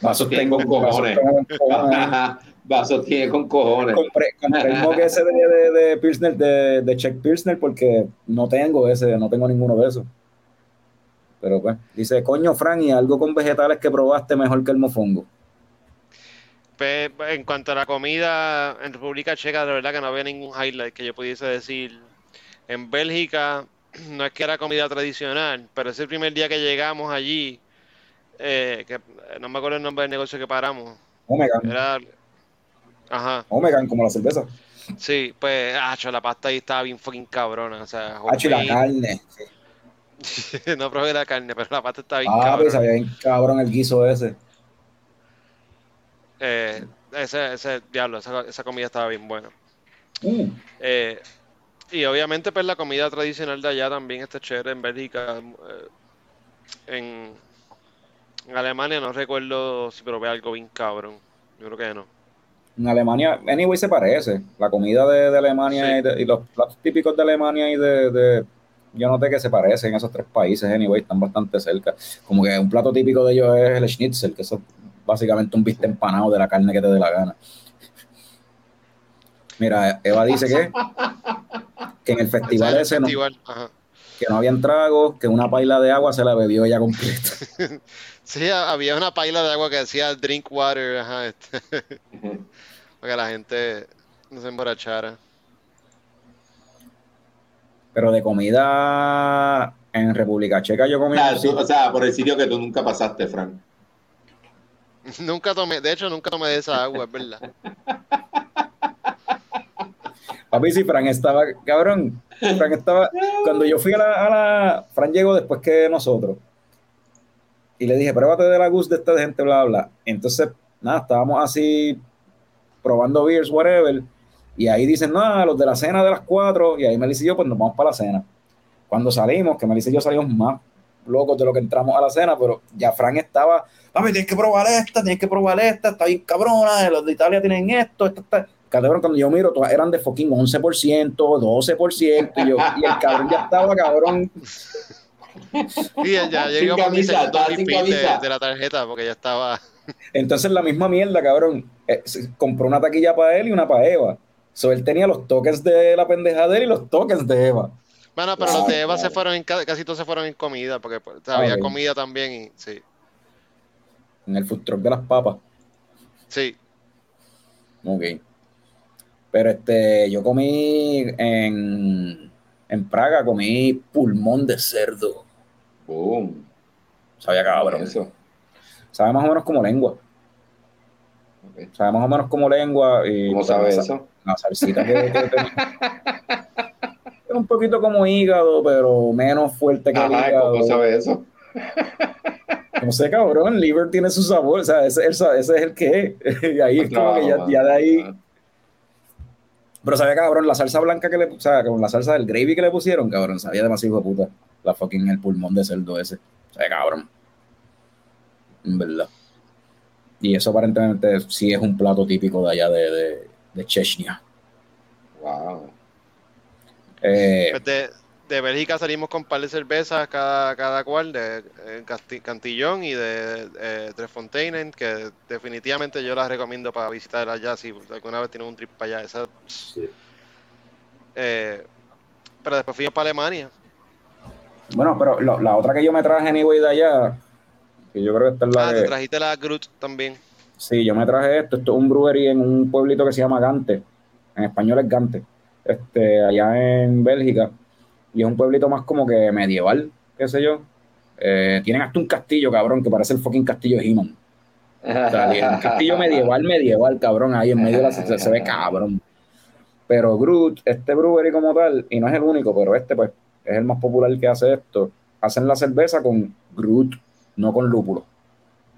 Vasos tengo cojones. Vasos tiene con cojones. Compré, compré el moque ese de, de, de Pilsner, de, de Czech Pilsner, porque no tengo ese, no tengo ninguno de esos. Pero pues, dice, coño, Fran, y algo con vegetales que probaste mejor que el mofongo. Pues, en cuanto a la comida en República Checa, de verdad que no había ningún highlight que yo pudiese decir. En Bélgica no es que era comida tradicional, pero ese primer día que llegamos allí, eh, que no me acuerdo el nombre del negocio que paramos. Omegan. Era, ajá, Omegan, como la cerveza. sí, pues, acho, la pasta ahí estaba bien fucking cabrona, o sea, Hacho, y la carne. no probé la carne, pero la pasta estaba bien Ah, cabrona. pues sabía bien cabrón el guiso ese. Eh, ese, ese, diablo, esa, esa comida estaba bien buena. Uh, Eh, y obviamente, pues la comida tradicional de allá también está chévere en Bélgica. eh, en, en Alemania no recuerdo si probé algo bien cabrón. Yo creo que no. En Alemania, anyway, se parece. La comida de, de Alemania Sí. y, de- y los platos típicos de Alemania y de, de- Yo noté que se parecen esos tres países, anyway, están bastante cerca. Como que un plato típico de ellos es el schnitzel, que eso es básicamente un bistec empanado de la carne que te dé la gana. Mira, Eva dice que, que en el festival Ese no, que no habían tragos, que una paila de agua se la bebió ella completa. Sí, ha- había una paila de agua que decía drink water, ajá, este, para que la gente no se emborrachara. Pero de comida en República Checa yo comí o sea, por el sitio que tú nunca pasaste, Frank. Nunca tomé, de hecho, nunca tomé de esa agua, es verdad. Papi, si Fran estaba, cabrón, Fran estaba, cuando yo fui a la, a la- Fran llegó después que nosotros, y le dije, pruébate de la Gus de esta gente, bla, bla. Entonces, nada, estábamos así, probando beers, whatever, y ahí dicen, no, los de la cena de las cuatro, y ahí Melissa y yo, pues nos vamos para la cena. Cuando salimos, que Melissa y yo salimos más locos de lo que entramos a la cena, pero ya Fran estaba, papi, tienes que probar esta, tienes que probar esta, está bien cabrona, los de Italia tienen esto, esto está... Cabrón, cuando yo miro, todas eran de fucking 11%, 12%, y, yo, y el cabrón ya estaba, cabrón. Y ya, ya Sin llegamos mi camisa, estaba sin repeat de, camisa. de la tarjeta porque ya estaba. Entonces, la misma mierda, cabrón. eh, compró una taquilla para él y una para Eva. So, él tenía los tokens de la pendeja de él y los tokens de Eva. Bueno, pero los de Eva se fueron en ca- casi todos se fueron en comida porque pues, o sea, había comida también y sí, En el food truck de las papas. sí. Ok. Pero este, yo comí en, en Praga, comí pulmón de cerdo. Boom. Sabía cabrón. Eso. Sabe más o menos como lengua. Ok. Sabe más o menos como lengua. Y, ¿Cómo sea, sabe la, eso? La salsita que, que tenía. Es un poquito como hígado, pero menos fuerte que el hígado. ¿cómo sabe eso? No sé, cabrón, el liver tiene su sabor, o sea, ese, es el que es. Y ahí es como que ya, ya de ahí. Pero sabía, cabrón, la salsa blanca que le o sea, con la salsa del gravy que le pusieron, cabrón, sabía demasiado de puta. La fucking el pulmón de cerdo ese. Sabía, cabrón. En verdad. Y eso aparentemente sí es un plato típico de allá de, de, de Chechnya. Wow. Eh, Pues de, de Bélgica salimos con un par de cervezas cada, cada cual, de Casti- Cantillón y de eh, Tres Fontaines, que definitivamente yo las recomiendo para visitar allá si alguna vez tienen un trip para allá. Esa- eh, pero después fuimos para Alemania. Bueno, pero la otra que yo me traje anyway de allá, que yo creo que esta es la Ah, que- te trajiste la Groot también. Sí, yo me traje esto. Esto es un brewery en un pueblito que se llama Gante. En español es Gante. Este, allá en Bélgica. Y es un pueblito más como que medieval, qué sé yo. Eh, tienen hasta un castillo, cabrón, que parece el fucking castillo de He-Man. O sea, y un castillo medieval, medieval, cabrón, ahí en medio de la se, se ve cabrón. Pero Groot, este brewery como tal, y no es el único, pero este pues es el más popular que hace esto, hacen la cerveza con Groot, no con lúpulo.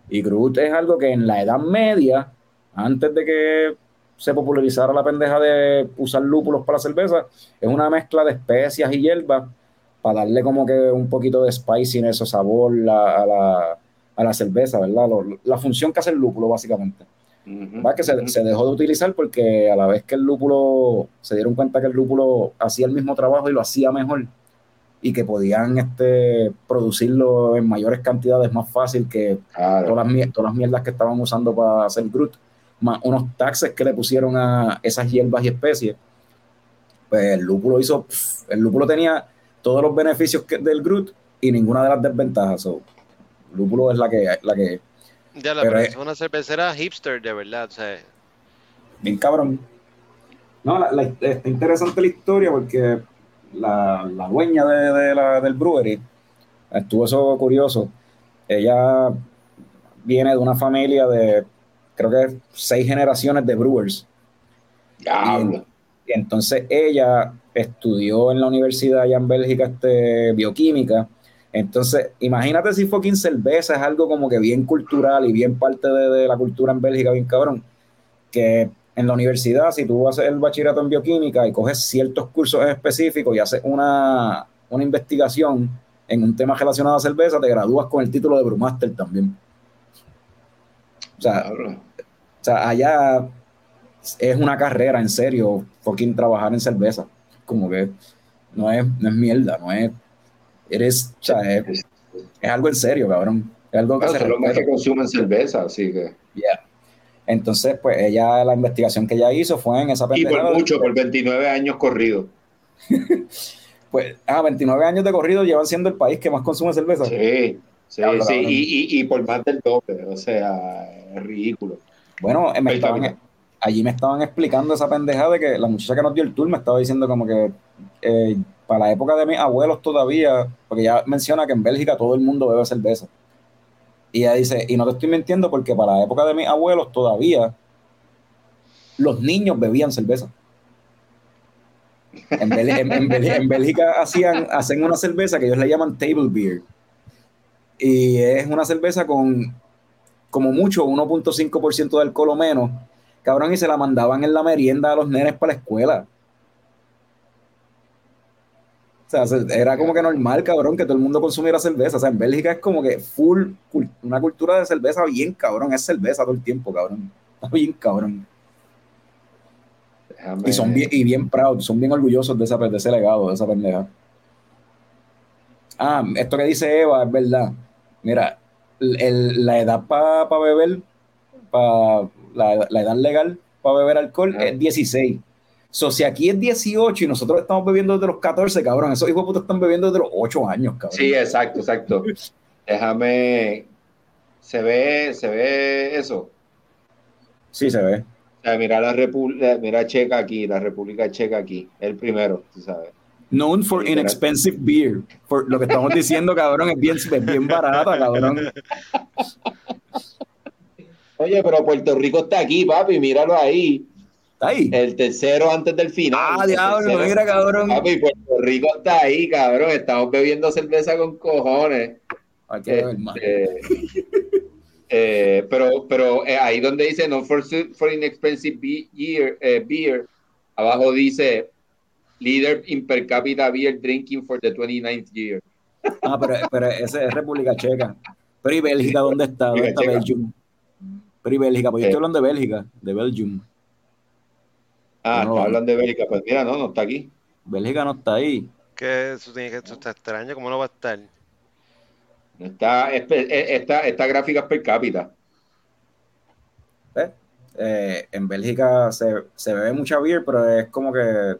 Y Groot es algo que en la Edad Media, antes de que se popularizara la pendeja de usar lúpulos para la cerveza, es una mezcla de especias y hierbas para darle como que un poquito de spiciness o sabor a, la, a la cerveza, ¿verdad? Lo- la función que hace el lúpulo, básicamente. Va, que se, se dejó de utilizar porque a la vez que el lúpulo se dieron cuenta que el lúpulo hacía el mismo trabajo y lo hacía mejor, y que podían este, producirlo en mayores cantidades más fácil que todas, las, todas las mierdas que estaban usando para hacer Groot, más unos taxes que le pusieron a esas hierbas y especies. Pues el lúpulo hizo, el lúpulo tenía todos los beneficios del Groot y ninguna de las desventajas. el lúpulo es la que, la que ya, la pero es una cervecera hipster, de verdad. O sea. Bien cabrón. No, está interesante la historia porque la, dueña de, la, del brewery estuvo eso curioso. Ella viene de una familia de, creo que seis generaciones de brewers. Y, entonces ella estudió en la universidad allá en Bélgica este, bioquímica entonces, imagínate si fucking cerveza es algo como que bien cultural y bien parte de, la cultura en Bélgica, bien cabrón. Que en la universidad, si tú haces el bachillerato en bioquímica y coges ciertos cursos específicos y haces una, investigación en un tema relacionado a cerveza, te gradúas con el título de Brewmaster también. O sea, o sea, allá es una carrera, en serio, fucking trabajar en cerveza. Como que no es, no es mierda, no es eres, o sea, es, algo en serio, cabrón. Es algo que se más que consumen cerveza, así que. Yeah. Entonces, pues ella, la investigación que ella hizo fue en esa Y por mucho, por 29 años corrido. pues, ah, 29 años de corrido llevan siendo el país que más consume cerveza. Sí, sí, sí, y, y, y, por más del doble, o sea, es ridículo. Bueno, me estaban, allí me estaban explicando esa pendeja de que la muchacha que nos dio el tour me estaba diciendo como que eh, para la época de mis abuelos todavía, porque ya menciona que en Bélgica todo el mundo bebe cerveza. Y ella dice, y no te estoy mintiendo porque para la época de mis abuelos todavía los niños bebían cerveza. En, Bélgica, hacían, hacen una cerveza que ellos le llaman table beer. Y es una cerveza con como mucho 1.5% de alcohol o menos. Cabrón, y se la mandaban en la merienda a los nenes para la escuela. O sea, era como que normal, cabrón, que todo el mundo consumiera cerveza. O sea, en Bélgica es como que full, una cultura de cerveza bien, cabrón. Es cerveza todo el tiempo, cabrón. Está bien, cabrón. Y son bien, y bien proud, son bien orgullosos de, esa, de ese legado, de esa pendeja. Ah, esto que dice Eva es verdad. Mira, la edad para beber, para la, la, edad legal para beber alcohol es 16 So, si aquí es 18 y nosotros estamos bebiendo desde los 14, cabrón, esos hijos de puta están bebiendo desde los 8 años, cabrón. Sí, exacto, exacto. Déjame. ¿Se ve, se ve eso? Sí, se ve. mira la República, mira Checa aquí, la República Checa aquí, el primero, tú sabes. Known for inexpensive beer. Por lo que estamos diciendo, cabrón, es bien, es bien barata, cabrón. Oye, pero Puerto Rico está aquí, papi, míralo ahí. Ahí. El tercero antes del final. Ah, diablo, mira, cabrón. Papi, Puerto Rico está ahí, cabrón. Estamos bebiendo cerveza con cojones. Hay que este, eh, pero pero eh, ahí donde dice no for, for inexpensive beer, eh, beer, abajo dice leader in per capita beer drinking for the 29th year. Ah, pero, pero ese es República Checa. Pero ¿y Bélgica dónde está? ¿Dónde está Belgium? Pero ¿y Bélgica? Pues yo estoy hablando de Bélgica, de Belgium. Ah, no, hablan de Bélgica, pues mira, no, no está aquí. Bélgica no está ahí. Que eso tiene que esto está extraño, ¿cómo no va a estar? Está, esta, esta gráfica es per cápita. Eh, en Bélgica se, se bebe mucha beer, pero es como que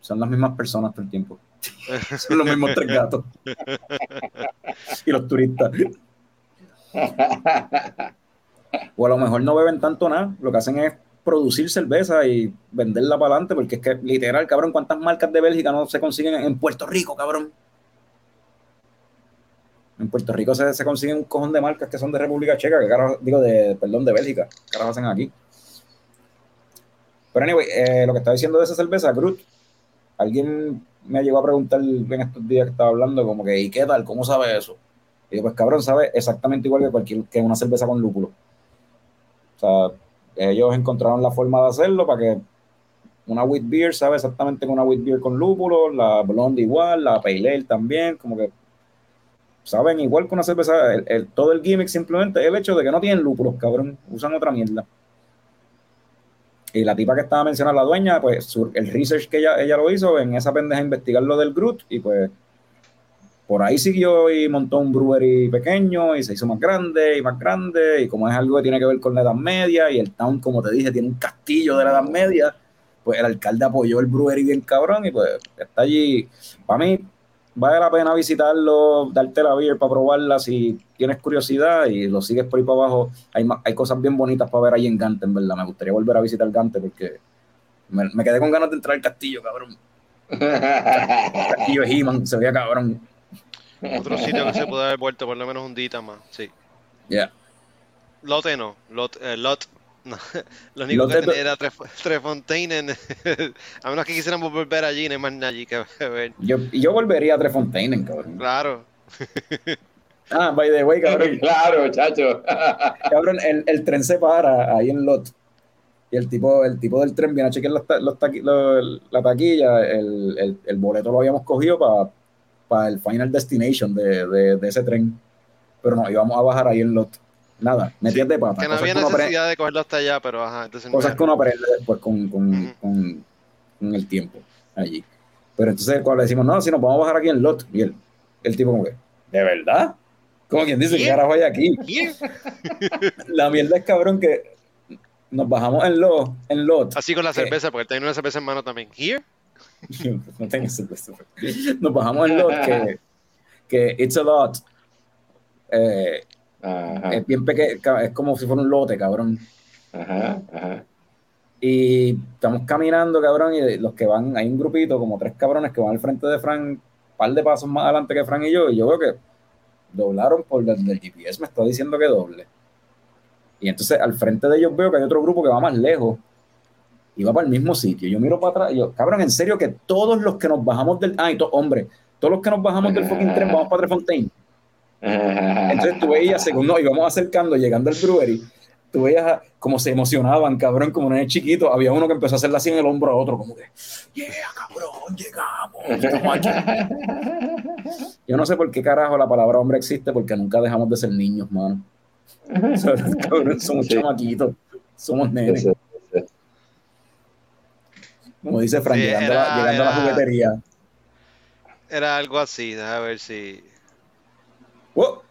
son las mismas personas todo el tiempo. son los mismos tres gatos. y los turistas. o a lo mejor no beben tanto nada, lo que hacen es producir cerveza y venderla para adelante, porque es que literal, cabrón, ¿cuántas marcas de Bélgica no se consiguen en Puerto Rico, cabrón? En Puerto Rico se, consiguen un cojón de marcas que son de República Checa, que carajo, digo, de, perdón, de Bélgica, que carajo hacen aquí. Pero anyway, eh, lo que estaba diciendo de esa cerveza, Groot, alguien me llegó a preguntar en estos días que estaba hablando, como que, ¿y qué tal? ¿Cómo sabe eso? Y yo, pues cabrón, sabe exactamente igual que cualquier que una cerveza con lúpulo. O sea, ellos encontraron la forma de hacerlo para que una wheat beer sabe exactamente con una wheat beer con lúpulo, la blonde igual, la pale ale también, como que saben igual que una cerveza, el, todo el gimmick simplemente es el hecho de que no tienen lúpulos, cabrón, usan otra mierda. Y la tipa que estaba mencionando, la dueña, pues el research que ella, ella lo hizo en esa pendeja investigar lo del Groot y pues por ahí siguió y montó un brewery pequeño y se hizo más grande y más grande y como es algo que tiene que ver con la Edad Media y el town, como te dije, tiene un castillo de la Edad Media, pues el alcalde apoyó el brewery bien cabrón y pues está allí. Para mí vale la pena visitarlo, darte la beer para probarla si tienes curiosidad y lo sigues por ahí para abajo. Hay, hay cosas bien bonitas para ver ahí en Gante, en verdad. Me gustaría volver a visitar Gante porque me, me quedé con ganas de entrar al castillo, cabrón. El castillo de He-Man, se veía cabrón. Otro sitio que se puede haber vuelto por lo menos un día más, sí. Ya. Lote no, Lot, eh, Lot no. Lo único Lote que tenía era Trefontaine. en- a menos que quisiéramos volver allí, no hay más allí que ver. Yo, yo volvería a Trefontaine, cabrón. Claro. Ah, by the way, cabrón. claro, chacho. cabrón, el, el tren se para ahí en Lot. Y el tipo, el tipo del tren viene a chequear los los taqui- lo- la taquilla. El, el- el boleto lo habíamos cogido para el final destination de, de- de ese tren. Pero no, íbamos a bajar ahí en Lot. Nada, metías de pata. Que no había que necesidad de cogerlo hasta allá, pero ajá. Entonces, cosas que uno aprende después con, con, Ujú. con- con el tiempo allí. Pero entonces cuando le decimos, no, si nos vamos a bajar aquí en Lot, y el, el tipo como que, ¿de verdad? Como quien dice, ¿qué carajo hay aquí? La mierda es cabrón que nos bajamos en Lot, en Lot. Así con la cerveza, porque tenía una cerveza en mano también. Here. no tengo cerveza. Nos bajamos en Lot que, que it's a lot. Eh, es bien pequeño, es como si fuera un lote, cabrón. ajá, ajá. Y estamos caminando, cabrón, y los que van, hay un grupito, como tres cabrones que van al frente de Frank, un par de pasos más adelante que Frank y yo, y yo veo que doblaron por el del GPS, me está diciendo que doble. Y entonces al frente de ellos veo que hay otro grupo que va más lejos va para el mismo sitio. Yo miro para atrás y yo, cabrón, en serio que todos los que nos bajamos del, ay, to- hombre, todos los que nos bajamos del fucking tren vamos para Trefontaine. Entonces tú veías, según nos íbamos acercando, llegando al brewery, tú veías como se emocionaban, cabrón, como nenes chiquitos. Había uno que empezó a hacerle así en el hombro a otro, como que, yeah, cabrón, llegamos, estamos aquí. Yo no sé por qué carajo la palabra hombre existe, porque nunca dejamos de ser niños, mano. O sea, cabrón, somos Sí. chamaquitos, somos nenes. Como dice Frank, Sí, llegando, a era- llegando a la juguetería. Era algo así, déjame ver si. ¡Oh!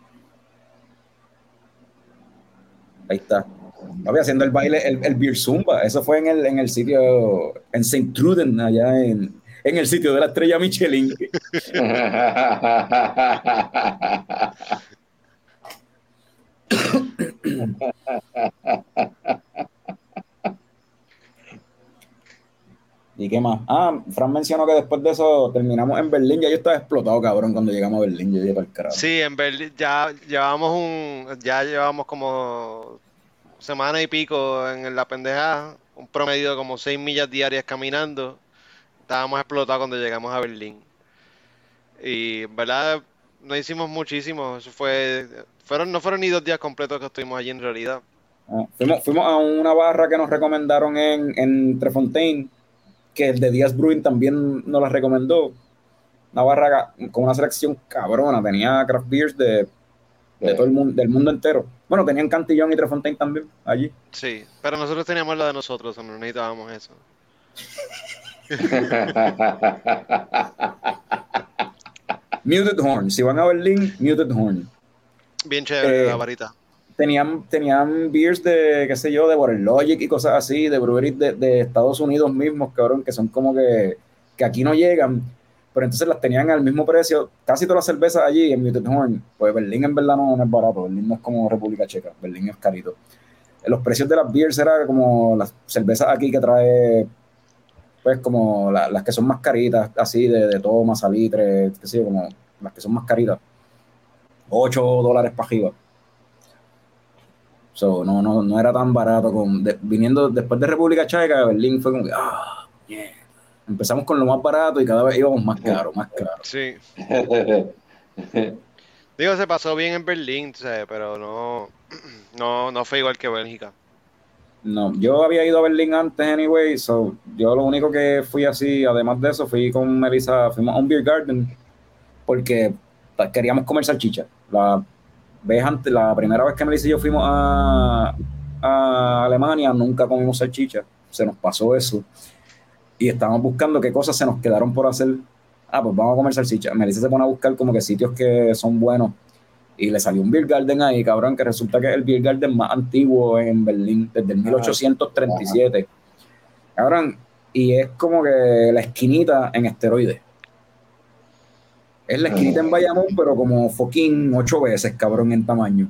Ahí está. Papi, haciendo el baile, el, el Beer Zumba. Eso fue en el, en el sitio, en St. Truden, allá en, en el sitio de la estrella Michelin. ¿Y qué más? Ah, Fran mencionó que después de eso terminamos en Berlín. Ya yo estaba explotado, cabrón, cuando llegamos a Berlín. Yo llegué para el carajo. Sí, en Berlín ya llevamos un. Ya llevamos como semana y pico en la pendejada. Un promedio de como 6 millas diarias caminando. Estábamos explotados cuando llegamos a Berlín. Y en verdad no hicimos muchísimo. Eso fue. Fueron, no fueron ni dos días completos que estuvimos allí en realidad. Ah, fuimos, fuimos a una barra que nos recomendaron en, en Trefontaine, que el de Díaz Brewing también nos la recomendó. Una barra con una selección cabrona, tenía craft beers de, de todo el mundo, del mundo entero. Bueno, tenían Cantillón y Trefontaine también allí. Sí, pero nosotros teníamos la de nosotros, no necesitábamos eso. Muted Horn, si van a Berlín, Muted Horn. Bien chévere Eh, la varita. Tenían, tenían beers de, qué sé yo, de Logic y cosas así, de breweries de, Estados Unidos mismos, cabrón, que son como que, que aquí no llegan, pero entonces las tenían al mismo precio, casi todas las cervezas allí en Muted Horn. Pues Berlín en verdad no, es barato, Berlín no es como República Checa, Berlín es carito. Los precios de las beers eran como las cervezas aquí que trae, pues como la- las que son más caritas, así de, de toma, salitre, qué sé yo, como las que son más caritas. 8 dólares para arriba. So, no, no, no era tan barato. Con, de- viniendo después de República Checa, Berlín fue como que, ah, yeah. Empezamos con lo más barato y cada vez íbamos más caro, más caro. Sí. Digo, se pasó bien en Berlín, ¿sabes? pero no, no, no fue igual que Bélgica. No, yo había ido a Berlín antes, anyway, so yo lo único que fui así, además de eso, fui con Melissa, fuimos a un beer garden porque ta- queríamos comer salchicha. La vez antes, la primera vez que Melissa y yo fuimos a, a Alemania, nunca comimos salchicha, se nos pasó eso. Y estábamos buscando qué cosas se nos quedaron por hacer ah, pues vamos a comer salchicha. Melissa se pone a buscar como que sitios que son buenos y le salió un beer garden ahí, cabrón, que resulta que es el beer garden más antiguo en Berlín, desde el 1837. Cabrón, y es como que la esquinita en esteroides. Es la esquinita en Bayamón, pero como fucking ocho veces, cabrón, en tamaño.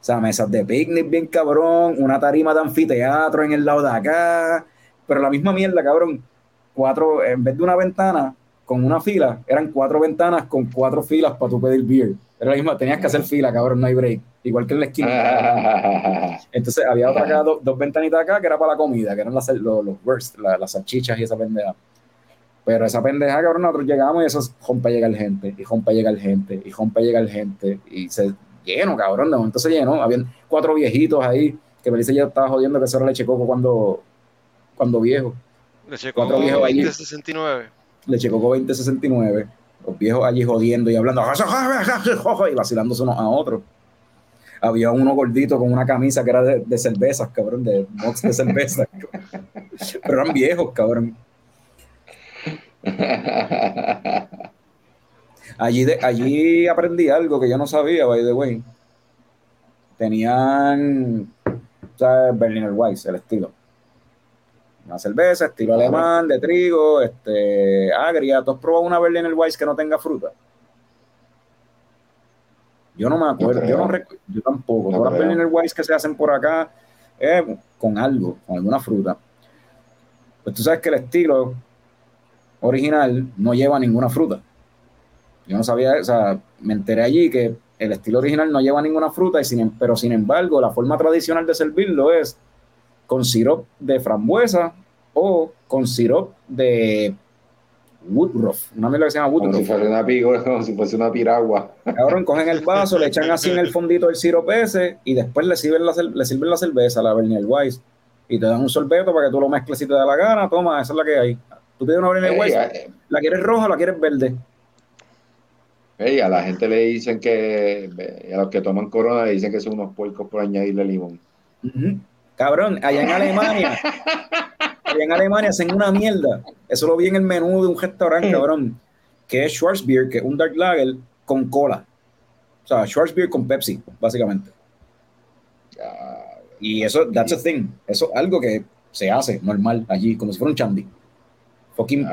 O sea, mesas de picnic bien cabrón, una tarima de anfiteatro en el lado de acá, pero la misma mierda, cabrón. Cuatro, en vez de una ventana con una fila, eran cuatro ventanas con cuatro filas para tu pedir beer. Era la misma, tenías que hacer fila, cabrón, no hay break. Igual que en la esquina. Entonces había otra acá, dos, dos ventanitas acá que era para la comida, que eran las, los, los bursts, la- las salchichas y esa pendeja. Pero esa pendeja, cabrón, nosotros llegamos y eso es rompe llegar gente, y rompe llegar gente, y rompe llegar gente, y se lleno, cabrón, de momento se llenó. Habían cuatro viejitos ahí, que Melissa ya estaba jodiendo que eso era leche coco cuando, cuando viejo. Le checó Cuatro viejos allí. 2069. Leche Coco 2069. Los viejos allí jodiendo y hablando y vacilándose unos a otros. Había uno gordito con una camisa que era de, de cervezas, cabrón, de box de cervezas. Pero eran viejos, cabrón. Allí, de, allí aprendí algo que yo no sabía, by the way. Tenían, ¿sabes? Berliner Weiss, el estilo. Una cerveza, estilo alemán, de trigo, este, agria. ¿Tú has probado una Berliner Weiss que no tenga fruta? Yo no me acuerdo, No yo, no yo tampoco. No Todas las. Berliner Weiss que se hacen por acá es con algo, con alguna fruta. Pues tú sabes que el estilo original no lleva ninguna fruta. Yo no sabía, o sea, me enteré allí que el estilo original no lleva ninguna fruta, y sin, em- pero sin embargo, la forma tradicional de servirlo es con sirop de frambuesa o con sirop de Woodruff, una mierda que se llama Como si Woodruff. fuera una pigo, como si fuese una piragua. Cabrón, cogen el vaso, le echan así en el fondito el sirope ese y después le sirven la, le sirven la cerveza, la Berliner Weiss, y te dan un sorbeto para que tú lo mezcles si te da la gana. Toma, esa es la que hay. Tú pides una Berliner Ey, Weiss, ¿la quieres roja o la quieres verde? ey, a la gente le dicen que, a los que toman corona le dicen que son unos puercos por añadirle limón. Cabrón, allá en Alemania, allá en Alemania hacen una mierda. Eso lo vi en el menú de un restaurante, cabrón, que es Schwarzbier, que es un dark lager con cola. O sea, Schwarzbier con Pepsi, básicamente. Y eso, that's a thing. Eso es algo que se hace normal allí, como si fuera un chandy. Fucking.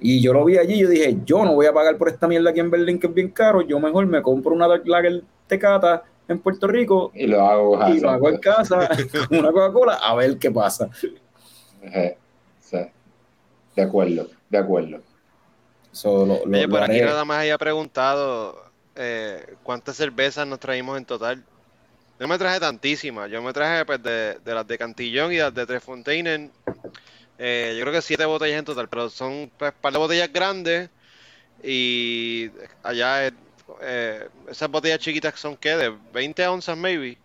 Y yo lo vi allí y yo dije, yo no voy a pagar por esta mierda aquí en Berlín, que es bien caro. Yo mejor me compro una dark lager tecata en Puerto Rico Y lo hago. y lo hago en casa con una Coca-Cola a ver qué pasa. Sí. De acuerdo, de acuerdo. So, lo, lo- Oye, lo por aquí haré. nada más había preguntado eh, cuántas cervezas nos traímos en total. Yo no me traje tantísimas. Yo me traje pues, de, de las de Cantillón y las de Tres Fontaines. Eh, yo creo que siete botellas en total, pero son pues, par de botellas grandes. Y allá eh, eh, esas botellas chiquitas son ¿qué? De 20 onzas, maybe.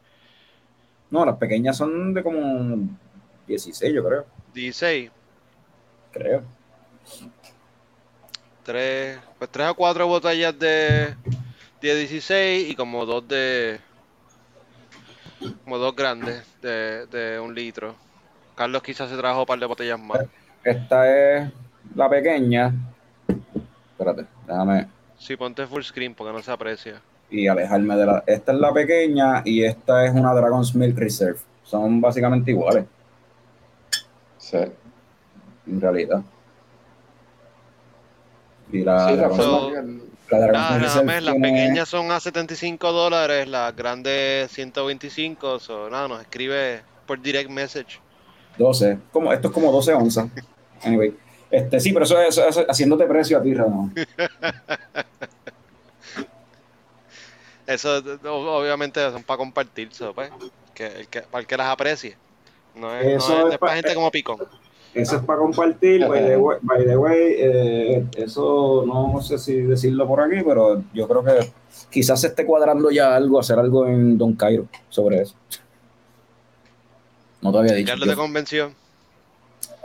No, las pequeñas son de como 16, yo creo. 16. Creo. Tres, pues tres o cuatro botellas de, de 16 y como dos de. Como dos grandes de, de un litro. Carlos quizás se trajo un par de botellas más. Esta es la pequeña. Espérate, déjame Sí, ponte full screen porque no se aprecia. y alejarme de la. Esta es la pequeña y esta es una Dragon's Milk Reserve. Son básicamente iguales, Sí. en realidad. Y la, Sí, Dragon's- So- la Dragon's Nada, Milk nada Reserve las tiene- pequeñas son a 75 dólares, las grandes 125. So, nada, nos escribe por direct message. 12. Como, esto es como 12 onzas. Anyway. Este, sí, pero eso es, eso es haciéndote precio a ti, Ramón. Eso obviamente son para compartir, pues, que, el que, para el que las aprecie. No es, Eso no es- no es es para pa- gente como Picón. Eso es para compartir. By the way, by the way, eh, eso no sé si decirlo por aquí, pero yo creo que quizás se esté cuadrando ya algo, hacer algo en Don Cairo sobre eso. No te había dicho. Carlos te convenció.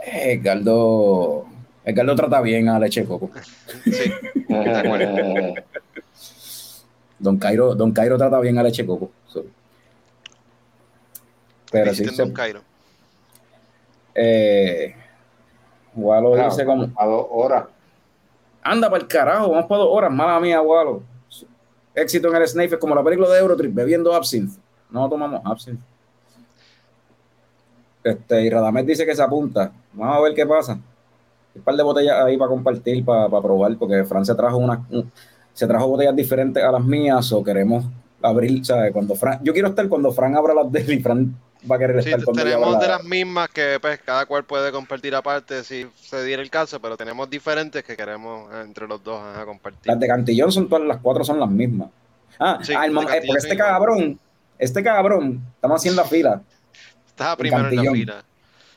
Eh, Edgardo, Edgardo trata bien a Leche Coco. Sí. Don Cairo, Don Cairo trata bien a Leche Coco. so. Pero sí, Don Cairo. eh, Walo dice como, A dos horas. Anda para el carajo, vamos para dos horas, mala mía, Walo. Éxito en el Snape, como la película de Eurotrip, bebiendo absinthe. No tomamos absinthe. Este, y Radamés dice que se apunta. Vamos a ver qué pasa. Un par de botellas ahí para compartir, para, para probar, porque Fran se trajo una, un- se trajo botellas diferentes a las mías, o queremos abrir, ¿sabes? Cuando Fran, yo quiero estar cuando Fran abra las de él y Fran va a querer Sí, estar yo tenemos de la- las mismas que pues, cada cual puede compartir aparte si se diera el caso, pero tenemos diferentes que queremos entre los dos ajá, compartir. Las de Cantillón son todas las cuatro son las mismas. Ah, Sí, ah, el eh, porque este cabrón, este cabrón, estamos haciendo la fila, Estás primero en la Cantillón. fila.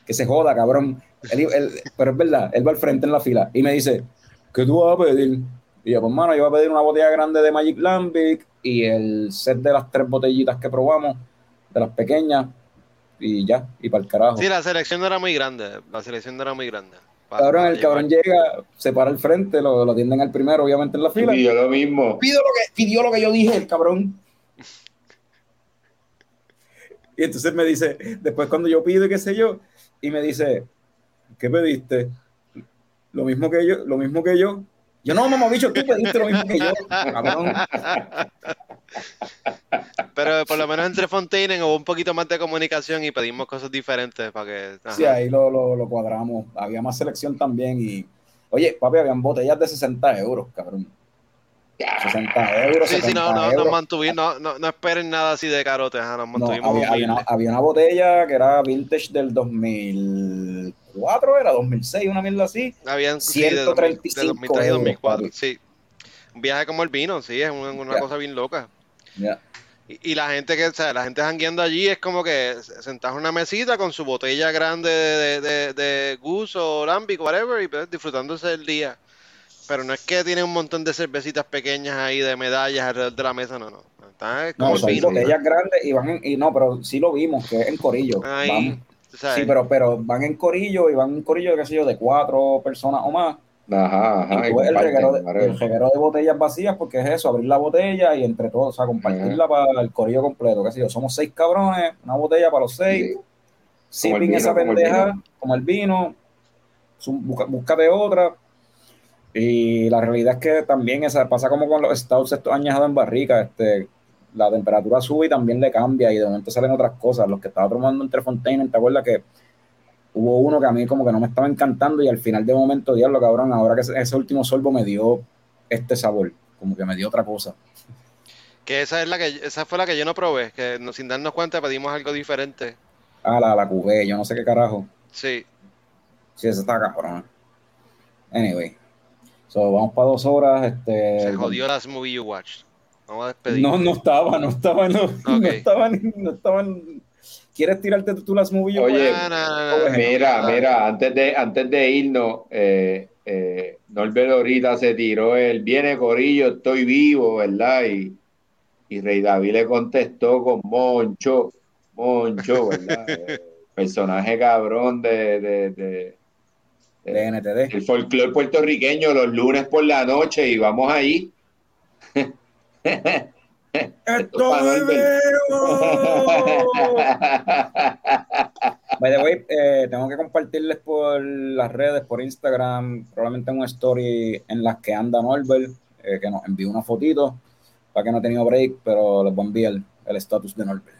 que se joda, cabrón. Él- él- pero es verdad, él va al frente en la fila y me dice, ¿qué tú vas a pedir? Y yo, pues, mano, yo voy a pedir una botella grande de Magic Lambic y el set de las tres botellitas que probamos, de las pequeñas, y ya, y para el carajo. Sí, la selección no era muy grande. La selección no era muy grande. Cabrón, para el cabrón llega, se para al frente, lo, lo atienden al primero, obviamente en la fila. Y yo lo mismo. pidió lo que, pidió lo que yo dije, el cabrón. Y entonces me dice, después cuando yo pido qué sé yo, y me dice, ¿qué pediste? Lo mismo que yo, lo mismo que yo. Yo no, mamá, bicho, tú pediste lo mismo que yo, cabrón. Pero por lo menos entre Fontaine hubo un poquito más de comunicación y pedimos cosas diferentes para que. ajá. Sí, ahí lo, lo, lo cuadramos. Había más selección también y, oye, papi, habían botellas de 60 euros, cabrón. 60 euros, Sí, sí, 70 no, no, euros. nos mantuvimos, no, no, no esperen nada así de carote, ajá, nos No, mantuvimos había, había una, había una botella que era vintage del 2004, era 2006, una mierda así. Habían sí, de, 135 de 2003 y 2004, euros, sí. Un viaje como el vino, sí, es una, una Ya. cosa bien loca. Ya. Y, y la gente que, o sea, la gente jangueando allí es como que sentados en una mesita con su botella grande de, de, de, de Goose o Lambic, whatever, y pues, disfrutándose del día. Pero no es que tiene un montón de cervecitas pequeñas ahí de medallas alrededor de la mesa, no, no. Está como No, son vino. botellas grandes y van en, y no, pero sí lo vimos, que es en corillo. Ahí, sí, pero, pero van en corillo y van en corillo, qué sé yo, de cuatro personas o más. Ajá, ajá. y tú ves el reguero, de, el reguero de botellas vacías, porque es eso, abrir la botella y entre todos, o sea, compartirla para el corillo completo, qué sé yo. Somos seis cabrones, una botella para los seis. Sí. Como el Sipping vino, esa como el pendeja, vino. como el vino, su- busca- búscate otra. Y la realidad es que también esa, pasa como con los stouts estos añejados en barrica, este, la temperatura sube y también le cambia y de momento salen otras cosas. Los que estaba tomando entre Fontaine, ¿te acuerdas que hubo uno que a mí como que no me estaba encantando y al final de momento, diablo cabrón, ahora que ese, ese último sorbo me dio este sabor, como que me dio otra cosa. Que esa es la que esa fue la que yo no probé, que no- sin darnos cuenta pedimos algo diferente. Ah, la, la cubé, yo no sé qué carajo. Sí. Sí, esa está cabrón. Anyway. So, vamos para dos horas. Este, Se jodió las movie you watched. Vamos a despedir. No, no estaba, no estaba, no, no Ok. estaban, no estaban. ¿Quieres tirarte tú las movies? Oye, No, no, no, no, no. Mira, mira, antes de, antes de irnos, eh, eh, Norbert ahorita se tiró el viene Corillo, estoy vivo, ¿verdad? Y, y Rey David le contestó con Moncho, Moncho, ¿verdad? Eh, personaje cabrón de, de, de- de- de NTD. el folclore puertorriqueño los lunes por la noche y vamos ahí. ¡Estoy By the way, eh, tengo que compartirles por las redes, por Instagram, probablemente en una story en las que anda Norbert, eh, que nos envió una fotito, para que no he tenido break, pero les voy a enviar el estatus de Norbert.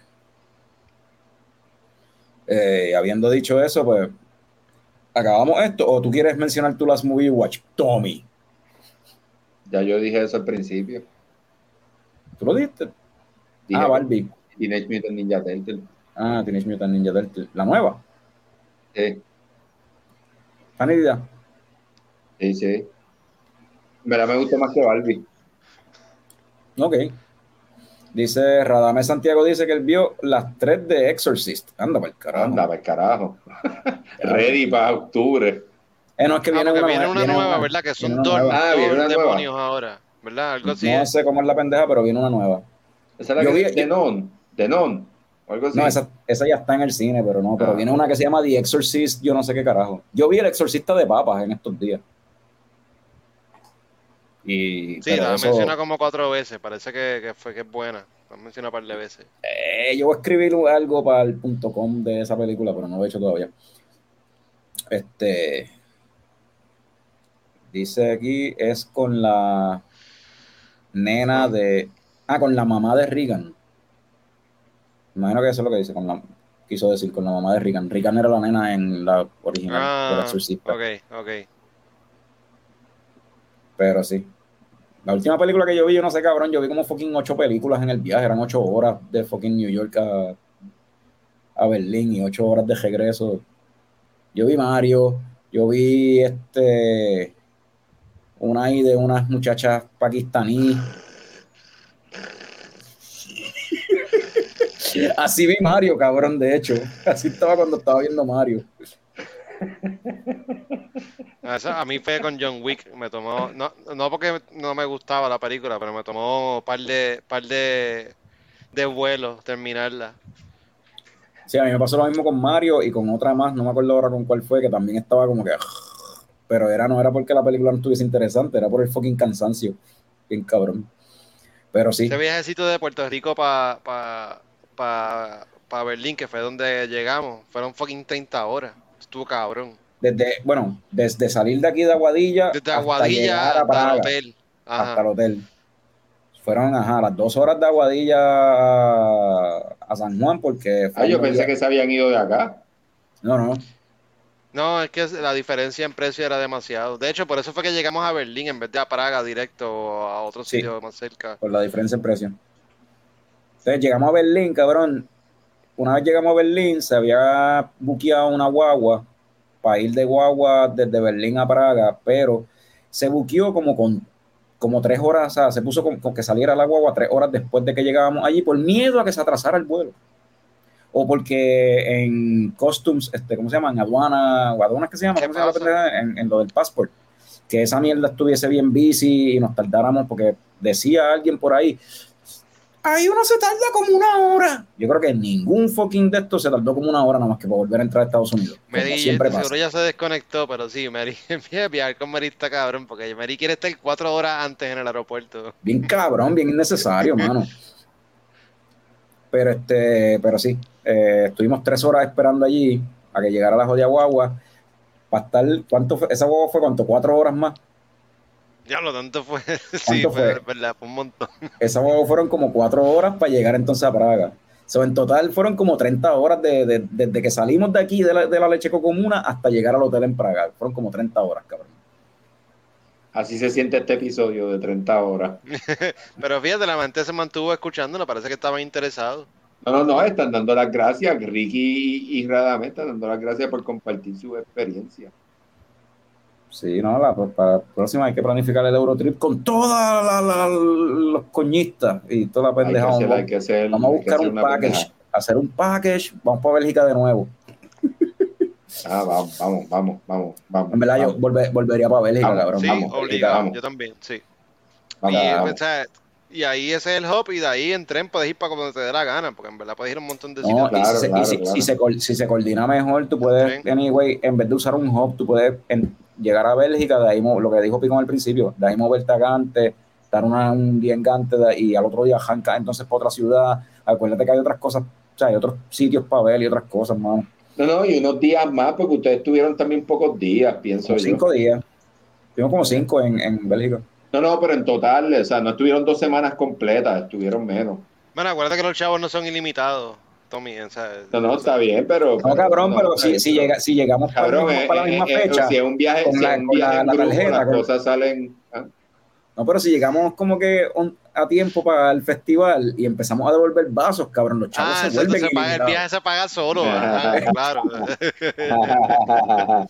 Eh, habiendo dicho eso, pues, ¿acabamos esto o tú quieres mencionar tú las movie watch? Tommy, Ya yo dije eso al principio. ¿tú lo dijiste? Dije ah, Barbie. Teenage Mutant Ninja Turtle. Ah, Teenage Mutant Ninja Turtle. La nueva. Sí, ¿Está sí, sí. En verdad me gusta más que Barbie. Ok. Dice Radamés Santiago dice que él vio las tres de Exorcist. Anda para el carajo. Anda, para el carajo. Ready para octubre. Eh, no es que Ah, viene una, viene una viene nueva, una- ¿verdad? Que son una dos, nueva. Ah, viene dos una nueva. demonios ahora, ¿verdad? Algo así. No es. sé cómo es la pendeja, pero viene una nueva. Esa es la Yo que vi- es de Non. De Non. O algo así. No, esa, esa ya está en el cine, pero no. Pero Ah. viene una que se llama The Exorcist, yo no sé qué carajo. Yo vi El Exorcista de Papas en estos días. Y, Sí, la eso- menciona como cuatro veces. Parece que, que fue que es buena. La menciona un par de veces. Eh, yo voy a escribir algo para el punto com de esa película, pero no lo he hecho todavía. Este. Dice aquí, es con la nena de. Ah, con la mamá de Reagan. Imagino que eso es lo que dice, con la, quiso decir con la mamá de Reagan. Reagan era la nena en la original del Ah, Exorcista. ok, ok. Pero sí. La última película que yo vi, yo no sé, cabrón, yo vi como fucking ocho películas en el viaje, eran ocho horas de fucking New York a, a Berlín y ocho horas de regreso. Yo vi Mario, yo vi este una ahí de unas muchachas pakistaníes. Así vi Mario, cabrón, de hecho. Así estaba cuando estaba viendo Mario. A mí fue con John Wick, me tomó, no, no porque no me gustaba la película, pero me tomó un par de, par de, de vuelos terminarla. Sí, a mí me pasó lo mismo con Mario y con otra más, no me acuerdo ahora con cuál fue, que también estaba como que. Pero era, no era porque la película no estuviese interesante, era por el fucking cansancio. Bien cabrón. Pero sí, Ese viajecito de Puerto Rico para pa, pa, pa Berlín, que fue donde llegamos, fueron fucking 30 horas. Estuvo cabrón. desde, bueno, desde salir de aquí de Aguadilla, Desde hasta Aguadilla llegar a hasta el Praga, hotel. hasta el Ajá. hotel. Fueron, ajá, las dos horas de Aguadilla a, San Juan, porque. fue Ah, yo pensé día- que se habían ido de acá. No, no. No, es que la diferencia en precio era demasiado. De hecho, por eso fue que llegamos a Berlín en vez de a Praga directo o a otro Sí. sitio más cerca. por la diferencia en precio. Entonces llegamos a Berlín, cabrón. Una vez llegamos a Berlín, se había buqueado una guagua para ir de guagua desde Berlín a Praga, pero se buqueó como con como tres horas, o sea, se puso con, con que saliera la guagua tres horas después de que llegábamos allí por miedo a que se atrasara el vuelo. O porque en customs, este, ¿cómo se llama? En aduana, o aduanas que se llama, ¿Qué ¿cómo se llama la? En, en lo del passport. Que esa mierda estuviese bien busy y nos tardáramos, porque decía alguien por ahí, ahí uno se tarda como una hora. Yo creo que ningún fucking de estos se tardó como una hora nada más que para volver a entrar a Estados Unidos. Como Mary, siempre seguro pasa. ya se desconectó, pero sí, Mary, viajar con Mary está cabrón, porque Mary quiere estar cuatro horas antes en el aeropuerto. Bien cabrón, bien innecesario, mano. Pero este, pero sí, eh, estuvimos tres horas esperando allí a que llegara la jodida guagua. Para estar, ¿cuánto fue? Esa guagua fue cuánto, cuatro horas más. Ya lo tanto fue, sí, ¿Cuánto fue, fue? verdad, fue un montón. Esa guagua fueron como cuatro horas para llegar entonces a Praga. So, en total fueron como 30 horas de- de- desde que salimos de aquí de la, de la leche comuna hasta llegar al hotel en Praga. Fueron como 30 horas, cabrón. Así se siente este episodio de 30 horas. Pero fíjate, la mente se mantuvo escuchándolo, parece que estaba interesado. No, no, no, están dando las gracias. Ricky y Radame están dando las gracias por compartir su experiencia. Sí, no, la, para la próxima hay que planificar el Eurotrip con todos los coñistas y toda la Hay que pendejada. hacer, Vamos, hay que hacer, vamos a buscar hacer un package, pendeja. hacer un package, vamos para Bélgica de nuevo. Ah, vamos, vamos, vamos, vamos, vamos. En verdad, yo volver- volvería para Bélgica, Vamos, cabrón. Sí, vamos, obligado, vamos. yo también, sí. vamos, y, vamos. o sea, y ahí ese es el hop y de ahí en tren puedes ir para donde te dé la gana, porque en verdad puedes ir a un montón de No, sitios. y Claro, si, se, y claro, si- claro. si se, co- si se coordina mejor, tú puedes, anyway, en vez de usar un hub, tú puedes en- llegar a Bélgica, de ahí, lo que dijo Picón al principio, de ahí moverte a Gante, estar una- un día en Gante de- y al otro día arrancar entonces para otra ciudad. Acuérdate que hay otras cosas, o sea, hay otros sitios para ver y otras cosas, mano. No, no, y unos días más, porque ustedes tuvieron también pocos días, pienso Como yo. cinco días. Tuvimos como cinco en, en Bélgica. No, no, pero en total, o sea, no estuvieron dos semanas completas, estuvieron menos. Bueno, acuérdate que los chavos no son ilimitados, Tommy, o sea, No, no, está bien, pero. No, cabrón, no, pero está si, si, llega, si llegamos para, Cabrón, la misma- para la eh, misma eh, eh, fecha, si es un viaje, con si la- es un con viaje la- en la grupo, tarjeta, las con- cosas salen. ah, no, pero si llegamos como que on- a tiempo para el festival y empezamos a devolver vasos, cabrón, los chavos Ah, se vuelven se paga, el viaje se paga solo, ajá, claro.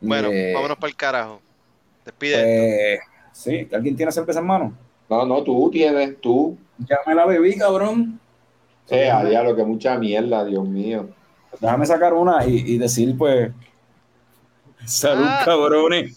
Bueno, Eh, vámonos para el carajo. Despide. Pues, sí, ¿alguien tiene cerveza en mano? No, no, tú tienes, tú. Ya me la bebí, cabrón. Eh, a diablo, que mucha mierda, Dios mío. Déjame sacar una y, y decir, pues. Salud, Ah. cabrones.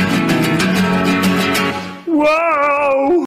Whoa!